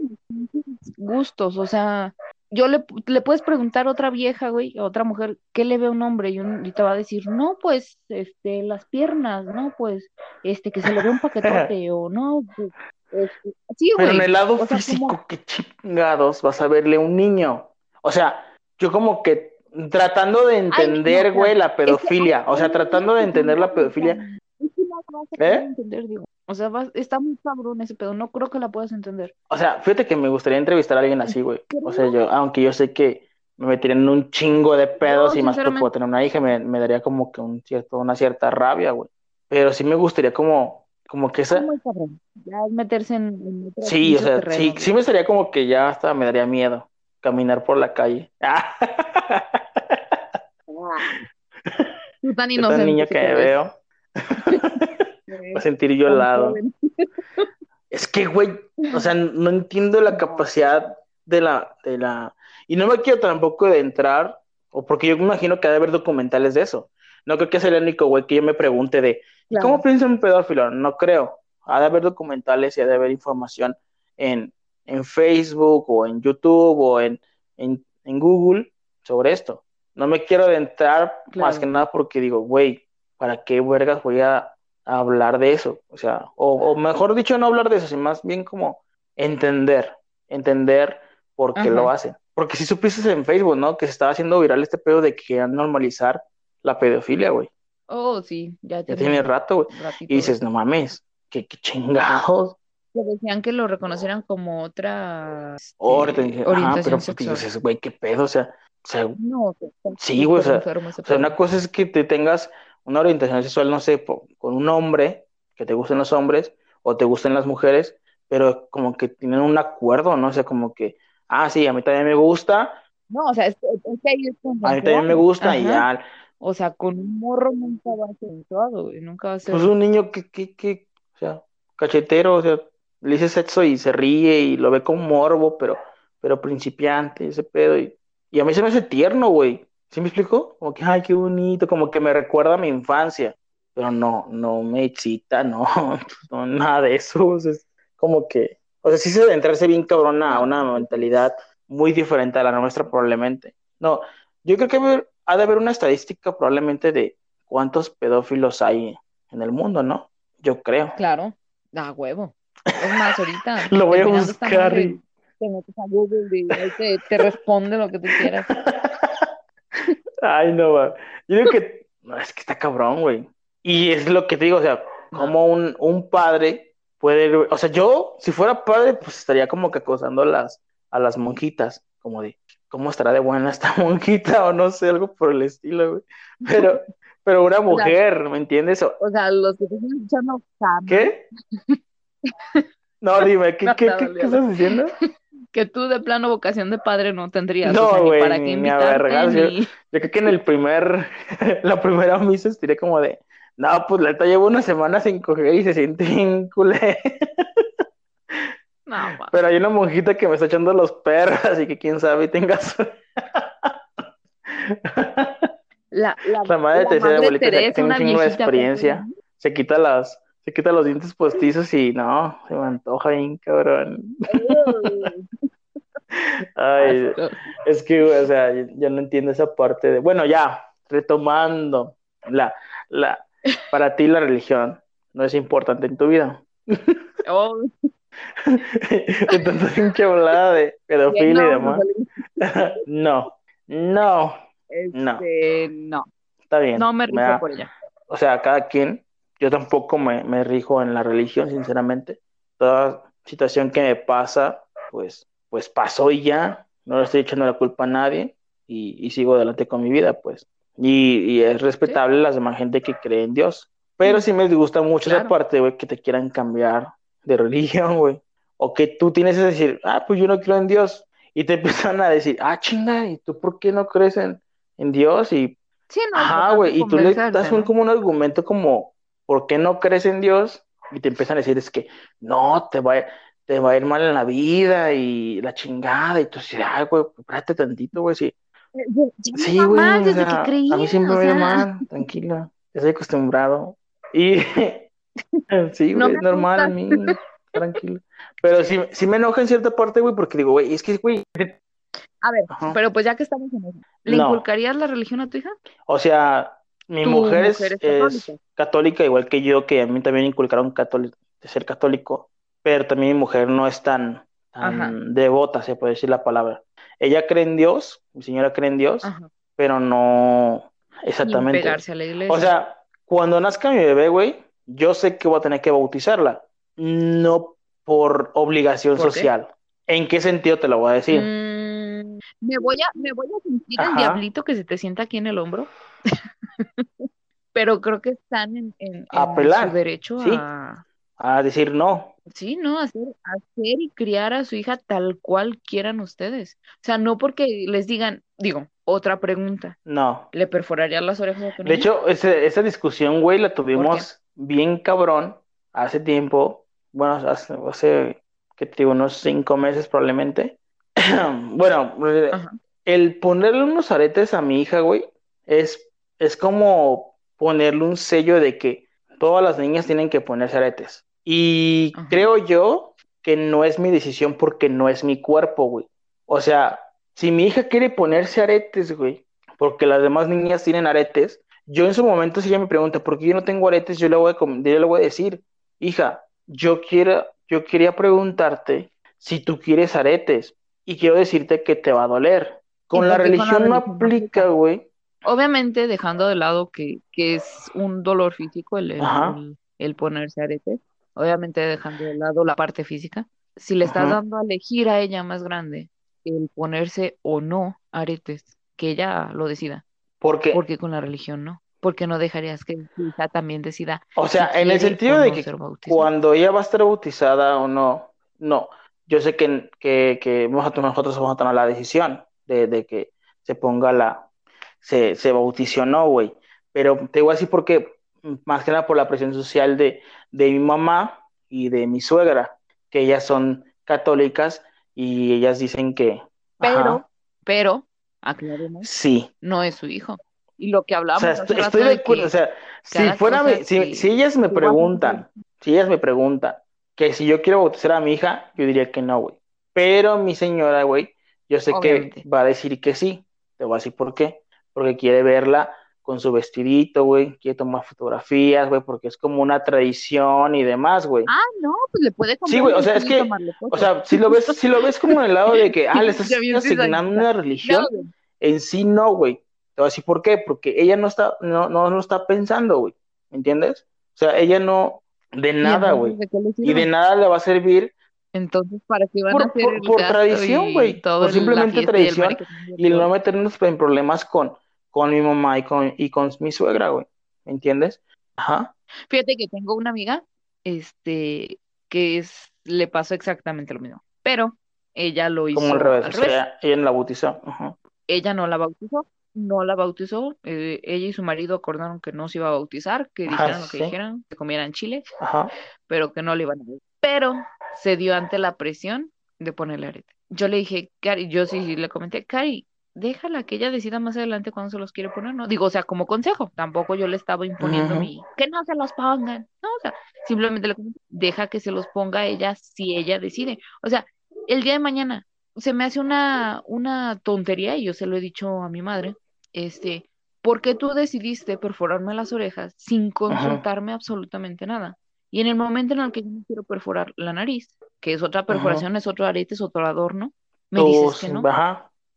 [SPEAKER 2] gustos, o sea, yo le, le puedes preguntar a otra vieja, güey, a otra mujer, ¿qué le ve a un hombre? Y, un- y te va a decir, no, pues, este, las piernas, no, pues, este, que se le ve un paquetote, o no, pues, este, sí,
[SPEAKER 1] Pero en el lado
[SPEAKER 2] o sea,
[SPEAKER 1] físico,
[SPEAKER 2] como-
[SPEAKER 1] ¿qué chingados vas a verle a un niño? O sea, yo como que tratando de entender, güey, la
[SPEAKER 2] que
[SPEAKER 1] pedofilia. O sea, tratando de
[SPEAKER 2] que
[SPEAKER 1] entender la pedofilia.
[SPEAKER 2] que
[SPEAKER 1] ¿Eh?
[SPEAKER 2] o sea, vas- está muy cabrón ese pedo, no creo que la puedas entender.
[SPEAKER 1] O sea, fíjate que me gustaría entrevistar a alguien así, güey. O sea, yo, aunque yo sé que me metería en un chingo de pedos y más
[SPEAKER 2] sinceramente-
[SPEAKER 1] por tener una hija, me, me daría como que un cierto, una cierta rabia, güey. Pero sí me gustaría como, como que esa.
[SPEAKER 2] muy cabrón, ya meterse en,
[SPEAKER 1] Sí, o sea,
[SPEAKER 2] terreno,
[SPEAKER 1] sí,
[SPEAKER 2] güey.
[SPEAKER 1] sí me estaría como que ya hasta me daría miedo caminar por la calle.
[SPEAKER 2] Tú tan inocente
[SPEAKER 1] niño
[SPEAKER 2] que
[SPEAKER 1] que veo, voy a sentir yo
[SPEAKER 2] Tan
[SPEAKER 1] lado. Es que, güey, o sea, no entiendo la capacidad de la, de la... Y no me quiero tampoco de entrar, o porque yo me imagino que ha de haber documentales de eso. No creo que sea el único güey que yo me pregunte de, ¿y
[SPEAKER 2] Claro.
[SPEAKER 1] ¿cómo piensa un pedófilo? No creo. Ha de haber documentales y ha de haber información en, en Facebook o en YouTube o en, en, en Google sobre esto. No me quiero adentrar
[SPEAKER 2] Claro.
[SPEAKER 1] más que nada porque digo, güey, ¿para qué vergas voy a, a hablar de eso? O sea, o, o mejor dicho, no hablar de eso, sino más bien como entender, entender por qué
[SPEAKER 2] Ajá.
[SPEAKER 1] lo hacen. Porque si supiste en Facebook, ¿no? Que se estaba haciendo viral este pedo de que querían normalizar la pedofilia, güey.
[SPEAKER 2] Oh, sí, ya
[SPEAKER 1] Ya
[SPEAKER 2] tiene
[SPEAKER 1] rato, güey. Y dices, no mames, qué, qué chingados.
[SPEAKER 2] Que decían que lo reconocieran como otra este,
[SPEAKER 1] Orden,
[SPEAKER 2] orientación
[SPEAKER 1] pero pues
[SPEAKER 2] sexual.
[SPEAKER 1] dices, güey, qué pedo, o sea, o sea,
[SPEAKER 2] No,
[SPEAKER 1] Sí, güey, o sea, O una cosa es que te tengas una orientación sexual, no sé, con un hombre, que te gusten los hombres o te gusten las mujeres, pero como que tienen un acuerdo, ¿no? O sea, como que, ah, sí, a mí también me gusta,
[SPEAKER 2] No, o sea, es, es que ahí es
[SPEAKER 1] a mí también me gusta y ya.
[SPEAKER 2] O sea, con un morro nunca va a ser nunca va a ser.
[SPEAKER 1] Pues un niño que, que, que, o sea, cachetero, o sea, le dice sexo y se ríe y lo ve con morbo, pero, pero principiante, ese pedo. Y, y a mí se me hace tierno, güey. ¿Sí me explico? Como que, ay, qué bonito, como que me recuerda a mi infancia. Pero no, no me excita, no, no, nada de eso. O sea, es como que, o sea, sí se debe entrarse bien cabrona a una mentalidad muy diferente a la nuestra, probablemente. No, yo creo que ha de haber una estadística probablemente de cuántos pedófilos hay en el mundo, ¿no? Yo creo.
[SPEAKER 2] Claro, da huevo. Es más, ahorita.
[SPEAKER 1] Lo voy a buscar y-
[SPEAKER 2] Te metes a Google y ahí te, te responde lo que tú quieras.
[SPEAKER 1] Ay, no, va. Yo digo que, no, es que está cabrón, güey. Y es lo que te digo, o sea, como un, un padre puede, o sea, yo, si fuera padre, pues estaría como que acosando a las, a las monjitas, como de, ¿cómo estará de buena esta monjita? O no sé, algo por el estilo, güey. Pero, pero una mujer, ¿me entiendes? O-
[SPEAKER 2] O sea, los que te están escuchando, jamás
[SPEAKER 1] ¿Qué? No, dime, ¿qué,
[SPEAKER 2] No,
[SPEAKER 1] qué, qué, estás diciendo?
[SPEAKER 2] que tú de plano vocación de padre no tendrías.
[SPEAKER 1] No,
[SPEAKER 2] o sea, ni
[SPEAKER 1] güey,
[SPEAKER 2] para
[SPEAKER 1] ni-
[SPEAKER 2] qué
[SPEAKER 1] ni yo-
[SPEAKER 2] ni...
[SPEAKER 1] Yo creo que en el primer, la primera misa estiré como de, no, pues la neta llevo una semana sin coger y se siente bien culé.
[SPEAKER 2] No.
[SPEAKER 1] Pero hay una monjita que me está echando los perros, así que quién sabe y tenga su...
[SPEAKER 2] La, la,
[SPEAKER 1] La madre de abuelita
[SPEAKER 2] Teresa,
[SPEAKER 1] un
[SPEAKER 2] una viejita
[SPEAKER 1] experiencia. Se quita las, se quita los dientes postizos y no, se me antoja bien, cabrón. Ay, es que, o sea, yo, no entiendo esa parte de, bueno, ya, retomando, la, la, para ti la religión no es importante en tu vida.
[SPEAKER 2] Oh,
[SPEAKER 1] Entonces, pinche hablada de pedofilia y demás. No, no, No.
[SPEAKER 2] este, no,
[SPEAKER 1] está bien.
[SPEAKER 2] no me
[SPEAKER 1] da-
[SPEAKER 2] por ella.
[SPEAKER 1] O sea, cada quien, yo tampoco me, me rijo en la religión, sinceramente. Toda situación que me pasa, pues, pues pasó y ya. No le estoy echando la culpa a nadie y, y sigo adelante con mi vida, pues. Y, y es respetable la demás gente que cree en Dios. Pero sí me disgusta mucho esa
[SPEAKER 2] Claro.
[SPEAKER 1] parte, güey, que te quieran cambiar de religión, güey. O que tú tienes que decir, ah, pues yo no creo en Dios. Y te empiezan a decir, ah, chinga, ¿y tú por qué no crees en, en Dios? Y
[SPEAKER 2] Sí, no,
[SPEAKER 1] Ajá, güey, y tú le das un, como un argumento como, ¿por qué no crees en Dios? Y te empiezan a decir, es que no, te va, a- te va a ir mal en la vida y la chingada, y tú dices, ay, güey, espérate tantito, güey, sí.
[SPEAKER 2] Me
[SPEAKER 1] Sí, güey,
[SPEAKER 2] mal
[SPEAKER 1] o
[SPEAKER 2] desde
[SPEAKER 1] sea,
[SPEAKER 2] que creía,
[SPEAKER 1] a mí siempre me
[SPEAKER 2] sea,
[SPEAKER 1] mal, tranquila, estoy acostumbrado. Y sí, güey, es normal a mí, tranquilo. Pero sí, sí me enoja en cierta parte, güey, porque digo, güey, es que, güey,
[SPEAKER 2] A ver,
[SPEAKER 1] Ajá.
[SPEAKER 2] pero pues ya que estamos en eso, ¿le
[SPEAKER 1] No.
[SPEAKER 2] inculcarías la religión a tu hija?
[SPEAKER 1] O sea, mi mujer es,
[SPEAKER 2] mujer es
[SPEAKER 1] es
[SPEAKER 2] católica.
[SPEAKER 1] igual que yo, que a mí también inculcaron católico, ser católico, pero también mi mujer no es tan, tan devota, se puede decir la palabra. Ella cree en Dios, mi señora cree en Dios,
[SPEAKER 2] Ajá.
[SPEAKER 1] pero no exactamente.
[SPEAKER 2] pegarse a la iglesia.
[SPEAKER 1] O sea, cuando nazca mi bebé, güey, yo sé que voy a tener que bautizarla, no por obligación
[SPEAKER 2] ¿Por qué?
[SPEAKER 1] social. ¿En qué sentido te lo voy a decir?
[SPEAKER 2] Mm, me voy a, me voy a sentir el
[SPEAKER 1] Ajá.
[SPEAKER 2] diablito que se te sienta aquí en el hombro. Pero creo que están en, en, su derecho
[SPEAKER 1] sí.
[SPEAKER 2] a,
[SPEAKER 1] A decir no.
[SPEAKER 2] sí, ¿no? Hacer, hacer y criar a su hija tal cual quieran ustedes. O sea, no porque les digan, digo, otra pregunta,
[SPEAKER 1] No.
[SPEAKER 2] ¿le perforarías las orejas
[SPEAKER 1] De hecho, ese- esa discusión, güey, la tuvimos bien cabrón hace tiempo. Bueno, hace, hace que te digo, unos cinco meses probablemente. Bueno,
[SPEAKER 2] Ajá.
[SPEAKER 1] el ponerle unos aretes a mi hija, güey, es, es como ponerle un sello de que todas las niñas tienen que ponerse aretes. Y
[SPEAKER 2] Ajá.
[SPEAKER 1] creo yo que no es mi decisión porque no es mi cuerpo, güey. O sea, si mi hija quiere ponerse aretes, güey, porque las demás niñas tienen aretes, yo en su momento, si ella me pregunta por qué yo no tengo aretes, yo le voy a, yo le voy a decir, hija, yo quiero, yo quería preguntarte si tú quieres aretes y quiero decirte que te va a doler. Con
[SPEAKER 2] ¿Y
[SPEAKER 1] la religión no aplica? güey.
[SPEAKER 2] Obviamente dejando de lado que, que es un dolor físico el, el, ponerse aretes, obviamente dejando de lado la parte física, si le estás
[SPEAKER 1] Ajá.
[SPEAKER 2] dando a elegir a ella más grande el ponerse o no aretes, que ella lo decida,
[SPEAKER 1] Porque,
[SPEAKER 2] porque con la religión no, porque no dejarías que hija también decida
[SPEAKER 1] o
[SPEAKER 2] si
[SPEAKER 1] sea, en el sentido de
[SPEAKER 2] no
[SPEAKER 1] que cuando ella va a estar bautizada o no, no. Yo sé que, que, que nosotros vamos a tomar la decisión de, de que se ponga la, se, se bautice o no, güey. Pero te digo así porque, mm, más que nada por la presión social de, de mi mamá y de mi suegra, que ellas son católicas y ellas dicen que,
[SPEAKER 2] Pero,
[SPEAKER 1] ajá,
[SPEAKER 2] pero, aclaremos,
[SPEAKER 1] sí.
[SPEAKER 2] no es su hijo. Y lo que
[SPEAKER 1] O
[SPEAKER 2] hablamos
[SPEAKER 1] sea,
[SPEAKER 2] hace
[SPEAKER 1] estoy, de acuerdo. O sea, si fuera, mi- si,
[SPEAKER 2] que
[SPEAKER 1] si ellas me preguntan, si ellas me preguntan que si yo quiero bautizar a mi hija, yo diría que no, güey. Pero mi señora, güey, yo sé que va a decir que sí. Te voy a decir por qué. Porque quiere verla con su vestidito, güey. Quiere tomar fotografías, güey, porque es como una tradición y demás, güey.
[SPEAKER 2] Ah, no, pues le puede
[SPEAKER 1] Sí,
[SPEAKER 2] comprar
[SPEAKER 1] güey,
[SPEAKER 2] un
[SPEAKER 1] o sea, es que, o sea, si lo ves, si lo ves como en el lado de que, ah, le estás asignando una
[SPEAKER 2] No,
[SPEAKER 1] religión,
[SPEAKER 2] güey.
[SPEAKER 1] en sí no, güey. Te voy a decir por qué, porque ella no está, no, no lo está pensando, güey. ¿Me entiendes? O sea, ella no, de
[SPEAKER 2] ¿Y
[SPEAKER 1] nada, güey. Y de nada le va a servir
[SPEAKER 2] Entonces, ¿para qué van a
[SPEAKER 1] por,
[SPEAKER 2] hacer
[SPEAKER 1] por,
[SPEAKER 2] el
[SPEAKER 1] por tradición, güey. simplemente tradición y
[SPEAKER 2] y
[SPEAKER 1] no meternos en problemas con, con mi mamá y con, y con mi suegra, güey. ¿Me entiendes? Ajá.
[SPEAKER 2] Fíjate que tengo una amiga, este, que es, le pasó exactamente lo mismo, pero ella lo
[SPEAKER 1] Como al
[SPEAKER 2] hizo
[SPEAKER 1] revés.
[SPEAKER 2] al
[SPEAKER 1] O
[SPEAKER 2] revés.
[SPEAKER 1] sea, ella no la bautizó. Ajá.
[SPEAKER 2] Ella no la bautizó, no la bautizó, eh, ella y su marido acordaron que no se iba a bautizar, que
[SPEAKER 1] Ajá,
[SPEAKER 2] dijeran lo que
[SPEAKER 1] sí.
[SPEAKER 2] dijeran, que comieran chile,
[SPEAKER 1] Ajá.
[SPEAKER 2] pero que no le iban a dar. Pero se dio ante la presión de ponerle arete. Yo le dije, Cari, yo sí le comenté, Cari, déjala que ella decida más adelante cuándo se los quiere poner, ¿no? Digo, o sea, como consejo, tampoco yo le estaba imponiendo
[SPEAKER 1] Ujú.
[SPEAKER 2] mi, que no se los pongan, no, o sea, simplemente le deja que se los ponga ella si ella decide. O sea, el día de mañana se me hace una, una tontería, y yo se lo he dicho a mi madre, este, ¿por qué tú decidiste perforarme las orejas sin consultarme absolutamente nada? Y en el momento en el que yo me quiero perforar la nariz, que es otra perforación, es otro arete, es otro adorno, me dices que no.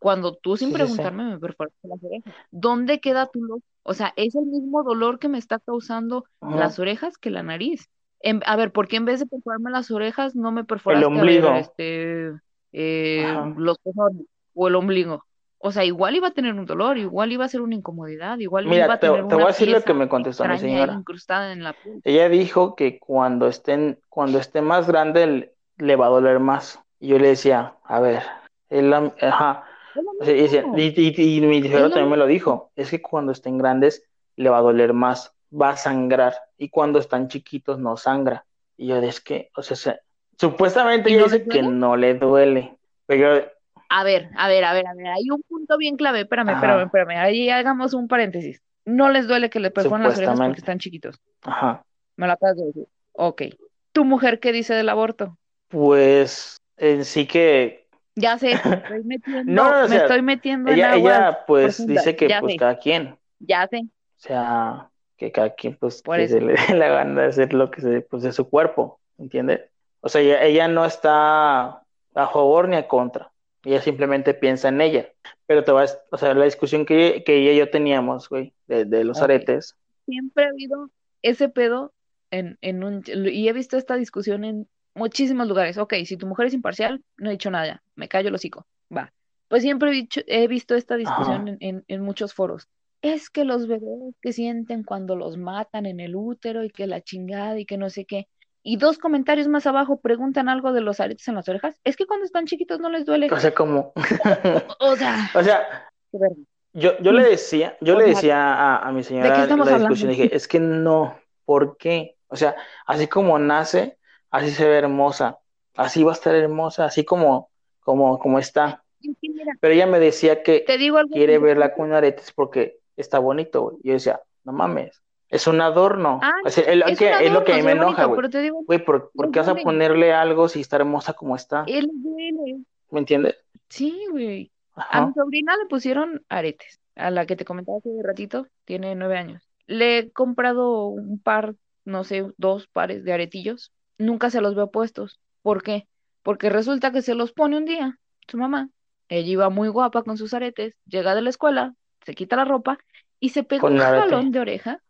[SPEAKER 2] Cuando tú sin preguntarme me perforaste las orejas. ¿Dónde queda tu loco? O sea, es el mismo dolor que me está causando las orejas que la nariz. a ver, ¿por qué en vez de perforarme las orejas no me perforaste
[SPEAKER 1] el ombligo.
[SPEAKER 2] este, eh, los cojones o el ombligo? O sea, igual iba a tener un dolor, igual iba a ser una incomodidad, igual iba a tener
[SPEAKER 1] te, te voy a decir lo que me contestó mi señora.
[SPEAKER 2] Incrustada en la piel.
[SPEAKER 1] Ella dijo que cuando estén, cuando esté más grande le va a doler más. Y yo le decía, a ver, él, ajá. Y, y, mi señora también me lo dijo, es que cuando estén grandes le va a doler más, va a sangrar, y cuando están chiquitos no sangra. Y yo, es que, o sea, supuestamente ella dice que no le duele, pero
[SPEAKER 2] a ver, a ver, a ver, a ver, hay un punto bien clave, espérame, espérame, espérame, ahí hagamos un paréntesis. No les duele que le perforen las orejas porque están chiquitos.
[SPEAKER 1] Ajá.
[SPEAKER 2] Me lo acabas de decir. Ok. ¿Tu mujer qué dice del aborto?
[SPEAKER 1] Pues en sí que.
[SPEAKER 2] Ya sé, estoy metiendo, no, me estoy metiendo
[SPEAKER 1] ella,
[SPEAKER 2] en agua
[SPEAKER 1] Ella pues dice que pues cada quien.
[SPEAKER 2] Ya sé.
[SPEAKER 1] O sea, que cada quien pues que se le dé la gana de hacer lo que se pues de su cuerpo, ¿entiendes? O sea, ella, ella no está a favor ni a contra ella simplemente piensa en ella. Pero te vas, o sea, la discusión que, ella y yo teníamos, güey, de, los aretes.
[SPEAKER 2] Siempre ha habido ese pedo en, en un, y he visto esta discusión en muchísimos lugares. Ok, si tu mujer es imparcial, no he dicho nada, me callo el hocico, va. Pues siempre he, he visto esta discusión en, en, muchos foros. Es que los bebés que sienten cuando los matan en el útero y que la chingada y que no sé qué y dos comentarios más abajo preguntan algo de los aretes en las orejas. Es que cuando están chiquitos no les duele.
[SPEAKER 1] O sea, como.
[SPEAKER 2] o, sea.
[SPEAKER 1] O sea. Yo, yo le decía, yo le decía a, mi señora en la discusión, dije, es que no, ¿por qué? O sea, así como nace, así se ve hermosa, así va a estar hermosa, así como, como, como está. Pero ella me decía que quiere verla con aretes porque está bonito, Y yo decía, no mames, es un adorno.
[SPEAKER 2] Ah,
[SPEAKER 1] es, lo que a mí me enoja, güey. Güey, ¿por, qué vas a ponerle algo si está hermosa como está?
[SPEAKER 2] Él duele.
[SPEAKER 1] ¿Me entiendes?
[SPEAKER 2] Sí, güey. A mi sobrina le pusieron aretes. A la que te comentaba hace un ratito, tiene nueve años. Le he comprado un par, no sé, dos pares de aretillos. Nunca se los veo puestos. ¿Por qué? Porque resulta que se los pone un día su mamá. Ella iba muy guapa con sus aretes, llega de la escuela, se quita la ropa y se pega un jalón de oreja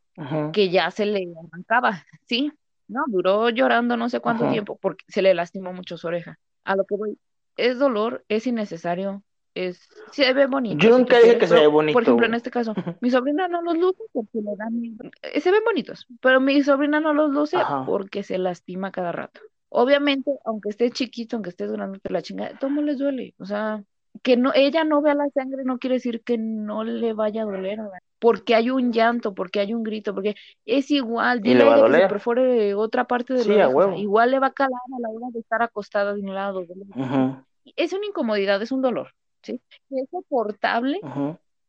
[SPEAKER 2] que ya se le arrancaba, ¿sí? No, duró llorando no sé cuánto tiempo porque se le lastimó mucho su oreja. A lo que voy, es dolor, es innecesario, es se ve bonito.
[SPEAKER 1] Yo nunca dije que se ve bonito.
[SPEAKER 2] Por ejemplo, en este caso, mi sobrina no los luce porque le dan eh, se ven bonitos, pero mi sobrina no los luce porque se lastima cada rato. Obviamente, aunque esté chiquito, aunque esté durante la chingada, todo les duele, o sea, que no, ella no vea la sangre no quiere decir que no le vaya a doler, porque hay un llanto, porque hay un grito, porque es igual, dile a ella que se perfore otra parte de la igual le va a calar a la hora de estar acostada de un lado. Es una incomodidad, es un dolor, ¿sí? es soportable,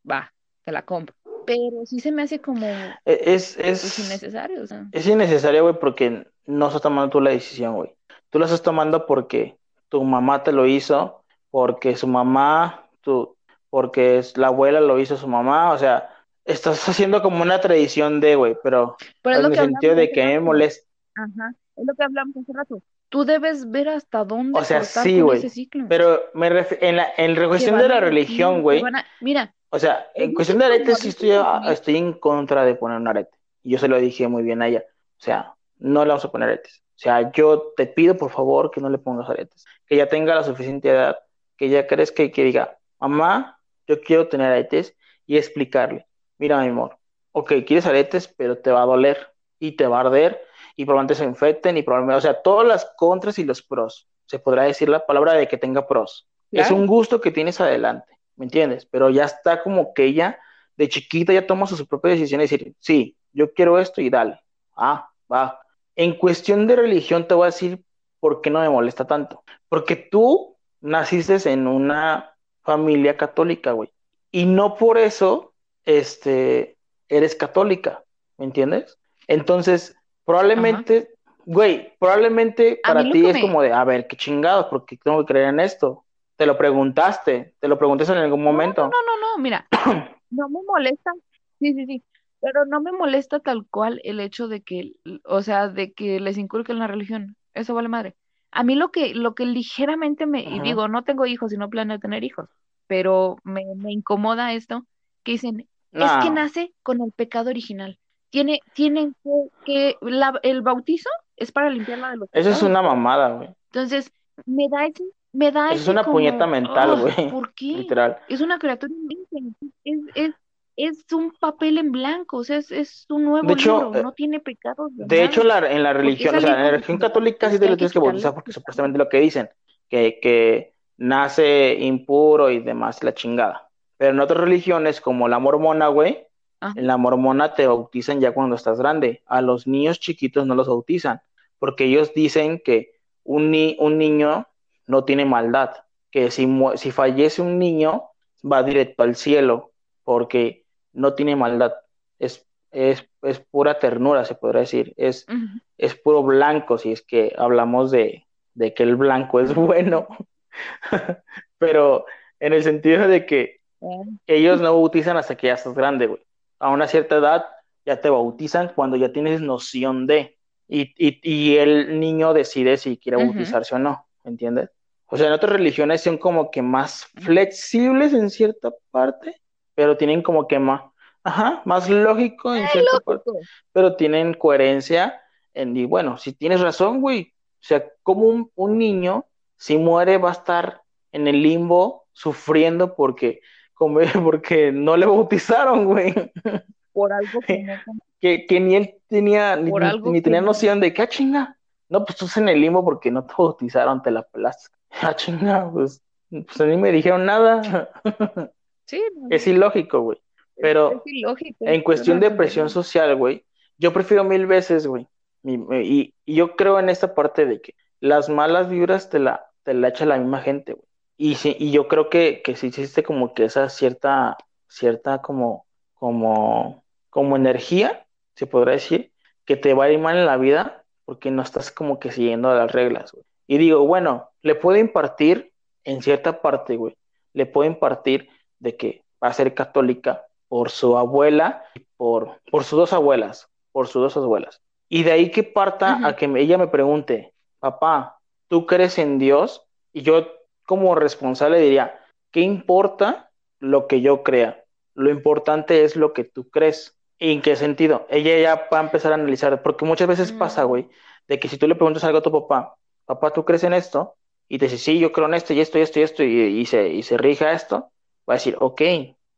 [SPEAKER 2] va, te la compro. Pero sí se me hace como... E,
[SPEAKER 1] es,
[SPEAKER 2] es, innecesario,
[SPEAKER 1] Es innecesario, güey, porque no estás tomando tú la decisión, güey. Tú la estás tomando porque tu mamá te lo hizo, porque su mamá, tu, porque la abuela lo hizo su mamá, o sea, estás haciendo como una tradición de, güey, pero, en el sentido de que me molesta.
[SPEAKER 2] Ajá, es lo que hablamos hace rato. Tú debes ver hasta dónde
[SPEAKER 1] o sea, sí, güey, Pero me en la en cuestión de la religión, güey.
[SPEAKER 2] Mira.
[SPEAKER 1] O sea, en cuestión de aretes sí estoy, estoy en contra de poner un arete. Y yo se lo dije muy bien a ella. O sea, no le vamos a poner aretes. O sea, yo te pido por favor que no le pongas aretes. Que ya tenga la suficiente edad que ella crezca y que diga, mamá, yo quiero tener aretes y explicarle, mira mi amor, ok, quieres aretes, pero te va a doler y te va a arder y probablemente se infecten y probablemente, o sea, todas las contras y los pros. Se podrá decir la palabra de que tenga pros. Es un gusto que tienes adelante, ¿me entiendes? Pero ya está como que ella de chiquita ya toma su propia decisión y decir, sí, yo quiero esto y dale. Ah, va. En cuestión de religión te voy a decir por qué no me molesta tanto. Porque tú naciste en una familia católica, güey. Y no por eso, este, eres católica, ¿me entiendes? Entonces, probablemente, güey, probablemente para ti es como de, a ver, qué chingados, porque tengo que creer en esto. Te lo preguntaste, te lo preguntaste en algún momento.
[SPEAKER 2] No, no, no, no, mira, no me molesta Sí, sí, sí. Pero no me molesta tal cual el hecho de que, o sea, de que les inculquen la religión. Eso vale madre. A mí lo que, lo que ligeramente me, y digo, no tengo hijos y no planeo tener hijos, pero me, me incomoda esto, que dicen, es que nace con el pecado original. Tiene, tienen que, que la- el bautizo es para limpiarla de los
[SPEAKER 1] eso es una mamada, güey.
[SPEAKER 2] Entonces, me da ese, me da
[SPEAKER 1] es
[SPEAKER 2] ese
[SPEAKER 1] una puñeta
[SPEAKER 2] como,
[SPEAKER 1] mental,
[SPEAKER 2] "Ugh,
[SPEAKER 1] güey.
[SPEAKER 2] ¿por qué?
[SPEAKER 1] Literal.
[SPEAKER 2] Es una criatura es, es, es un papel en blanco, o sea, es, es un
[SPEAKER 1] De
[SPEAKER 2] nuevo
[SPEAKER 1] hecho,
[SPEAKER 2] libro,
[SPEAKER 1] eh,
[SPEAKER 2] no tiene pecados de
[SPEAKER 1] de hecho, la- en la religión, o sea, en la religión católica sí te lo tienes que bautizar porque supuestamente lo que dicen, que, que nace impuro y demás, la chingada. Pero en otras religiones, como la mormona, güey,
[SPEAKER 2] Ajá.
[SPEAKER 1] en la mormona te bautizan ya cuando estás grande. A los niños chiquitos no los bautizan, porque ellos dicen que un, ni- un niño no tiene maldad, que si, si fallece un niño va directo al cielo, porque no tiene maldad. Es, es, es pura ternura, se podría decir. Es, es puro blanco, si es que hablamos de, de que el blanco es bueno, pero en el sentido de que
[SPEAKER 2] Ah,
[SPEAKER 1] ellos no bautizan hasta que ya estás grande, güey. A una cierta edad ya te bautizan cuando ya tienes noción de, y, y, y el niño decide si quiere bautizarse o no, ¿entiendes? O sea, en otras religiones son como que más flexibles en cierta parte, pero tienen como que más, ajá, más lógico en
[SPEAKER 2] Ay,
[SPEAKER 1] cierta parte,
[SPEAKER 2] lógico.
[SPEAKER 1] pero tienen coherencia en, y bueno, si tienes razón, güey, o sea, como un, un niño, si muere, va a estar en el limbo sufriendo porque como, porque no le bautizaron, güey.
[SPEAKER 2] Por algo que no,
[SPEAKER 1] Que, que ni él tenía, ni, tenía
[SPEAKER 2] no.
[SPEAKER 1] noción de que, ah, chinga, no, pues tú estás en el limbo porque no te bautizaron, te la pelaste. Ah, chinga, pues, pues a mí me dijeron nada.
[SPEAKER 2] Sí, no,
[SPEAKER 1] Es ilógico, güey.
[SPEAKER 2] es
[SPEAKER 1] Pero
[SPEAKER 2] ilógico,
[SPEAKER 1] en
[SPEAKER 2] es
[SPEAKER 1] cuestión de presión social, güey, yo prefiero mil veces, güey. Y, y- y yo creo en esta parte de que las malas vibras te la, te la echa la misma gente, güey. Y, sí, y yo creo que, que sí existe como que esa cierta, cierta como, como, como energía, se podrá decir, que te va a ir mal en la vida porque no estás como que siguiendo las reglas, güey. Y digo, bueno, le puedo impartir en cierta parte, güey, le puedo impartir de que va a ser católica por su abuela por, por sus dos abuelas, por sus dos abuelas. Y de ahí que parta a que ella me pregunte, papá, ¿tú crees en Dios? Y yo como responsable diría, ¿qué importa lo que yo crea? Lo importante es lo que tú crees. ¿Y en qué sentido? Ella ya va a empezar a analizar, porque muchas veces pasa,
[SPEAKER 2] Mm,
[SPEAKER 1] güey, de que si tú le preguntas algo a tu papá, papá, ¿tú crees en esto? Y te dice, sí, yo creo en esto y esto y esto y esto, y, y se, y se rige a esto, va a decir, ok,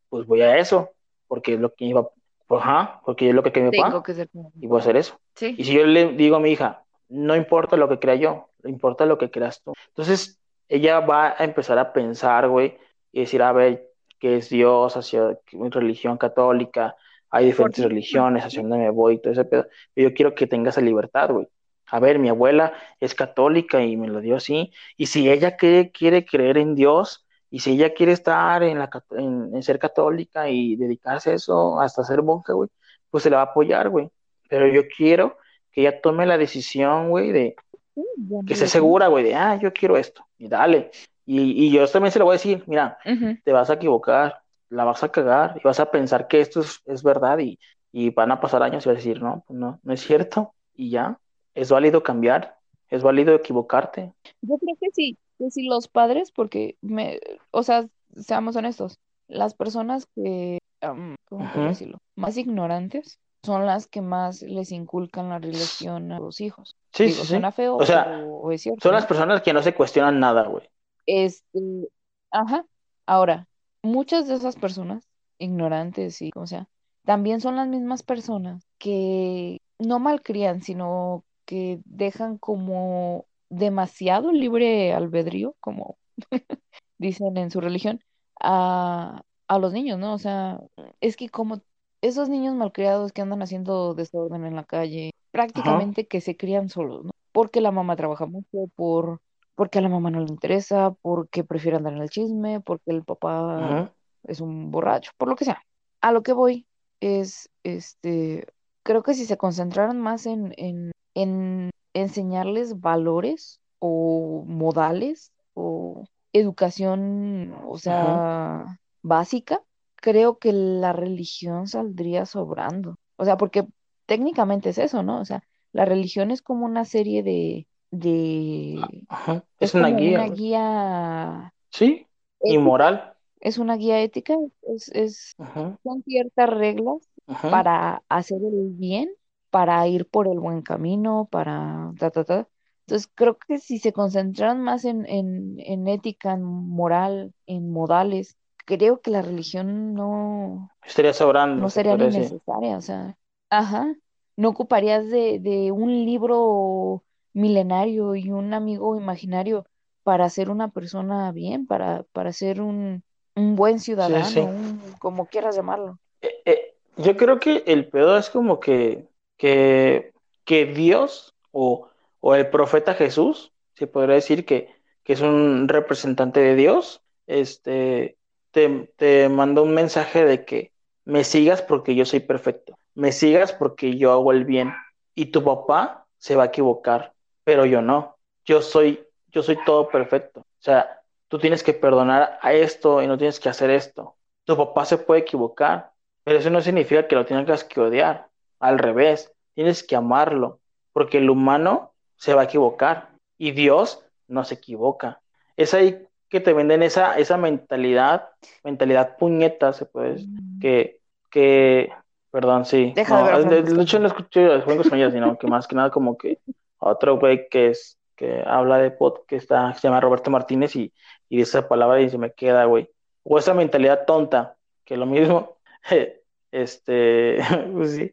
[SPEAKER 1] pues voy a eso, porque es lo que iba, ajá, porque es lo que cree mi papá,
[SPEAKER 2] que ser
[SPEAKER 1] y voy a hacer eso. Y
[SPEAKER 2] Sí,
[SPEAKER 1] si yo le digo a mi hija, no importa lo que crea yo, importa lo que creas tú. Entonces, ella va a empezar a pensar, güey, y decir, a ver, ¿qué es Dios? Hacia qué religión católica, hay diferentes religiones, hacia dónde me voy, y todo ese pedo. Yo quiero que tenga esa libertad, güey. A ver, mi abuela es católica y me lo dio así. Y si ella quiere, quiere creer en Dios, y si ella quiere estar en, la, cat- en, en ser católica y dedicarse a eso, hasta ser monja, güey, pues se la va a apoyar, güey. Pero yo quiero que ella tome la decisión, güey, de
[SPEAKER 2] Sí,
[SPEAKER 1] que esté segura, güey, de, ah, yo quiero esto, y dale. Y, y yo también se lo voy a decir, mira, te vas a equivocar, la vas a cagar, y vas a pensar que esto es, es verdad, y, y van a pasar años y vas a decir, no, pues no, no es cierto, y ya, es válido cambiar, es válido equivocarte.
[SPEAKER 2] Yo creo que sí, que sí los padres, porque me, o sea, seamos honestos, las personas que, am, ¿cómo decirlo? Más ignorantes son las que más les inculcan la religión a los hijos.
[SPEAKER 1] Sí,
[SPEAKER 2] Digo,
[SPEAKER 1] sí,
[SPEAKER 2] suena feo,
[SPEAKER 1] O sea,
[SPEAKER 2] pero es cierto,
[SPEAKER 1] son las personas que no se cuestionan nada, güey.
[SPEAKER 2] Este, ajá. Ahora, muchas de esas personas, ignorantes y como sea, también son las mismas personas que no malcrían, sino que dejan como demasiado libre albedrío, como dicen en su religión, a, a los niños, ¿no? O sea, es que como esos niños malcriados que andan haciendo desorden en la calle,
[SPEAKER 1] Ajá,
[SPEAKER 2] prácticamente que se crían solos, ¿no? Porque la mamá trabaja mucho, por, porque a la mamá no le interesa, porque prefiere andar en el chisme, porque el papá
[SPEAKER 1] ajá,
[SPEAKER 2] es un borracho, por lo que sea. A lo que voy es, este, creo que si se concentraran más en, en, en enseñarles valores o modales o educación, o
[SPEAKER 1] ajá.
[SPEAKER 2] sea, básica, creo que la religión saldría sobrando. O sea, porque técnicamente es eso, ¿no? O sea, la religión es como una serie de, de,
[SPEAKER 1] Ajá.
[SPEAKER 2] es
[SPEAKER 1] Es una
[SPEAKER 2] como
[SPEAKER 1] guía,
[SPEAKER 2] una guía
[SPEAKER 1] Sí, y moral.
[SPEAKER 2] es una guía ética, es, es, son ciertas reglas
[SPEAKER 1] ajá.
[SPEAKER 2] para hacer el bien, para ir por el buen camino, para ta, ta, ta. Entonces, creo que si se concentraran más en, en, en ética, en moral, en modales, creo que la religión no,
[SPEAKER 1] Estaría sobrando,
[SPEAKER 2] no
[SPEAKER 1] se
[SPEAKER 2] sería ni necesaria, o sea, ajá, no ocuparías de, de un libro milenario y un amigo imaginario para ser una persona bien, para, para ser un, un buen
[SPEAKER 1] sí,
[SPEAKER 2] ciudadano,
[SPEAKER 1] sí.
[SPEAKER 2] un, como quieras llamarlo.
[SPEAKER 1] Eh, eh, yo creo que el pedo es como que, que, que Dios o, o el profeta Jesús, se podría decir que, que es un representante de Dios, este, te, te un mensaje de que me sigas porque yo soy perfecto, me sigas porque yo hago el bien y tu papá se va a equivocar, pero yo no, yo soy, yo soy todo perfecto, o sea, tú tienes que perdonar a esto y no tienes que hacer esto, tu papá se puede equivocar pero eso no significa que lo tengas que odiar. Al revés, tienes que amarlo, porque el humano se va a equivocar y Dios no se equivoca. Es ahí que te venden esa, esa mentalidad, mentalidad puñeta, se puede decir, que, que, perdón, sí.
[SPEAKER 2] Deja de
[SPEAKER 1] No, de, de hecho no escuché a Franco Escamilla, sino que más que nada como que otro güey que es, que habla de pod, que está, se llama Roberto Martínez y, y dice esa palabra y se me queda, güey. O esa mentalidad tonta, que lo mismo. Este, pues sí,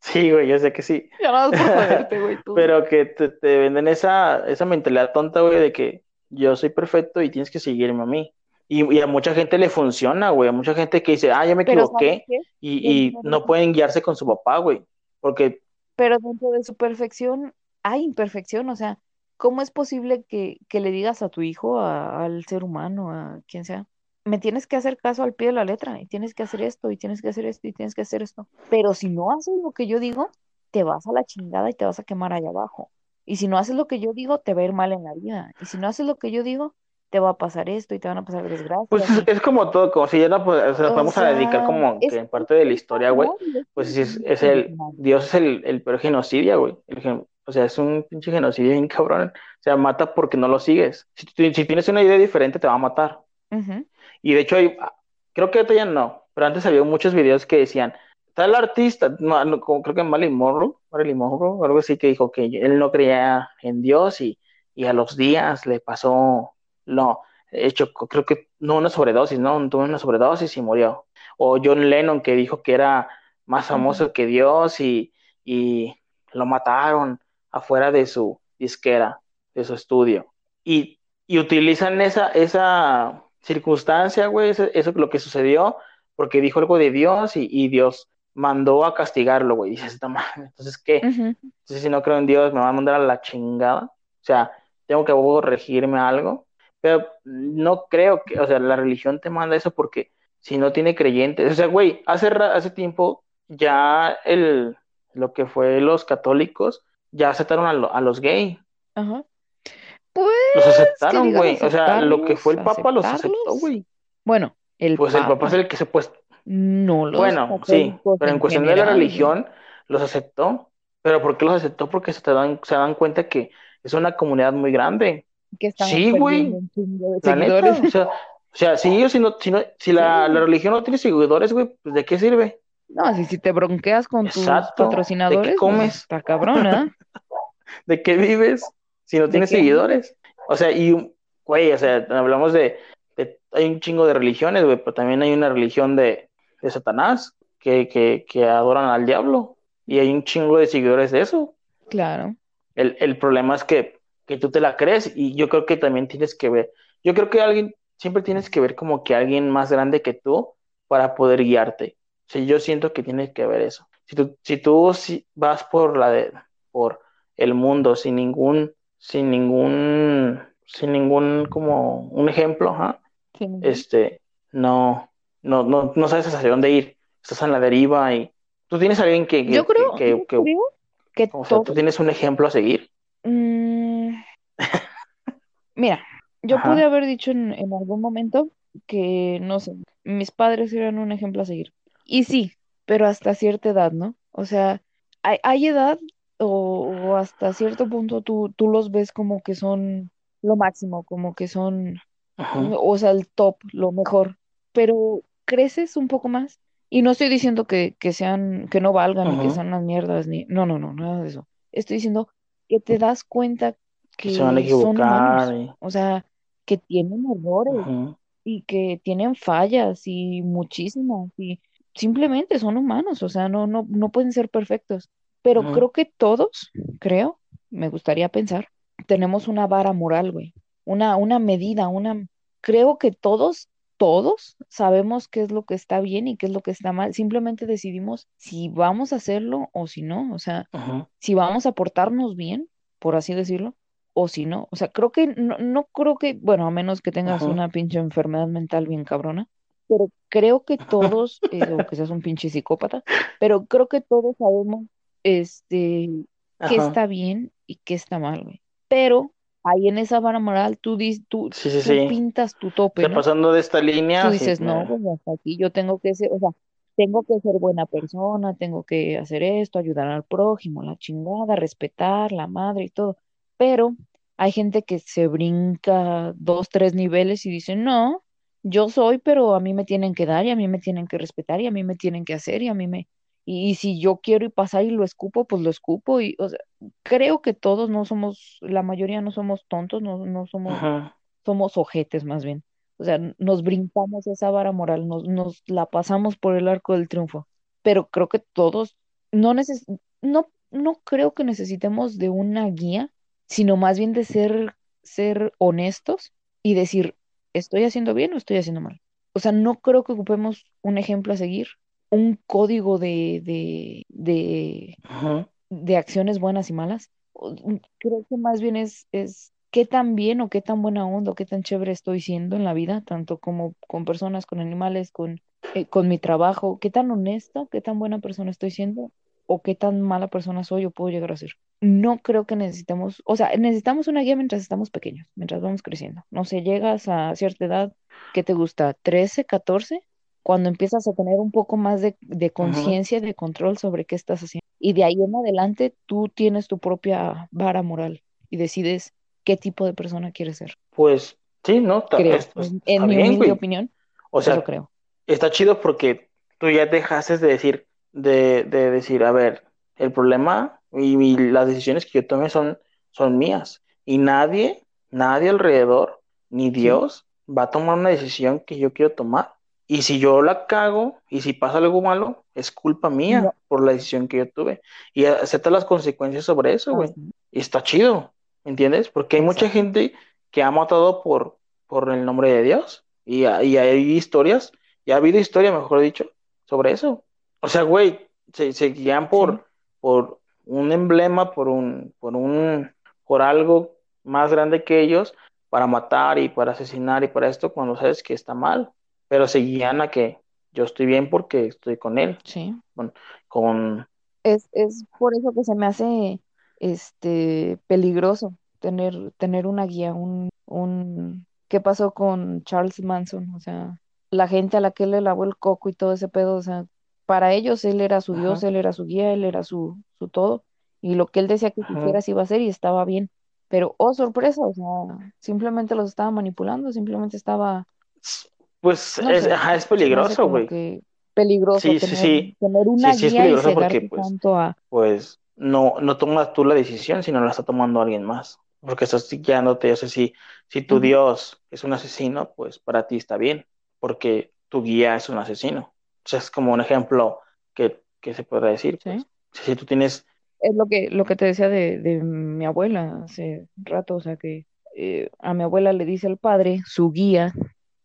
[SPEAKER 1] sí, güey, yo sé que sí,
[SPEAKER 2] Ya güey, tú.
[SPEAKER 1] pero que te, te venden esa, esa mentalidad tonta, güey, de que yo soy perfecto y tienes que seguirme a mí. Y, y a mucha gente le funciona, güey, a mucha gente que dice, ah, ya me
[SPEAKER 2] Pero ¿sabes
[SPEAKER 1] equivoqué
[SPEAKER 2] qué?
[SPEAKER 1] y, y no
[SPEAKER 2] de,
[SPEAKER 1] pueden guiarse con su papá, güey, porque,
[SPEAKER 2] pero dentro de su perfección hay imperfección, o sea, ¿cómo es posible que, que le digas a tu hijo, a- al ser humano, a quien sea, me tienes que hacer caso al pie de la letra, y tienes que hacer esto, y tienes que hacer esto, y tienes que hacer esto? Pero si no haces lo que yo digo, te vas a la chingada y te vas a quemar allá abajo. Y si no haces lo que yo digo, te va a ir mal en la vida. Y si no haces lo que yo digo, te va a pasar esto y te van a pasar
[SPEAKER 1] pues
[SPEAKER 2] desgracias. y-
[SPEAKER 1] es como todo, como si ya no, pues, nos
[SPEAKER 2] O
[SPEAKER 1] podemos a dedicar
[SPEAKER 2] sea,
[SPEAKER 1] como
[SPEAKER 2] es,
[SPEAKER 1] que en
[SPEAKER 2] es,
[SPEAKER 1] parte de la
[SPEAKER 2] es
[SPEAKER 1] historia, güey,
[SPEAKER 2] es
[SPEAKER 1] pues es, es el. Dios es el, el peor genocidio, güey, el gen- o sea, es un pinche genocidio bien cabrón, o sea, mata porque no lo sigues, si, si tienes una idea diferente te va a matar,
[SPEAKER 2] Ujú,
[SPEAKER 1] y de hecho hay, creo que ahorita ya no, pero antes había muchos videos que decían, tal artista, no, no, como creo que Marilyn Monroe, Marilyn Monroe, algo así que dijo que él no creía en Dios y, y a los días le pasó, no, hecho, creo que no una sobredosis, no, tuvo una sobredosis y murió. O John Lennon que dijo que era más famoso que Dios y, y lo mataron afuera de su disquera, de su estudio. Y, y utilizan esa, esa circunstancia, güey, eso, eso es lo que sucedió, porque dijo algo de Dios y, y Dios mandó a castigarlo, güey. Dices, no mames, entonces, ¿qué?
[SPEAKER 2] Ujú.
[SPEAKER 1] Entonces, si no creo en Dios, me van a mandar a la chingada. O sea, tengo que regirme a algo. Pero no creo que, o sea, la religión te manda eso porque si no tiene creyentes. O sea, güey, hace, hace tiempo ya el, lo que fue los católicos ya aceptaron a, lo- a los gays.
[SPEAKER 2] Ajá. Pues
[SPEAKER 1] Los aceptaron, güey. O sea, lo que fue el Papa los aceptó, güey.
[SPEAKER 2] Bueno, el
[SPEAKER 1] Pues el Papa es el que se pues,
[SPEAKER 2] no los
[SPEAKER 1] bueno, sí,
[SPEAKER 2] católicos
[SPEAKER 1] pero en cuestión de la religión los aceptó. ¿Pero por qué los aceptó? Porque se te dan, se dan cuenta que es una comunidad muy grande.
[SPEAKER 2] que
[SPEAKER 1] Sí, güey, la neta.
[SPEAKER 2] seguidores.
[SPEAKER 1] O sea, o sea, si ellos, si no, si no, si la,
[SPEAKER 2] Sí.
[SPEAKER 1] la religión no tiene seguidores, güey, pues ¿de qué sirve?
[SPEAKER 2] No, si, si te bronqueas con tus
[SPEAKER 1] Exacto. ¿De qué
[SPEAKER 2] patrocinadores, pues,
[SPEAKER 1] comes?
[SPEAKER 2] está cabrón, ¿eh?
[SPEAKER 1] ¿De qué vives si no
[SPEAKER 2] ¿De
[SPEAKER 1] tienes
[SPEAKER 2] qué?
[SPEAKER 1] seguidores? O sea, y, güey, o sea, hablamos de, de- hay un chingo de religiones, güey, pero también hay una religión de, de Satanás que, que, que adoran al diablo y hay un chingo de seguidores de eso.
[SPEAKER 2] Claro.
[SPEAKER 1] El, el problema es que, que tú te la crees y yo creo que también tienes que ver, yo creo que alguien, siempre tienes que ver como que alguien más grande que tú para poder guiarte. O sea, yo siento que tienes que ver eso. Si tú, si tú si vas por la de, por el mundo sin ningún, sin ningún, sin ningún como un ejemplo,
[SPEAKER 2] Sí.
[SPEAKER 1] este, no, no, no, no sabes hacia dónde ir. Estás en la deriva y tú tienes a alguien que, que,
[SPEAKER 2] Yo creo,
[SPEAKER 1] que, que-
[SPEAKER 2] creo que
[SPEAKER 1] o sea, tú tienes un ejemplo a seguir.
[SPEAKER 2] Mm, Mira, yo
[SPEAKER 1] Ajá.
[SPEAKER 2] pude haber dicho en, en algún momento que, no sé, mis padres eran un ejemplo a seguir. Y sí, pero hasta cierta edad, ¿no? O sea, hay, hay edad o, o hasta cierto punto tú, tú los ves como que son lo máximo, como que son, o sea, el top, lo mejor, pero creces un poco más. Y no estoy diciendo que, que sean, que no valgan ni que sean unas mierdas, ni, no, no, no, nada de eso. Estoy diciendo que te das cuenta
[SPEAKER 1] Que se van a
[SPEAKER 2] son
[SPEAKER 1] y-
[SPEAKER 2] o sea, que tienen errores y que tienen fallas y muchísimas y simplemente son humanos, o sea, no, no, no pueden ser perfectos. Pero creo que todos, creo, me gustaría pensar, tenemos una vara moral, güey, una, una medida, una, creo que todos, todos sabemos qué es lo que está bien y qué es lo que está mal. Simplemente decidimos si vamos a hacerlo o si no, o sea, si vamos a portarnos bien, por así decirlo o si no. O sea, creo que no, no creo que, bueno, a menos que tengas una pinche enfermedad mental bien cabrona, pero creo que todos, eh, o que seas un pinche psicópata, pero creo que todos sabemos, este, qué está bien y qué está mal, güey. Pero ahí en esa vara moral, tú, dis- tú,
[SPEAKER 1] Sí, sí,
[SPEAKER 2] tú
[SPEAKER 1] sí.
[SPEAKER 2] pintas tu tope, ¿no?
[SPEAKER 1] pasando de esta
[SPEAKER 2] Tú
[SPEAKER 1] línea, sí.
[SPEAKER 2] dices, no,
[SPEAKER 1] me-
[SPEAKER 2] pues hasta aquí yo tengo que ser, o sea, tengo que ser buena persona, tengo que hacer esto, ayudar al prójimo, la chingada, respetar, la madre y todo. Pero hay gente que se brinca dos, tres niveles y dice, no, yo soy, pero a mí me tienen que dar y a mí me tienen que respetar y a mí me tienen que hacer y a mí me... Y, y si yo quiero y pasar y lo escupo, pues lo escupo. Y, o sea, creo que todos no somos, la mayoría no somos tontos, no, no somos,
[SPEAKER 1] Ujú,
[SPEAKER 2] somos ojetes más bien. O sea, nos brincamos esa vara moral, nos, nos la pasamos por el arco del triunfo. Pero creo que todos, no neces no, no creo que necesitemos de una guía, sino más bien de ser, ser honestos y decir, ¿estoy haciendo bien o estoy haciendo mal? O sea, no creo que ocupemos un ejemplo a seguir, un código de, de, de, de acciones buenas y malas. Mm, Creo que más bien es, es qué tan bien o qué tan buena onda o qué tan chévere estoy siendo en la vida, tanto como con personas, con animales, con, eh, con mi trabajo, qué tan honesto, qué tan buena persona estoy siendo o qué tan mala persona soy o puedo llegar a ser. No creo que necesitemos, o sea, necesitamos una guía mientras estamos pequeños, mientras vamos creciendo. No sé, llegas a cierta edad, ¿qué te gusta? trece catorce Cuando empiezas a tener un poco más de, conciencia, de control sobre qué estás haciendo. Y de ahí en adelante tú tienes tu propia vara moral y decides qué tipo de persona quieres ser.
[SPEAKER 1] Pues sí, ¿no?
[SPEAKER 2] Creo. En, mi humilde opinión,
[SPEAKER 1] O
[SPEAKER 2] eso
[SPEAKER 1] sea,
[SPEAKER 2] creo.
[SPEAKER 1] está chido porque tú ya dejaste de decir, de, de decir, a ver, el problema y, y las decisiones que yo tome son, son mías. Y nadie, nadie alrededor, ni
[SPEAKER 2] Sí,
[SPEAKER 1] Dios, va a tomar una decisión que yo quiero tomar. Y si yo la cago y si pasa algo malo, es culpa
[SPEAKER 2] no,
[SPEAKER 1] mía por la decisión que yo tuve. Y acepta las consecuencias sobre eso, güey. Y está chido, ¿entiendes? Porque hay mucha gente que ha matado por, por el nombre de Dios. Y, y hay historias y ha habido historia, mejor dicho, sobre eso. O sea, güey, se, se guían
[SPEAKER 2] Sí,
[SPEAKER 1] por, por un emblema, por un, por un, por algo más grande que ellos para matar y para asesinar y para esto cuando sabes que está mal. Pero se guían a que yo estoy bien porque estoy con él,
[SPEAKER 2] sí.
[SPEAKER 1] con, con
[SPEAKER 2] Es, es por eso que se me hace este peligroso tener, tener una guía, un, un ¿qué pasó con Charles Manson? O sea, la gente a la que él le lavó el coco y todo ese pedo, o sea, para ellos él era su Dios, él era su guía, él era su, su todo, y lo que él decía que quisiera iba a hacer y estaba bien. Pero, oh, sorpresa, o sea, simplemente los estaba manipulando, simplemente estaba,
[SPEAKER 1] Pues
[SPEAKER 2] no
[SPEAKER 1] es,
[SPEAKER 2] sé,
[SPEAKER 1] ajá, es peligroso, güey.
[SPEAKER 2] que peligroso
[SPEAKER 1] Sí,
[SPEAKER 2] tener,
[SPEAKER 1] sí,
[SPEAKER 2] tener una
[SPEAKER 1] sí es
[SPEAKER 2] guía y
[SPEAKER 1] peligroso porque pues
[SPEAKER 2] tanto a
[SPEAKER 1] pues no, no tomas tú la decisión, sino la está tomando alguien más. Porque estás guiándote, o sea, si, si tu
[SPEAKER 2] Ujú,
[SPEAKER 1] Dios es un asesino, pues para ti está bien, porque tu guía es un asesino. O sea, es como un ejemplo que, que se puede decir,
[SPEAKER 2] sí.
[SPEAKER 1] pues. Si tú tienes,
[SPEAKER 2] Es lo que, lo que te decía de, de mi abuela hace rato, o sea que eh, a mi abuela le dice al padre, su guía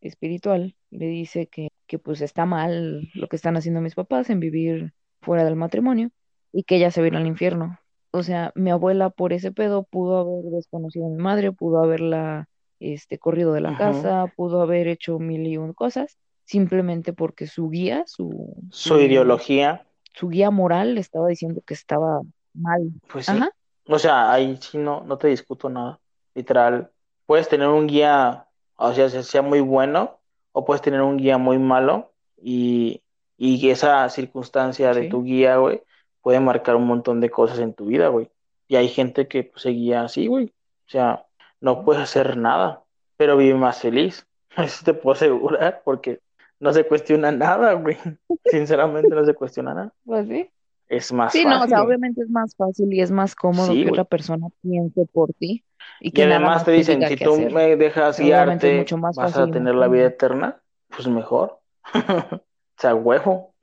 [SPEAKER 2] espiritual, le dice que, que pues está mal lo que están haciendo mis papás en vivir fuera del matrimonio y que ella se va a ir al infierno. O sea, mi abuela por ese pedo pudo haber desconocido a mi madre, pudo haberla este, corrido de la casa, pudo haber hecho mil y un cosas, simplemente porque su guía, su,
[SPEAKER 1] su
[SPEAKER 2] su
[SPEAKER 1] ideología,
[SPEAKER 2] su guía moral le estaba diciendo que estaba mal.
[SPEAKER 1] pues
[SPEAKER 2] Ajá.
[SPEAKER 1] O sea, ahí sí no, no te discuto nada. Literal, puedes tener un guía, o sea, sea sea muy bueno o puedes tener un guía muy malo y, y esa circunstancia de tu guía, güey, puede marcar un montón de cosas en tu vida, güey. Y hay gente que pues, se guía así, güey. O sea, no puedes hacer nada, pero vive más feliz. Eso te puedo asegurar, porque no se cuestiona nada, güey. Sinceramente no se cuestiona nada.
[SPEAKER 2] Pues sí.
[SPEAKER 1] Es más
[SPEAKER 2] Sí, no, o sea, obviamente es más fácil y es más cómodo
[SPEAKER 1] Sí,
[SPEAKER 2] que otra persona piense por ti y
[SPEAKER 1] Y
[SPEAKER 2] que nada
[SPEAKER 1] además
[SPEAKER 2] más
[SPEAKER 1] te dicen, si
[SPEAKER 2] qué
[SPEAKER 1] tú
[SPEAKER 2] hacer.
[SPEAKER 1] me dejas guiarte,
[SPEAKER 2] mucho más
[SPEAKER 1] vas
[SPEAKER 2] fácil
[SPEAKER 1] a
[SPEAKER 2] y
[SPEAKER 1] tener la vida eterna, pues mejor. O sea, huevo.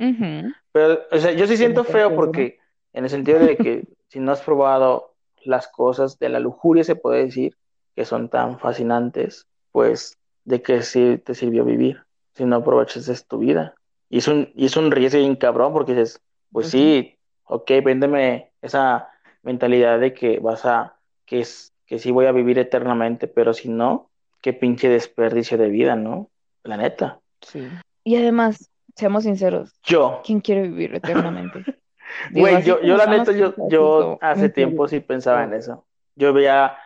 [SPEAKER 1] Pero, o sea, yo sí siento feo porque, en el sentido de que si no has probado las cosas de la lujuria, se puede decir, que son tan fascinantes, pues, de que sí te sirvió vivir, si no aprovechas es tu vida. Y es un, y es un riesgo bien cabrón porque dices, pues
[SPEAKER 2] sí,
[SPEAKER 1] ok, véndeme esa mentalidad de que vas a, que es, que sí voy a vivir eternamente, pero si no, qué pinche desperdicio de vida, ¿no? La neta.
[SPEAKER 2] Sí. Y además, seamos sinceros,
[SPEAKER 1] Yo,
[SPEAKER 2] ¿quién quiere vivir eternamente? Digo,
[SPEAKER 1] Güey, yo, yo la neta, yo, yo hace tiempo sí pensaba en eso. Yo veía,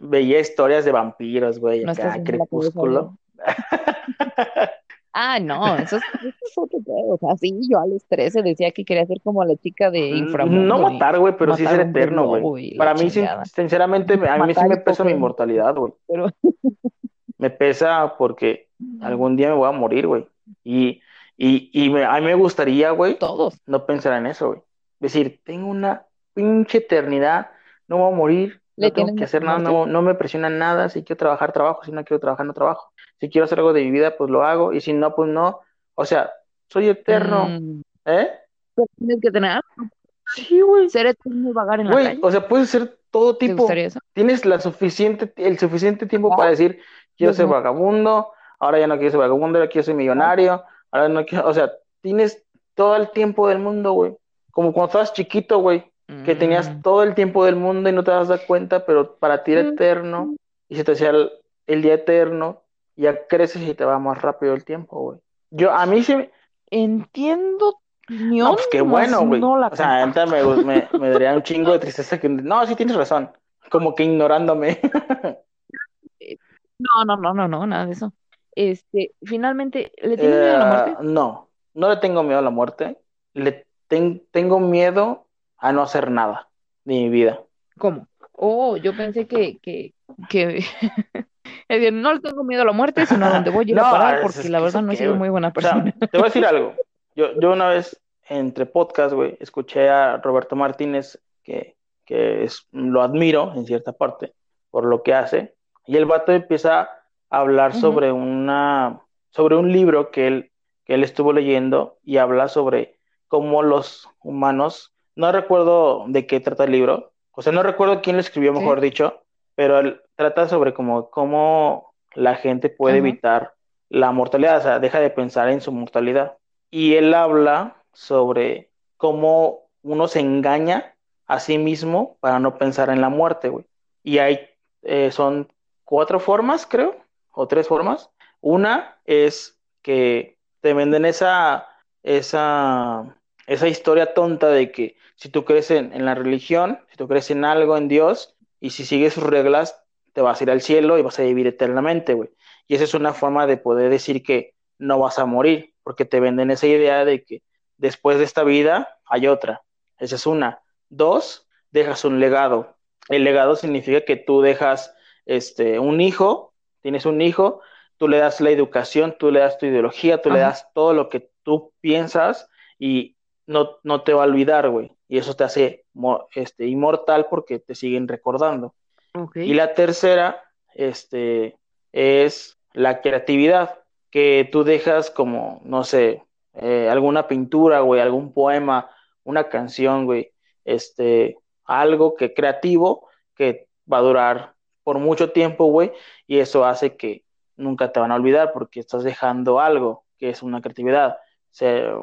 [SPEAKER 1] veía historias de vampiros, güey,
[SPEAKER 2] no
[SPEAKER 1] acá, crepúsculo.
[SPEAKER 2] Ah, no, eso es, eso es otro pedo. O sea, sí, yo a los 13 decía que quería ser como la chica de
[SPEAKER 1] Mm, No
[SPEAKER 2] Inframundo y
[SPEAKER 1] matar, güey, pero sí
[SPEAKER 2] matar
[SPEAKER 1] ser eterno, güey. Para mí,
[SPEAKER 2] chingada.
[SPEAKER 1] sinceramente, a mí sí
[SPEAKER 2] Matar
[SPEAKER 1] me pesa mi
[SPEAKER 2] coger,
[SPEAKER 1] mortalidad, güey.
[SPEAKER 2] pero
[SPEAKER 1] Me pesa porque algún día me voy a morir, güey. Y, y, y me- a mí me gustaría, güey,
[SPEAKER 2] todos.
[SPEAKER 1] no pensar en eso, güey. Decir, tengo una pinche eternidad, no voy a morir, no tengo que hacer nada, no, no me presiona nada. Si quiero trabajar, trabajo. Si no quiero trabajar, no trabajo. Si quiero hacer algo de mi vida, pues lo hago. Y si no, pues no. O sea, soy eterno,
[SPEAKER 2] Mm,
[SPEAKER 1] ¿eh?
[SPEAKER 2] tienes que tener.
[SPEAKER 1] Sí, güey.
[SPEAKER 2] ser eterno y vagar en la calle.
[SPEAKER 1] o sea, puedes ser todo
[SPEAKER 2] ¿Te
[SPEAKER 1] tipo.
[SPEAKER 2] gustaría eso?
[SPEAKER 1] Tienes la suficiente, el suficiente tiempo
[SPEAKER 2] Ah,
[SPEAKER 1] para decir, quiero ser
[SPEAKER 2] no.
[SPEAKER 1] vagabundo, ahora ya no quiero ser vagabundo, ahora quiero ser millonario, ahora no quiero, o sea, tienes todo el tiempo del mundo, güey. Como cuando estabas chiquito, güey, que tenías
[SPEAKER 2] Mm,
[SPEAKER 1] todo el tiempo del mundo y no te das cuenta, pero para ti era
[SPEAKER 2] mm,
[SPEAKER 1] eterno y se te hacía el, el día eterno, ya creces y te va más rápido el tiempo, güey. Yo, a mí sí, me-
[SPEAKER 2] Entiendo tu
[SPEAKER 1] no, pues qué bueno, güey.
[SPEAKER 2] no
[SPEAKER 1] O sea, ahorita me, me, me daría un chingo de tristeza que, no, sí tienes razón, como que ignorándome.
[SPEAKER 2] Eh, No, no, no, no, no, nada de eso. Este, finalmente, ¿le tienes miedo a la muerte?
[SPEAKER 1] Eh, no, no le tengo miedo a la muerte, le ten- tengo miedo a no hacer nada de mi vida.
[SPEAKER 2] ¿Cómo? Oh, yo pensé que, que, que es decir, no le tengo miedo a la muerte, sino a dónde voy a ir a
[SPEAKER 1] No,
[SPEAKER 2] parar,
[SPEAKER 1] es-
[SPEAKER 2] porque
[SPEAKER 1] es
[SPEAKER 2] la verdad no he sido muy buena
[SPEAKER 1] O sea,
[SPEAKER 2] persona.
[SPEAKER 1] te voy a decir algo. Yo, yo una vez entre podcast, güey, escuché a Roberto Martínez, que, que es, lo admiro en cierta parte por lo que hace, y el vato empieza a hablar sobre una, sobre un libro que él, que él estuvo leyendo y habla sobre cómo los humanos, no recuerdo de qué trata el libro, o sea, no recuerdo quién lo escribió,
[SPEAKER 2] Sí.
[SPEAKER 1] mejor dicho, pero él trata sobre cómo, cómo la gente puede evitar la mortalidad, o sea, deja de pensar en su mortalidad. Y él habla sobre cómo uno se engaña a sí mismo para no pensar en la muerte, güey. Y hay, eh, son cuatro formas, creo, o tres formas. Una es que te venden esa, esa, esa historia tonta de que si tú crees en, en la religión, si tú crees en algo, en Dios, y si sigues sus reglas, te vas a ir al cielo y vas a vivir eternamente, güey. Y esa es una forma de poder decir que no vas a morir, porque te venden esa idea de que después de esta vida hay otra. Esa es una. Dos, dejas un legado. El legado significa que tú dejas este, un hijo, tienes un hijo, tú le das la educación, tú le das tu ideología, tú le das todo lo que tú piensas y no, no te va a olvidar, güey. Y eso te hace este, inmortal porque te siguen recordando. Y la tercera, este, es la creatividad, que tú dejas como, no sé, eh, alguna pintura, güey, algún poema, una canción, güey, este, algo que creativo que va a durar por mucho tiempo, güey, y eso hace que nunca te van a olvidar porque estás dejando algo que es una creatividad, o sea,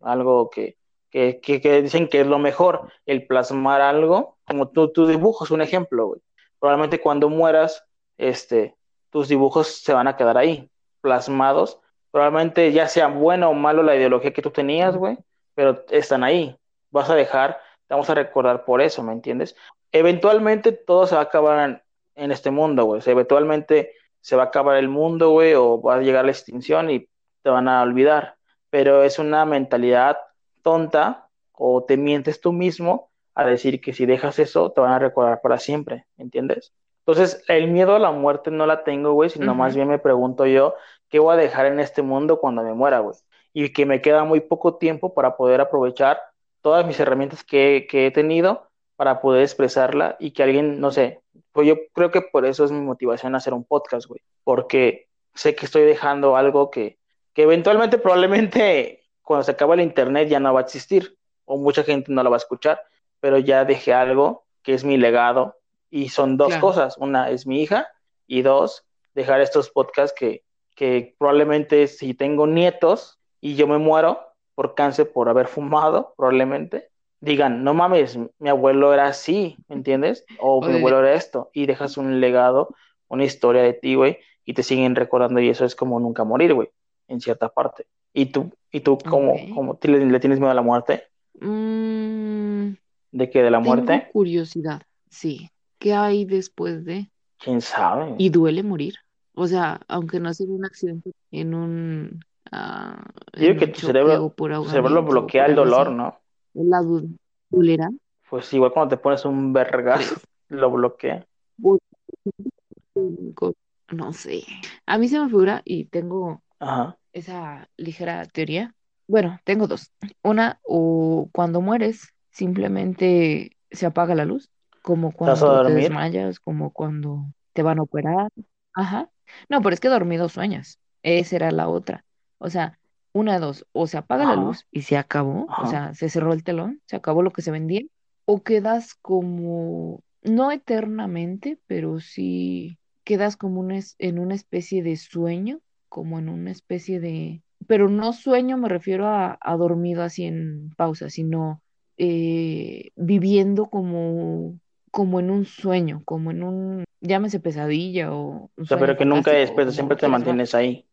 [SPEAKER 1] algo que, que, dicen que es lo mejor, el plasmar algo, como tú, tu dibujo es un ejemplo, güey. Probablemente cuando mueras, este, tus dibujos se van a quedar ahí, plasmados. Probablemente ya sea bueno o malo la ideología que tú tenías, güey, pero están ahí. Vas a dejar, te vamos a recordar por eso, ¿me entiendes? Eventualmente todo se va a acabar en, este mundo, güey. Eventualmente se va a acabar el mundo, güey, o va a llegar la extinción y te van a olvidar. Pero es una mentalidad tonta o te mientes tú mismo a decir que si dejas eso te van a recordar para siempre, ¿entiendes? Entonces, el miedo a la muerte no la tengo, güey, sino más bien me pregunto yo, ¿qué voy a dejar en este mundo cuando me muera, güey? Y que me queda muy poco tiempo para poder aprovechar todas mis herramientas que, que he tenido para poder expresarla y que alguien, no sé, pues yo creo que por eso es mi motivación hacer un podcast, güey, porque sé que estoy dejando algo que, que eventualmente probablemente cuando se acabe el internet ya no va a existir o mucha gente no lo va a escuchar, pero ya dejé algo que es mi legado y son dos cosas, una es mi hija y dos, dejar estos podcasts que, que probablemente si tengo nietos y yo me muero por cáncer por haber fumado, probablemente, digan, no mames, mi abuelo era así, ¿me entiendes? O mi abuelo era esto, y dejas un legado, una historia de ti, güey, y te siguen recordando, y eso es como nunca morir, güey, en cierta parte. ¿Y tú, y tú cómo, cómo le, tienes miedo a la muerte?
[SPEAKER 2] Mm,
[SPEAKER 1] ¿De qué? ¿De la muerte?
[SPEAKER 2] Tengo curiosidad, sí. ¿Qué hay después de?
[SPEAKER 1] ¿Quién sabe?
[SPEAKER 2] ¿Y duele morir? O sea, aunque no sea un accidente, en un... Uh,
[SPEAKER 1] Yo que tu cerebro, cerebro lo bloquea el dolor, ¿no?
[SPEAKER 2] la dolerá.
[SPEAKER 1] Pues igual cuando te pones un vergazo, lo bloquea.
[SPEAKER 2] No sé. A mí se me figura y tengo esa ligera teoría. Bueno, tengo dos. Una, o cuando mueres, simplemente se apaga la luz, como cuando te desmayas, como cuando te van a operar. Ajá. No, pero es que dormido sueñas. Esa era la otra. O sea, una de dos, o se apaga la luz y se acabó, o sea, se cerró el telón, se acabó lo que se vendía, o quedas como, no eternamente, pero sí quedas como en una especie de sueño, como en una especie de, pero no sueño, me refiero a, dormido así en pausa, sino eh, viviendo como, como en un sueño, como en un, llámese pesadilla o...
[SPEAKER 1] o sea, pero que nunca después, siempre te mantienes ahí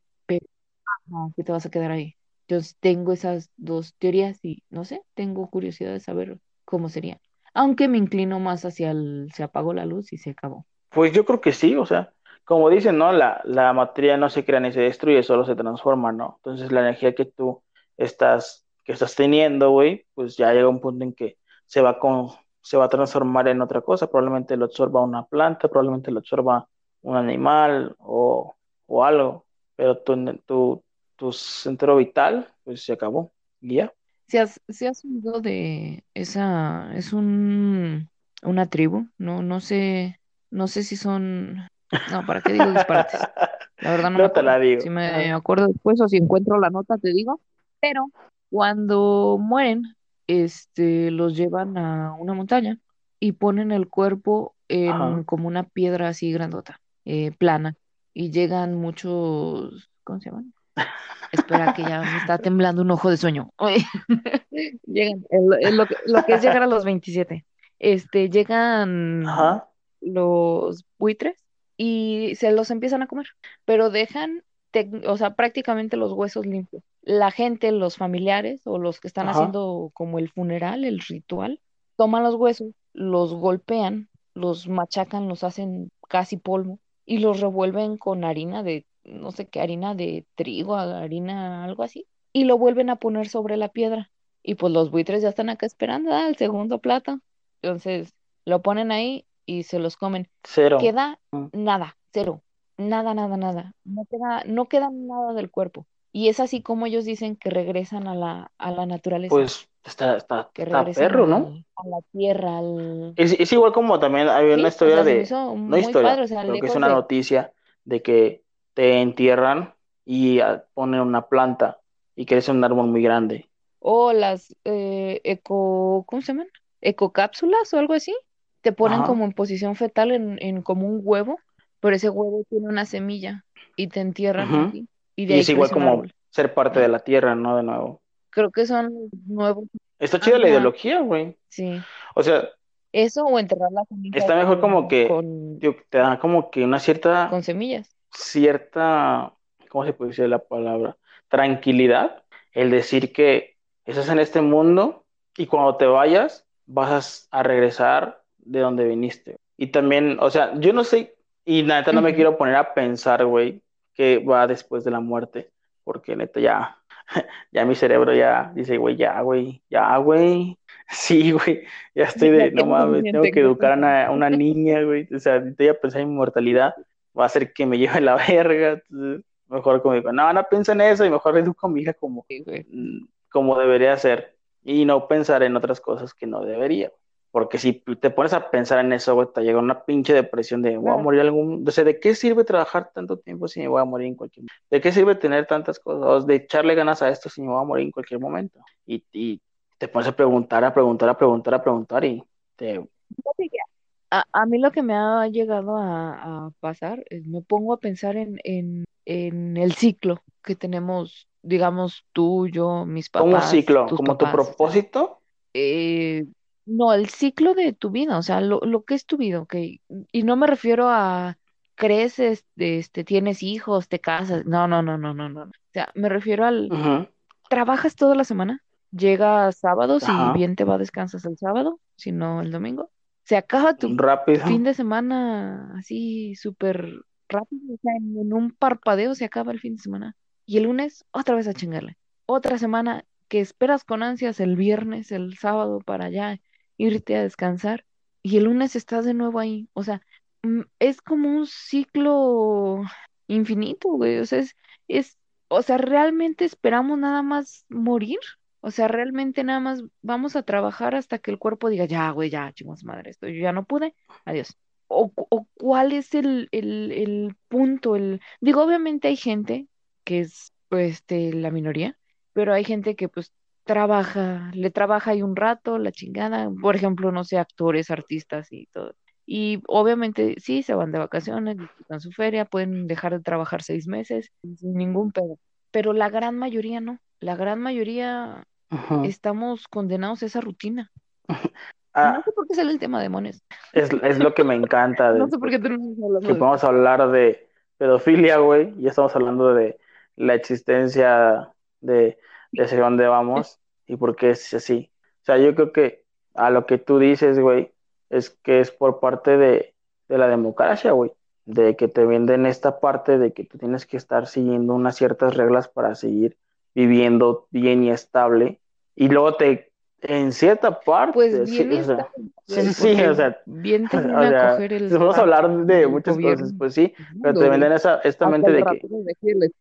[SPEAKER 2] que te vas a quedar ahí. Yo tengo esas dos teorías y no sé, tengo curiosidad de saber cómo sería. Aunque me inclino más hacia el se apagó la luz y se acabó.
[SPEAKER 1] Pues yo creo que sí, o sea, como dicen, ¿no? La, la materia no se crea ni se destruye, solo se transforma, ¿no? Entonces la energía que tú estás, que estás teniendo, güey, pues ya llega un punto en que se va con, se va a transformar en otra cosa, probablemente lo absorba una planta, probablemente lo absorba un animal o, o algo, pero tú, tú, tu centro vital, pues se acabó. Y ya.
[SPEAKER 2] Si has, si has oído de esa, es un, una tribu, no, no sé, no sé si son, no, ¿para qué digo disparates? La verdad no, me
[SPEAKER 1] te la digo.
[SPEAKER 2] Si me acuerdo después o si encuentro la nota te digo, pero cuando mueren, este, los llevan a una montaña y ponen el cuerpo en como una piedra así grandota, eh, plana, y llegan muchos, ¿cómo se llaman? Espera, que ya me está temblando un ojo de sueño. llegan, lo, que, es llegar a los 27. Este, llegan los buitres y se los empiezan a comer, pero dejan, o sea, prácticamente los huesos limpios. La gente, los familiares o los que están haciendo como el funeral, el ritual, toman los huesos, los golpean, los machacan, los hacen casi polvo y los revuelven con harina de no sé qué, harina de trigo, harina, algo así, y lo vuelven a poner sobre la piedra. Y pues los buitres ya están acá esperando al segundo plato. Entonces lo ponen ahí y se los comen.
[SPEAKER 1] Cero.
[SPEAKER 2] Queda mm. nada, cero. Nada, nada, nada. No queda, no queda nada del cuerpo. Y es así como ellos dicen que regresan a la, a la naturaleza.
[SPEAKER 1] Pues está, está, que está perro, ¿no?
[SPEAKER 2] A la tierra, al...
[SPEAKER 1] Es, igual como también hay una historia de... No historia, que es una noticia de que te entierran y ponen una planta y crece un árbol muy grande.
[SPEAKER 2] O las eh, eco, ¿cómo se llaman? Ecocápsulas o algo así. Te ponen como en posición fetal en, como un huevo, pero ese huevo tiene una semilla y te entierran
[SPEAKER 1] Y, es igual como ser parte de la tierra, ¿no? De nuevo.
[SPEAKER 2] Creo que son nuevos.
[SPEAKER 1] Está chida la ideología, güey.
[SPEAKER 2] Sí.
[SPEAKER 1] O sea,
[SPEAKER 2] eso o enterrar la semilla.
[SPEAKER 1] Está mejor como que te da como que una cierta
[SPEAKER 2] con semillas
[SPEAKER 1] cierta, ¿cómo se puede decir la palabra? Tranquilidad, el decir que estás en este mundo y cuando te vayas vas a regresar de donde viniste. Y también, o sea, yo no sé Y neta no me quiero poner a pensar, güey, qué va después de la muerte, porque neta ya, ya mi cerebro ya dice, güey, ya, güey, ya, güey. Sí, güey, ya estoy de, no
[SPEAKER 2] que
[SPEAKER 1] mames, tengo que
[SPEAKER 2] que
[SPEAKER 1] educar a una, niña, güey. O sea, estoy a pensar en mi mortalidad, va a hacer que me lleve la verga. entonces, mejor como digo, no, no pienso en eso y mejor educo a mi hija como,
[SPEAKER 2] Sí,
[SPEAKER 1] mm, como debería ser y no pensar en otras cosas que no debería. Porque si te pones a pensar en eso, güey, te llega una pinche depresión de, voy a morir algún... O sea, ¿de qué sirve trabajar tanto tiempo si me voy a morir en cualquier momento? ¿De qué sirve tener tantas cosas? De echarle ganas a esto si me voy a morir en cualquier momento. Y, y te pones a preguntar, a preguntar, a preguntar, a preguntar y te...
[SPEAKER 2] A, a mí lo que me ha llegado a, a pasar es me pongo a pensar en, en, en el ciclo que tenemos, digamos, tú, yo, mis
[SPEAKER 1] Como un
[SPEAKER 2] papás,
[SPEAKER 1] ciclo, como tu
[SPEAKER 2] papás.
[SPEAKER 1] propósito.
[SPEAKER 2] eh, no, el ciclo de tu vida, o sea, lo, lo que es tu vida, ¿ok? Y no me refiero a creces, este, tienes hijos, te casas, no, no, no, no, no, no. O sea, me refiero al, trabajas toda la semana, llegas sábado, si
[SPEAKER 1] Ajá,
[SPEAKER 2] bien te va, descansas el sábado, si no el domingo. Se acaba tu
[SPEAKER 1] rápido.
[SPEAKER 2] fin de semana así súper rápido, o sea, en, en un parpadeo se acaba el fin de semana. Y el lunes, otra vez a chingarle. Otra semana que esperas con ansias el viernes, el sábado para ya irte a descansar. Y el lunes estás de nuevo ahí. O sea, mm, es como un ciclo infinito, güey. O sea, es, es, o sea, realmente esperamos nada más morir. O sea, realmente nada más vamos a trabajar hasta que el cuerpo diga, ya, güey, ya, chingos madre, esto yo ya no pude, adiós. O, o cuál es el, el, el punto, el... Digo, obviamente hay gente que es, pues, este, la minoría, pero hay gente que, pues, trabaja, le trabaja ahí un rato, la chingada, por ejemplo, no sé, actores, artistas y todo. Y obviamente sí, se van de vacaciones, disfrutan su feria, pueden dejar de trabajar seis meses sin ningún pedo. Pero la gran mayoría no. La gran mayoría estamos condenados a esa rutina. No
[SPEAKER 1] Ah,
[SPEAKER 2] sé por qué sale el tema de demonios.
[SPEAKER 1] es, es lo que me encanta
[SPEAKER 2] No
[SPEAKER 1] de,
[SPEAKER 2] sé por qué tenemos hablando
[SPEAKER 1] que
[SPEAKER 2] de
[SPEAKER 1] podemos hablar de pedofilia, güey, y estamos hablando de la existencia de, de hacia dónde vamos y por qué es así. O sea, yo creo que a lo que tú dices, güey, es que es por parte de, de la democracia, güey, de que te venden esta parte de que tú tienes que estar siguiendo unas ciertas reglas para seguir viviendo bien y estable, y luego te, en cierta parte,
[SPEAKER 2] Pues
[SPEAKER 1] sí,
[SPEAKER 2] bien y
[SPEAKER 1] o sea, sí, sí, sí, o sea,
[SPEAKER 2] bien te
[SPEAKER 1] o
[SPEAKER 2] a
[SPEAKER 1] sea,
[SPEAKER 2] coger
[SPEAKER 1] si
[SPEAKER 2] el
[SPEAKER 1] podemos hablar
[SPEAKER 2] pan
[SPEAKER 1] de muchas
[SPEAKER 2] gobierno.
[SPEAKER 1] cosas, pues sí, pero te venden esa, esta mente de que
[SPEAKER 2] de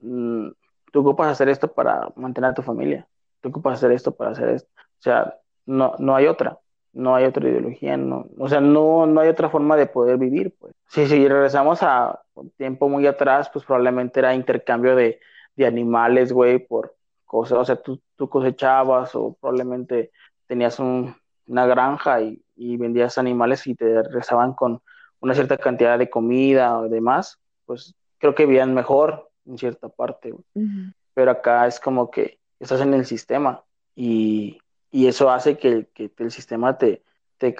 [SPEAKER 1] mm, tú ocupas hacer esto para mantener a tu familia, tú ocupas hacer esto para hacer esto. O sea, no, no hay otra, no hay otra ideología, no, o sea, no, no hay otra forma de poder vivir, pues. Sí, si regresamos a un tiempo muy atrás, pues probablemente era intercambio de, de animales, güey, por cosas, o sea, tú, tú cosechabas o probablemente tenías un, una granja y, y vendías animales y te regresaban con una cierta cantidad de comida o demás, pues creo que vivían mejor en cierta parte, güey.
[SPEAKER 2] Ujú.
[SPEAKER 1] pero acá es como que estás en el sistema y, y eso hace que, que el sistema te, te,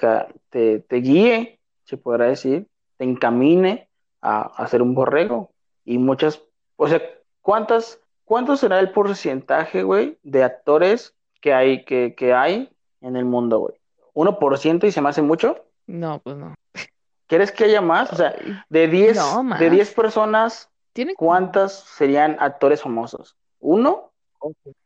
[SPEAKER 1] te, te guíe, se podrá decir, te encamine a, a ser un borrego. Y muchas, o sea, ¿cuántas, cuánto será el porcentaje, güey, de actores que hay, que, que hay en el mundo, güey? ¿Uno por ciento y se me hace mucho?
[SPEAKER 2] No, pues no.
[SPEAKER 1] ¿Quieres que haya más? O sea, de 10
[SPEAKER 2] no,
[SPEAKER 1] de 10
[SPEAKER 2] más.
[SPEAKER 1] personas, ¿cuántas serían actores famosos? ¿Uno?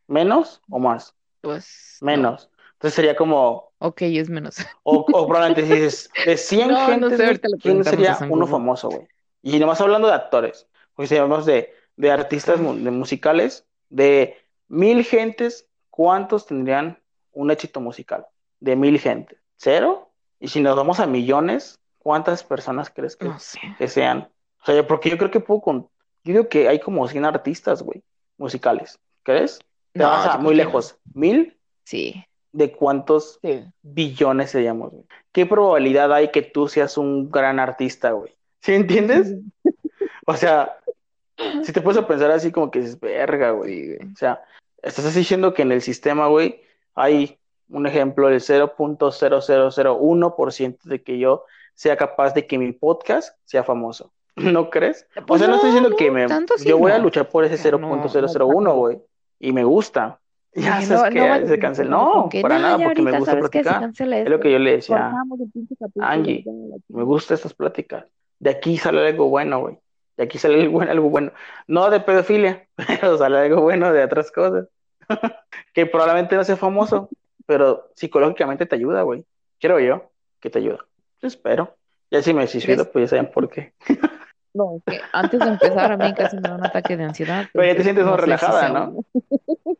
[SPEAKER 1] ¿Menos o más?
[SPEAKER 2] Pues no.
[SPEAKER 1] Menos. Entonces sería como,
[SPEAKER 2] Ok, es menos.
[SPEAKER 1] o, o probablemente si dices, de 100
[SPEAKER 2] No, sé, le
[SPEAKER 1] ¿quién sería uno famoso, güey? Y nomás hablando de actores, porque si hablamos de, de artistas de musicales, de mil gentes, ¿cuántos tendrían un éxito musical? De mil gentes. ¿Cero? Y si nos vamos a millones, ¿cuántas personas crees que,
[SPEAKER 2] No sé.
[SPEAKER 1] que sean? O sea, porque yo creo que puedo con... Yo digo que hay como 100 artistas, güey, musicales. ¿Crees? Te vas
[SPEAKER 2] No,
[SPEAKER 1] a muy
[SPEAKER 2] creo
[SPEAKER 1] lejos. ¿Mil?
[SPEAKER 2] Sí,
[SPEAKER 1] ¿De cuántos
[SPEAKER 2] sí.
[SPEAKER 1] billones seríamos, güey? ¿Qué probabilidad hay que tú seas un gran artista, güey? ¿Sí entiendes? O sea, si te puedes pensar así como que dices, verga, güey. O sea, estás diciendo que en el sistema, güey, hay un ejemplo del 0.0001% de que yo sea capaz de que mi podcast sea famoso. ¿No crees? O
[SPEAKER 2] Pues
[SPEAKER 1] sea, no estoy
[SPEAKER 2] no,
[SPEAKER 1] diciendo
[SPEAKER 2] no,
[SPEAKER 1] que me, yo voy a luchar por ese
[SPEAKER 2] O sea, no, no,
[SPEAKER 1] 0.001, güey, y me gusta. Ya
[SPEAKER 2] Dije,
[SPEAKER 1] sabes
[SPEAKER 2] no, no
[SPEAKER 1] que se canceló. No, para
[SPEAKER 2] no,
[SPEAKER 1] nada, porque me gusta platicar. Es lo que yo le decía. Angie. Me gustan estas pláticas. de aquí sale algo bueno, güey. De aquí sale algo bueno, algo bueno. No de pedofilia, pero sale algo bueno de otras cosas. que probablemente no sea famoso, pero psicológicamente te ayuda, güey. Creo yo que te ayuda. espero. Ya si me suicido, pues ya saben por qué.
[SPEAKER 2] No, es que antes de empezar a mí casi me da un ataque de ansiedad.
[SPEAKER 1] Pero ya te sientes más relajada, ¿no?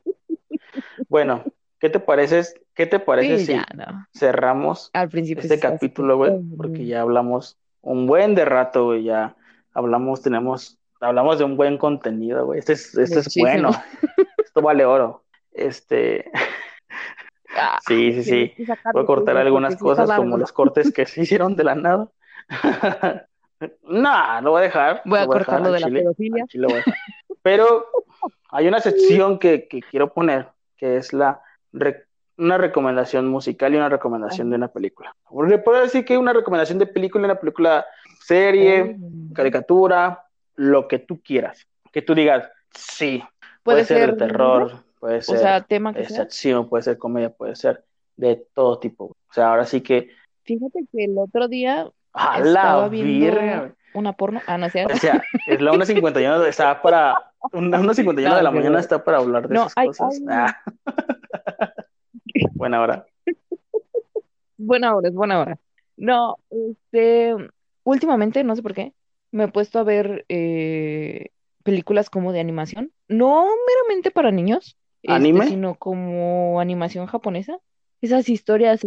[SPEAKER 1] Bueno, ¿qué te parece, qué te parece si cerramos
[SPEAKER 2] Al principio
[SPEAKER 1] este capítulo, güey? Porque ya hablamos un buen de rato, güey, ya hablamos, tenemos, hablamos de un buen contenido, güey. Este es, este es bueno. Esto vale oro. Este. Ah, sí, sí, sí. Voy a cortar algunas cosas como los cortes que se hicieron de la nada. No, lo voy a dejar.
[SPEAKER 2] Voy a cortarlo de la pedofilia.
[SPEAKER 1] Pero hay una sección que, que, quiero poner, que es la una recomendación musical y una recomendación de una película. Porque puedo decir que una recomendación de película, una película, serie, oh. caricatura, lo que tú quieras. Que tú digas, sí. Puede, ser, de terror, puede ser o sea, tema que acción, puede ser comedia, puede ser de todo tipo. O sea, ahora sí que.
[SPEAKER 2] Fíjate que el otro día estaba viendo una porno. Ah, no sé.
[SPEAKER 1] O sea, es la 1.51, está para. Una 1.51 de la mañana está para hablar de esas cosas. Ah. buena hora.
[SPEAKER 2] Buena hora, es buena hora. No, este. Últimamente, no sé por qué, me he puesto a ver eh, películas como de animación. No meramente para niños, este, ¿Anime? sino como animación japonesa. Esas historias,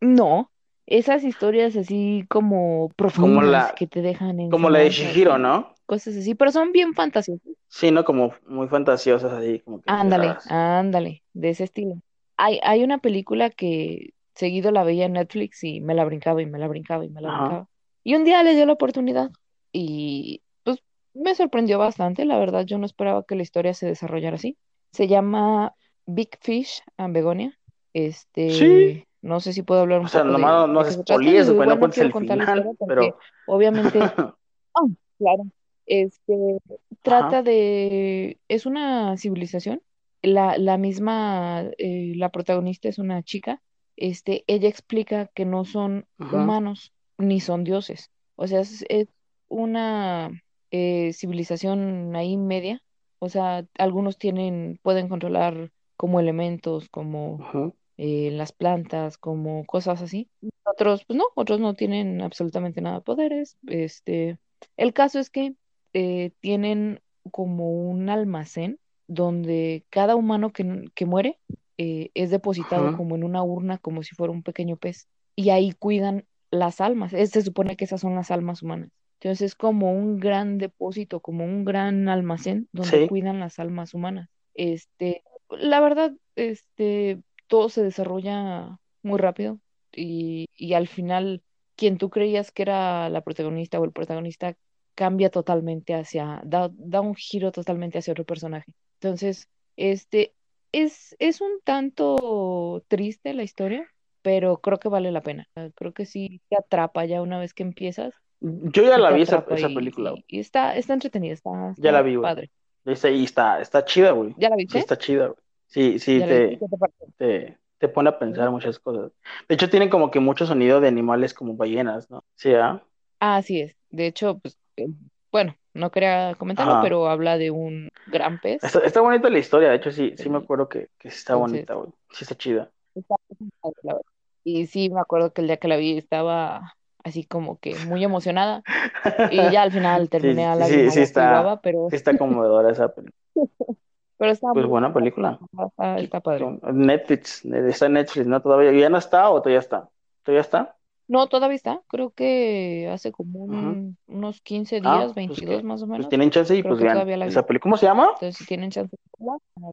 [SPEAKER 2] no, esas historias así como profundas que te dejan en
[SPEAKER 1] como la de Shihiro, ¿no?
[SPEAKER 2] Cosas así, pero son bien fantasiosas.
[SPEAKER 1] Sí, no como muy fantasiosas así como que
[SPEAKER 2] Ándale, ándale, de ese estilo. Hay, hay una película que seguido la veía en Netflix y me la brincaba y me la brincaba y me la brincaba. Y un día le dio la oportunidad y pues me sorprendió bastante, la verdad yo no esperaba que la historia se desarrollara así. Se llama Big Fish and Begonia. Este,
[SPEAKER 1] sí.
[SPEAKER 2] No sé si puedo hablar un
[SPEAKER 1] o sea,
[SPEAKER 2] poco
[SPEAKER 1] nomás no polies, bueno, no cuentes el final, pero...
[SPEAKER 2] Obviamente, oh, claro, este, trata de, es una civilización, la, la misma, eh, la protagonista es una chica, este, ella explica que no son humanos ni son dioses, o sea, es, una eh, civilización ahí media, o sea, algunos tienen, pueden controlar como elementos, como eh, las plantas, como cosas así. Otros, pues no, otros no tienen absolutamente nada de poderes. Este, el caso es que eh, tienen como un almacén donde cada humano que, que muere eh, es depositado como en una urna, como si fuera un pequeño pez, y ahí cuidan las almas. se supone que esas son las almas humanas. Entonces es como un gran depósito, como un gran almacén donde cuidan las almas humanas. Este, la verdad, este, todo se desarrolla muy rápido y, y al final quien tú creías que era la protagonista o el protagonista cambia totalmente hacia, da, da un giro totalmente hacia otro personaje. Entonces, este es, es un tanto triste la historia, pero creo que vale la pena. Creo que sí te atrapa ya una vez que empiezas.
[SPEAKER 1] Yo ya la vi esa, película.
[SPEAKER 2] Y, está, está entretenida, está,
[SPEAKER 1] ya la vi,
[SPEAKER 2] padre.
[SPEAKER 1] Y está, está chida, güey.
[SPEAKER 2] ¿Ya la viste?
[SPEAKER 1] está chida, güey. Sí, sí, te, te, te, pone a pensar muchas cosas. De hecho, tienen como que mucho sonido de animales como ballenas, ¿no? Sí, ¿ah?
[SPEAKER 2] Así es. De hecho, pues, eh, bueno, no quería comentarlo, pero habla de un gran pez.
[SPEAKER 1] Está, bonita la historia, de hecho, sí, sí me acuerdo que, que sí está bonita, güey. Sí está chida.
[SPEAKER 2] y sí, me acuerdo que el día que la vi estaba así como que muy emocionada. Y ya al final terminé a la
[SPEAKER 1] sí, sí, está, pero... sí está conmovedora esa película.
[SPEAKER 2] Pero está
[SPEAKER 1] pues buena película.
[SPEAKER 2] Está, padre.
[SPEAKER 1] Netflix, está en Netflix, ¿no? Todavía, ¿ya no está o todavía está? ¿Todavía está?
[SPEAKER 2] No, todavía está. Creo que hace como unos 15 ah, días, 22 pues más o pues menos.
[SPEAKER 1] tienen chance y pues vean esa película. ¿Cómo se llama?
[SPEAKER 2] Entonces, si tienen chance.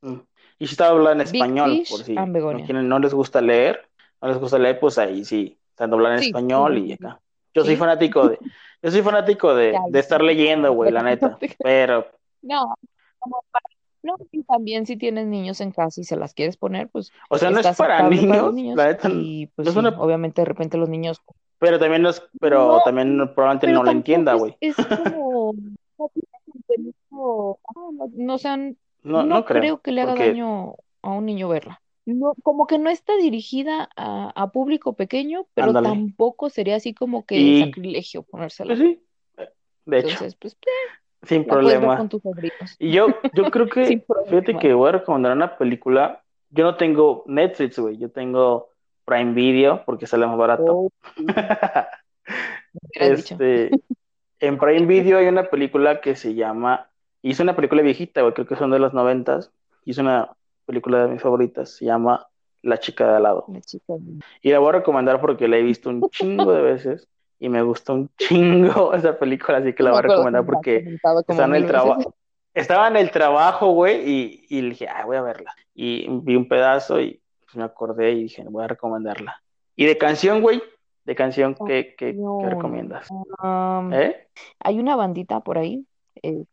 [SPEAKER 1] Mm. Y si está hablando en español, por si no, no, les gusta leer, no les gusta leer, pues ahí sí, están doblando en español y acá. Yo soy fanático de, yo soy fanático de, de estar leyendo, güey, la neta. Pero.
[SPEAKER 2] No, como para no, y también si tienes niños en casa y se las quieres poner, pues.
[SPEAKER 1] O sea, no es para niños,
[SPEAKER 2] Y pues obviamente de repente los niños.
[SPEAKER 1] Pero también no es, pero también probablemente no lo entienda, güey.
[SPEAKER 2] Es, como. no, sean. No, creo, que le haga daño a un niño verla. No, como que no está dirigida a, a público pequeño, pero tampoco sería así como que sacrilegio ponérsela.
[SPEAKER 1] Pues sí, De hecho,
[SPEAKER 2] Entonces, pues, eh,
[SPEAKER 1] sin
[SPEAKER 2] la
[SPEAKER 1] problema.
[SPEAKER 2] con tus sobrinos.
[SPEAKER 1] Y yo, yo creo que, fíjate que voy a recomendar una película. Yo no tengo Netflix, güey. Yo tengo Prime Video porque sale más barato.
[SPEAKER 2] Oh, sí.
[SPEAKER 1] Este, en Prime Video hay una película que se llama, hizo una película viejita, güey, creo que son de los noventas, hizo una película de mis favoritas, se llama La chica de al lado.
[SPEAKER 2] La chica.
[SPEAKER 1] Y la voy a recomendar porque la he visto un chingo de veces y me gustó un chingo esa película, así que la
[SPEAKER 2] No
[SPEAKER 1] voy a recomendar porque está en el trabajo. Estaba en el trabajo, güey, y, y dije, ah, voy a verla. Y vi un pedazo y pues, me acordé y dije, voy a recomendarla. Y de canción, güey, de canción, ¿qué, qué, recomiendas?
[SPEAKER 2] Um,
[SPEAKER 1] ¿Eh?
[SPEAKER 2] hay una bandita por ahí, eh,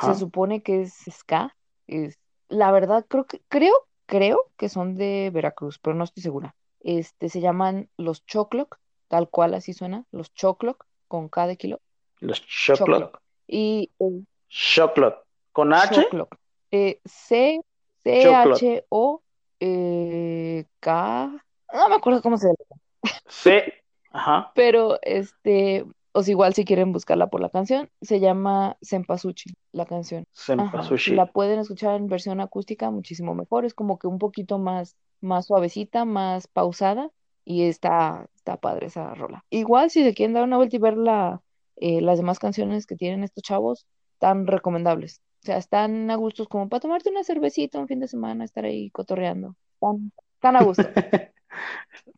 [SPEAKER 2] se supone que es ska. Es, la verdad, creo que, creo, creo que son de Veracruz, pero no estoy segura. Este, se llaman Los Chocloc, tal cual así suena, Los Chocloc, con K de kilo.
[SPEAKER 1] Los Choclock.
[SPEAKER 2] Chocloc. Y el
[SPEAKER 1] Choclock. ¿Con H?
[SPEAKER 2] Chocloc. Eh, C, C,
[SPEAKER 1] Chocloc.
[SPEAKER 2] H, O, eh, K. No me acuerdo cómo se llama.
[SPEAKER 1] C. Ajá.
[SPEAKER 2] Pero este, o sea, igual si quieren buscarla por la canción, se llama Senpasuchi, la canción. Ajá.
[SPEAKER 1] Senpasushi.
[SPEAKER 2] La pueden escuchar en versión acústica muchísimo mejor, es como que un poquito más, más suavecita, más pausada y está, está padre esa rola. Igual si se quieren dar una vuelta y ver la, eh, las demás canciones que tienen estos chavos, tan recomendables. O sea, están a gustos como para tomarte una cervecita un fin de semana, estar ahí cotorreando. Están, están a gusto.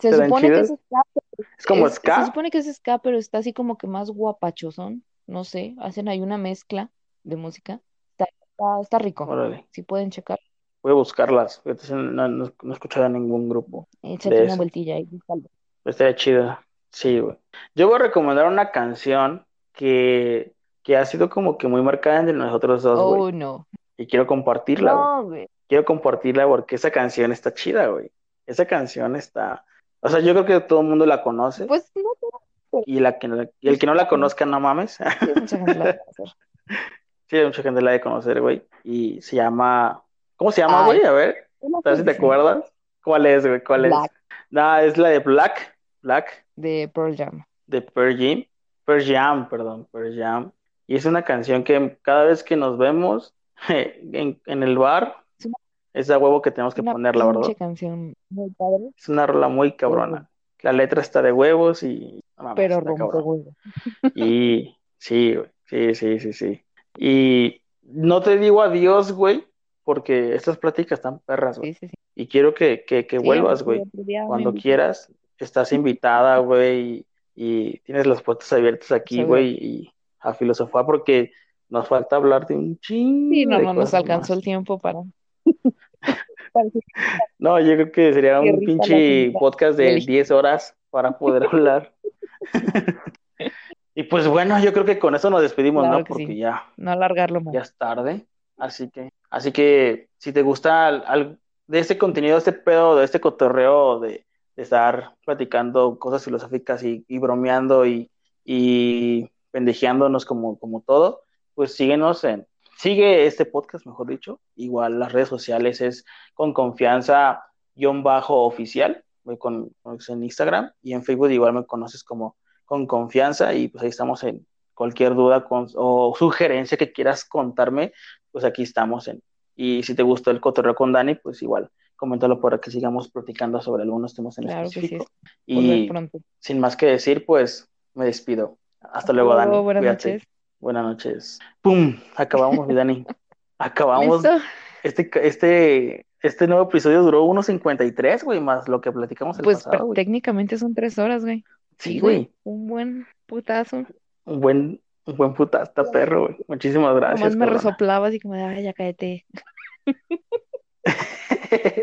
[SPEAKER 2] Se
[SPEAKER 1] ¿Estarán
[SPEAKER 2] supone que es ska,
[SPEAKER 1] Es como
[SPEAKER 2] es- se supone que es ska, pero está así como que más guapachosón. No sé, hacen ahí una mezcla de música. Está, está, está rico.
[SPEAKER 1] Órale.
[SPEAKER 2] Si pueden checar,
[SPEAKER 1] Voy a buscarlas. No, no, no he escuchado a ningún grupo
[SPEAKER 2] échate una vueltilla ahí.
[SPEAKER 1] Estaría chido. Sí, güey. Yo voy a recomendar una canción que, que ha sido como que muy marcada entre nosotros dos, güey.
[SPEAKER 2] Oh, no.
[SPEAKER 1] Y quiero compartirla.
[SPEAKER 2] No, güey.
[SPEAKER 1] Quiero compartirla porque esa canción está chida, güey. Esa canción está. O sea, yo creo que todo el mundo la conoce.
[SPEAKER 2] Pues no, pero
[SPEAKER 1] Y, la que, no- y el que no la conozca, no mames.
[SPEAKER 2] sí, mucha gente la a hacer.
[SPEAKER 1] Sí, hay mucha gente la de conocer, güey. Y se llama. ¿Cómo se llama, güey? A ver, a ver si te acuerdas. ¿Cuál es, güey? ¿Cuál es? No, es la de Black. Black.
[SPEAKER 2] de Pearl Jam.
[SPEAKER 1] de Pearl Jam, Pearl Jam, perdón, Pearl Jam. Y es una canción que cada vez que nos vemos en, en el bar,
[SPEAKER 2] Es una,
[SPEAKER 1] es a huevo que tenemos que
[SPEAKER 2] una
[SPEAKER 1] ponerla, ¿verdad?
[SPEAKER 2] canción muy padre,
[SPEAKER 1] Es una rola muy cabrona. La letra está de huevos y no
[SPEAKER 2] pero rompe
[SPEAKER 1] cabrón.
[SPEAKER 2] huevo.
[SPEAKER 1] Y sí, güey, sí, sí, sí, sí. Y no te digo adiós, güey, porque estas pláticas están perras, güey.
[SPEAKER 2] Sí, sí, sí.
[SPEAKER 1] Y quiero que, que, que
[SPEAKER 2] Sí,
[SPEAKER 1] vuelvas, güey. Cuando quieras, estás invitada, güey, y, y tienes las puertas abiertas aquí, güey, y a filosofar porque nos falta hablar de un
[SPEAKER 2] Sí,
[SPEAKER 1] chingo
[SPEAKER 2] no,
[SPEAKER 1] de
[SPEAKER 2] no nos alcanzó
[SPEAKER 1] más.
[SPEAKER 2] el tiempo para,
[SPEAKER 1] No, yo creo que sería un pinche podcast de
[SPEAKER 2] el
[SPEAKER 1] 10 horas para poder hablar. Y pues bueno, yo creo que con eso nos despedimos,
[SPEAKER 2] Claro
[SPEAKER 1] ¿no?
[SPEAKER 2] que
[SPEAKER 1] Porque
[SPEAKER 2] sí,
[SPEAKER 1] ya,
[SPEAKER 2] no alargarlo más.
[SPEAKER 1] ya es tarde. Así que, así que si te gusta al- de este contenido, este pedo, de este cotorreo de, estar platicando cosas filosóficas y, bromeando y, y pendejeándonos como, como todo, pues síguenos en, sigue este podcast, mejor dicho. Igual las redes sociales es con confianza guion bajo oficial, con, en Instagram y en Facebook igual me conoces como con confianza y pues ahí estamos en cualquier duda o sugerencia que quieras contarme, pues aquí estamos en. Y si te gustó el cotorreo con Dani, pues igual, coméntalo para que sigamos platicando sobre algunos temas en
[SPEAKER 2] Claro que sí,
[SPEAKER 1] específico. Y
[SPEAKER 2] pronto.
[SPEAKER 1] sin más que decir, pues me despido. Hasta
[SPEAKER 2] Hasta
[SPEAKER 1] luego, Dani.
[SPEAKER 2] buenas
[SPEAKER 1] Cuídate.
[SPEAKER 2] noches.
[SPEAKER 1] Buenas noches. ¡Pum! Acabamos, mi Dani. Acabamos.
[SPEAKER 2] ¿Listo?
[SPEAKER 1] Este, este, este nuevo episodio duró 1.53, güey, más lo que platicamos el
[SPEAKER 2] Pues
[SPEAKER 1] pasado, güey.
[SPEAKER 2] técnicamente son tres horas, güey.
[SPEAKER 1] Sí,
[SPEAKER 2] güey, un buen putazo.
[SPEAKER 1] Un buen, un buen putasta, perro, güey. Muchísimas gracias,
[SPEAKER 2] Nomás me
[SPEAKER 1] cabrona.
[SPEAKER 2] resoplaba así como de, ay, ya cállate.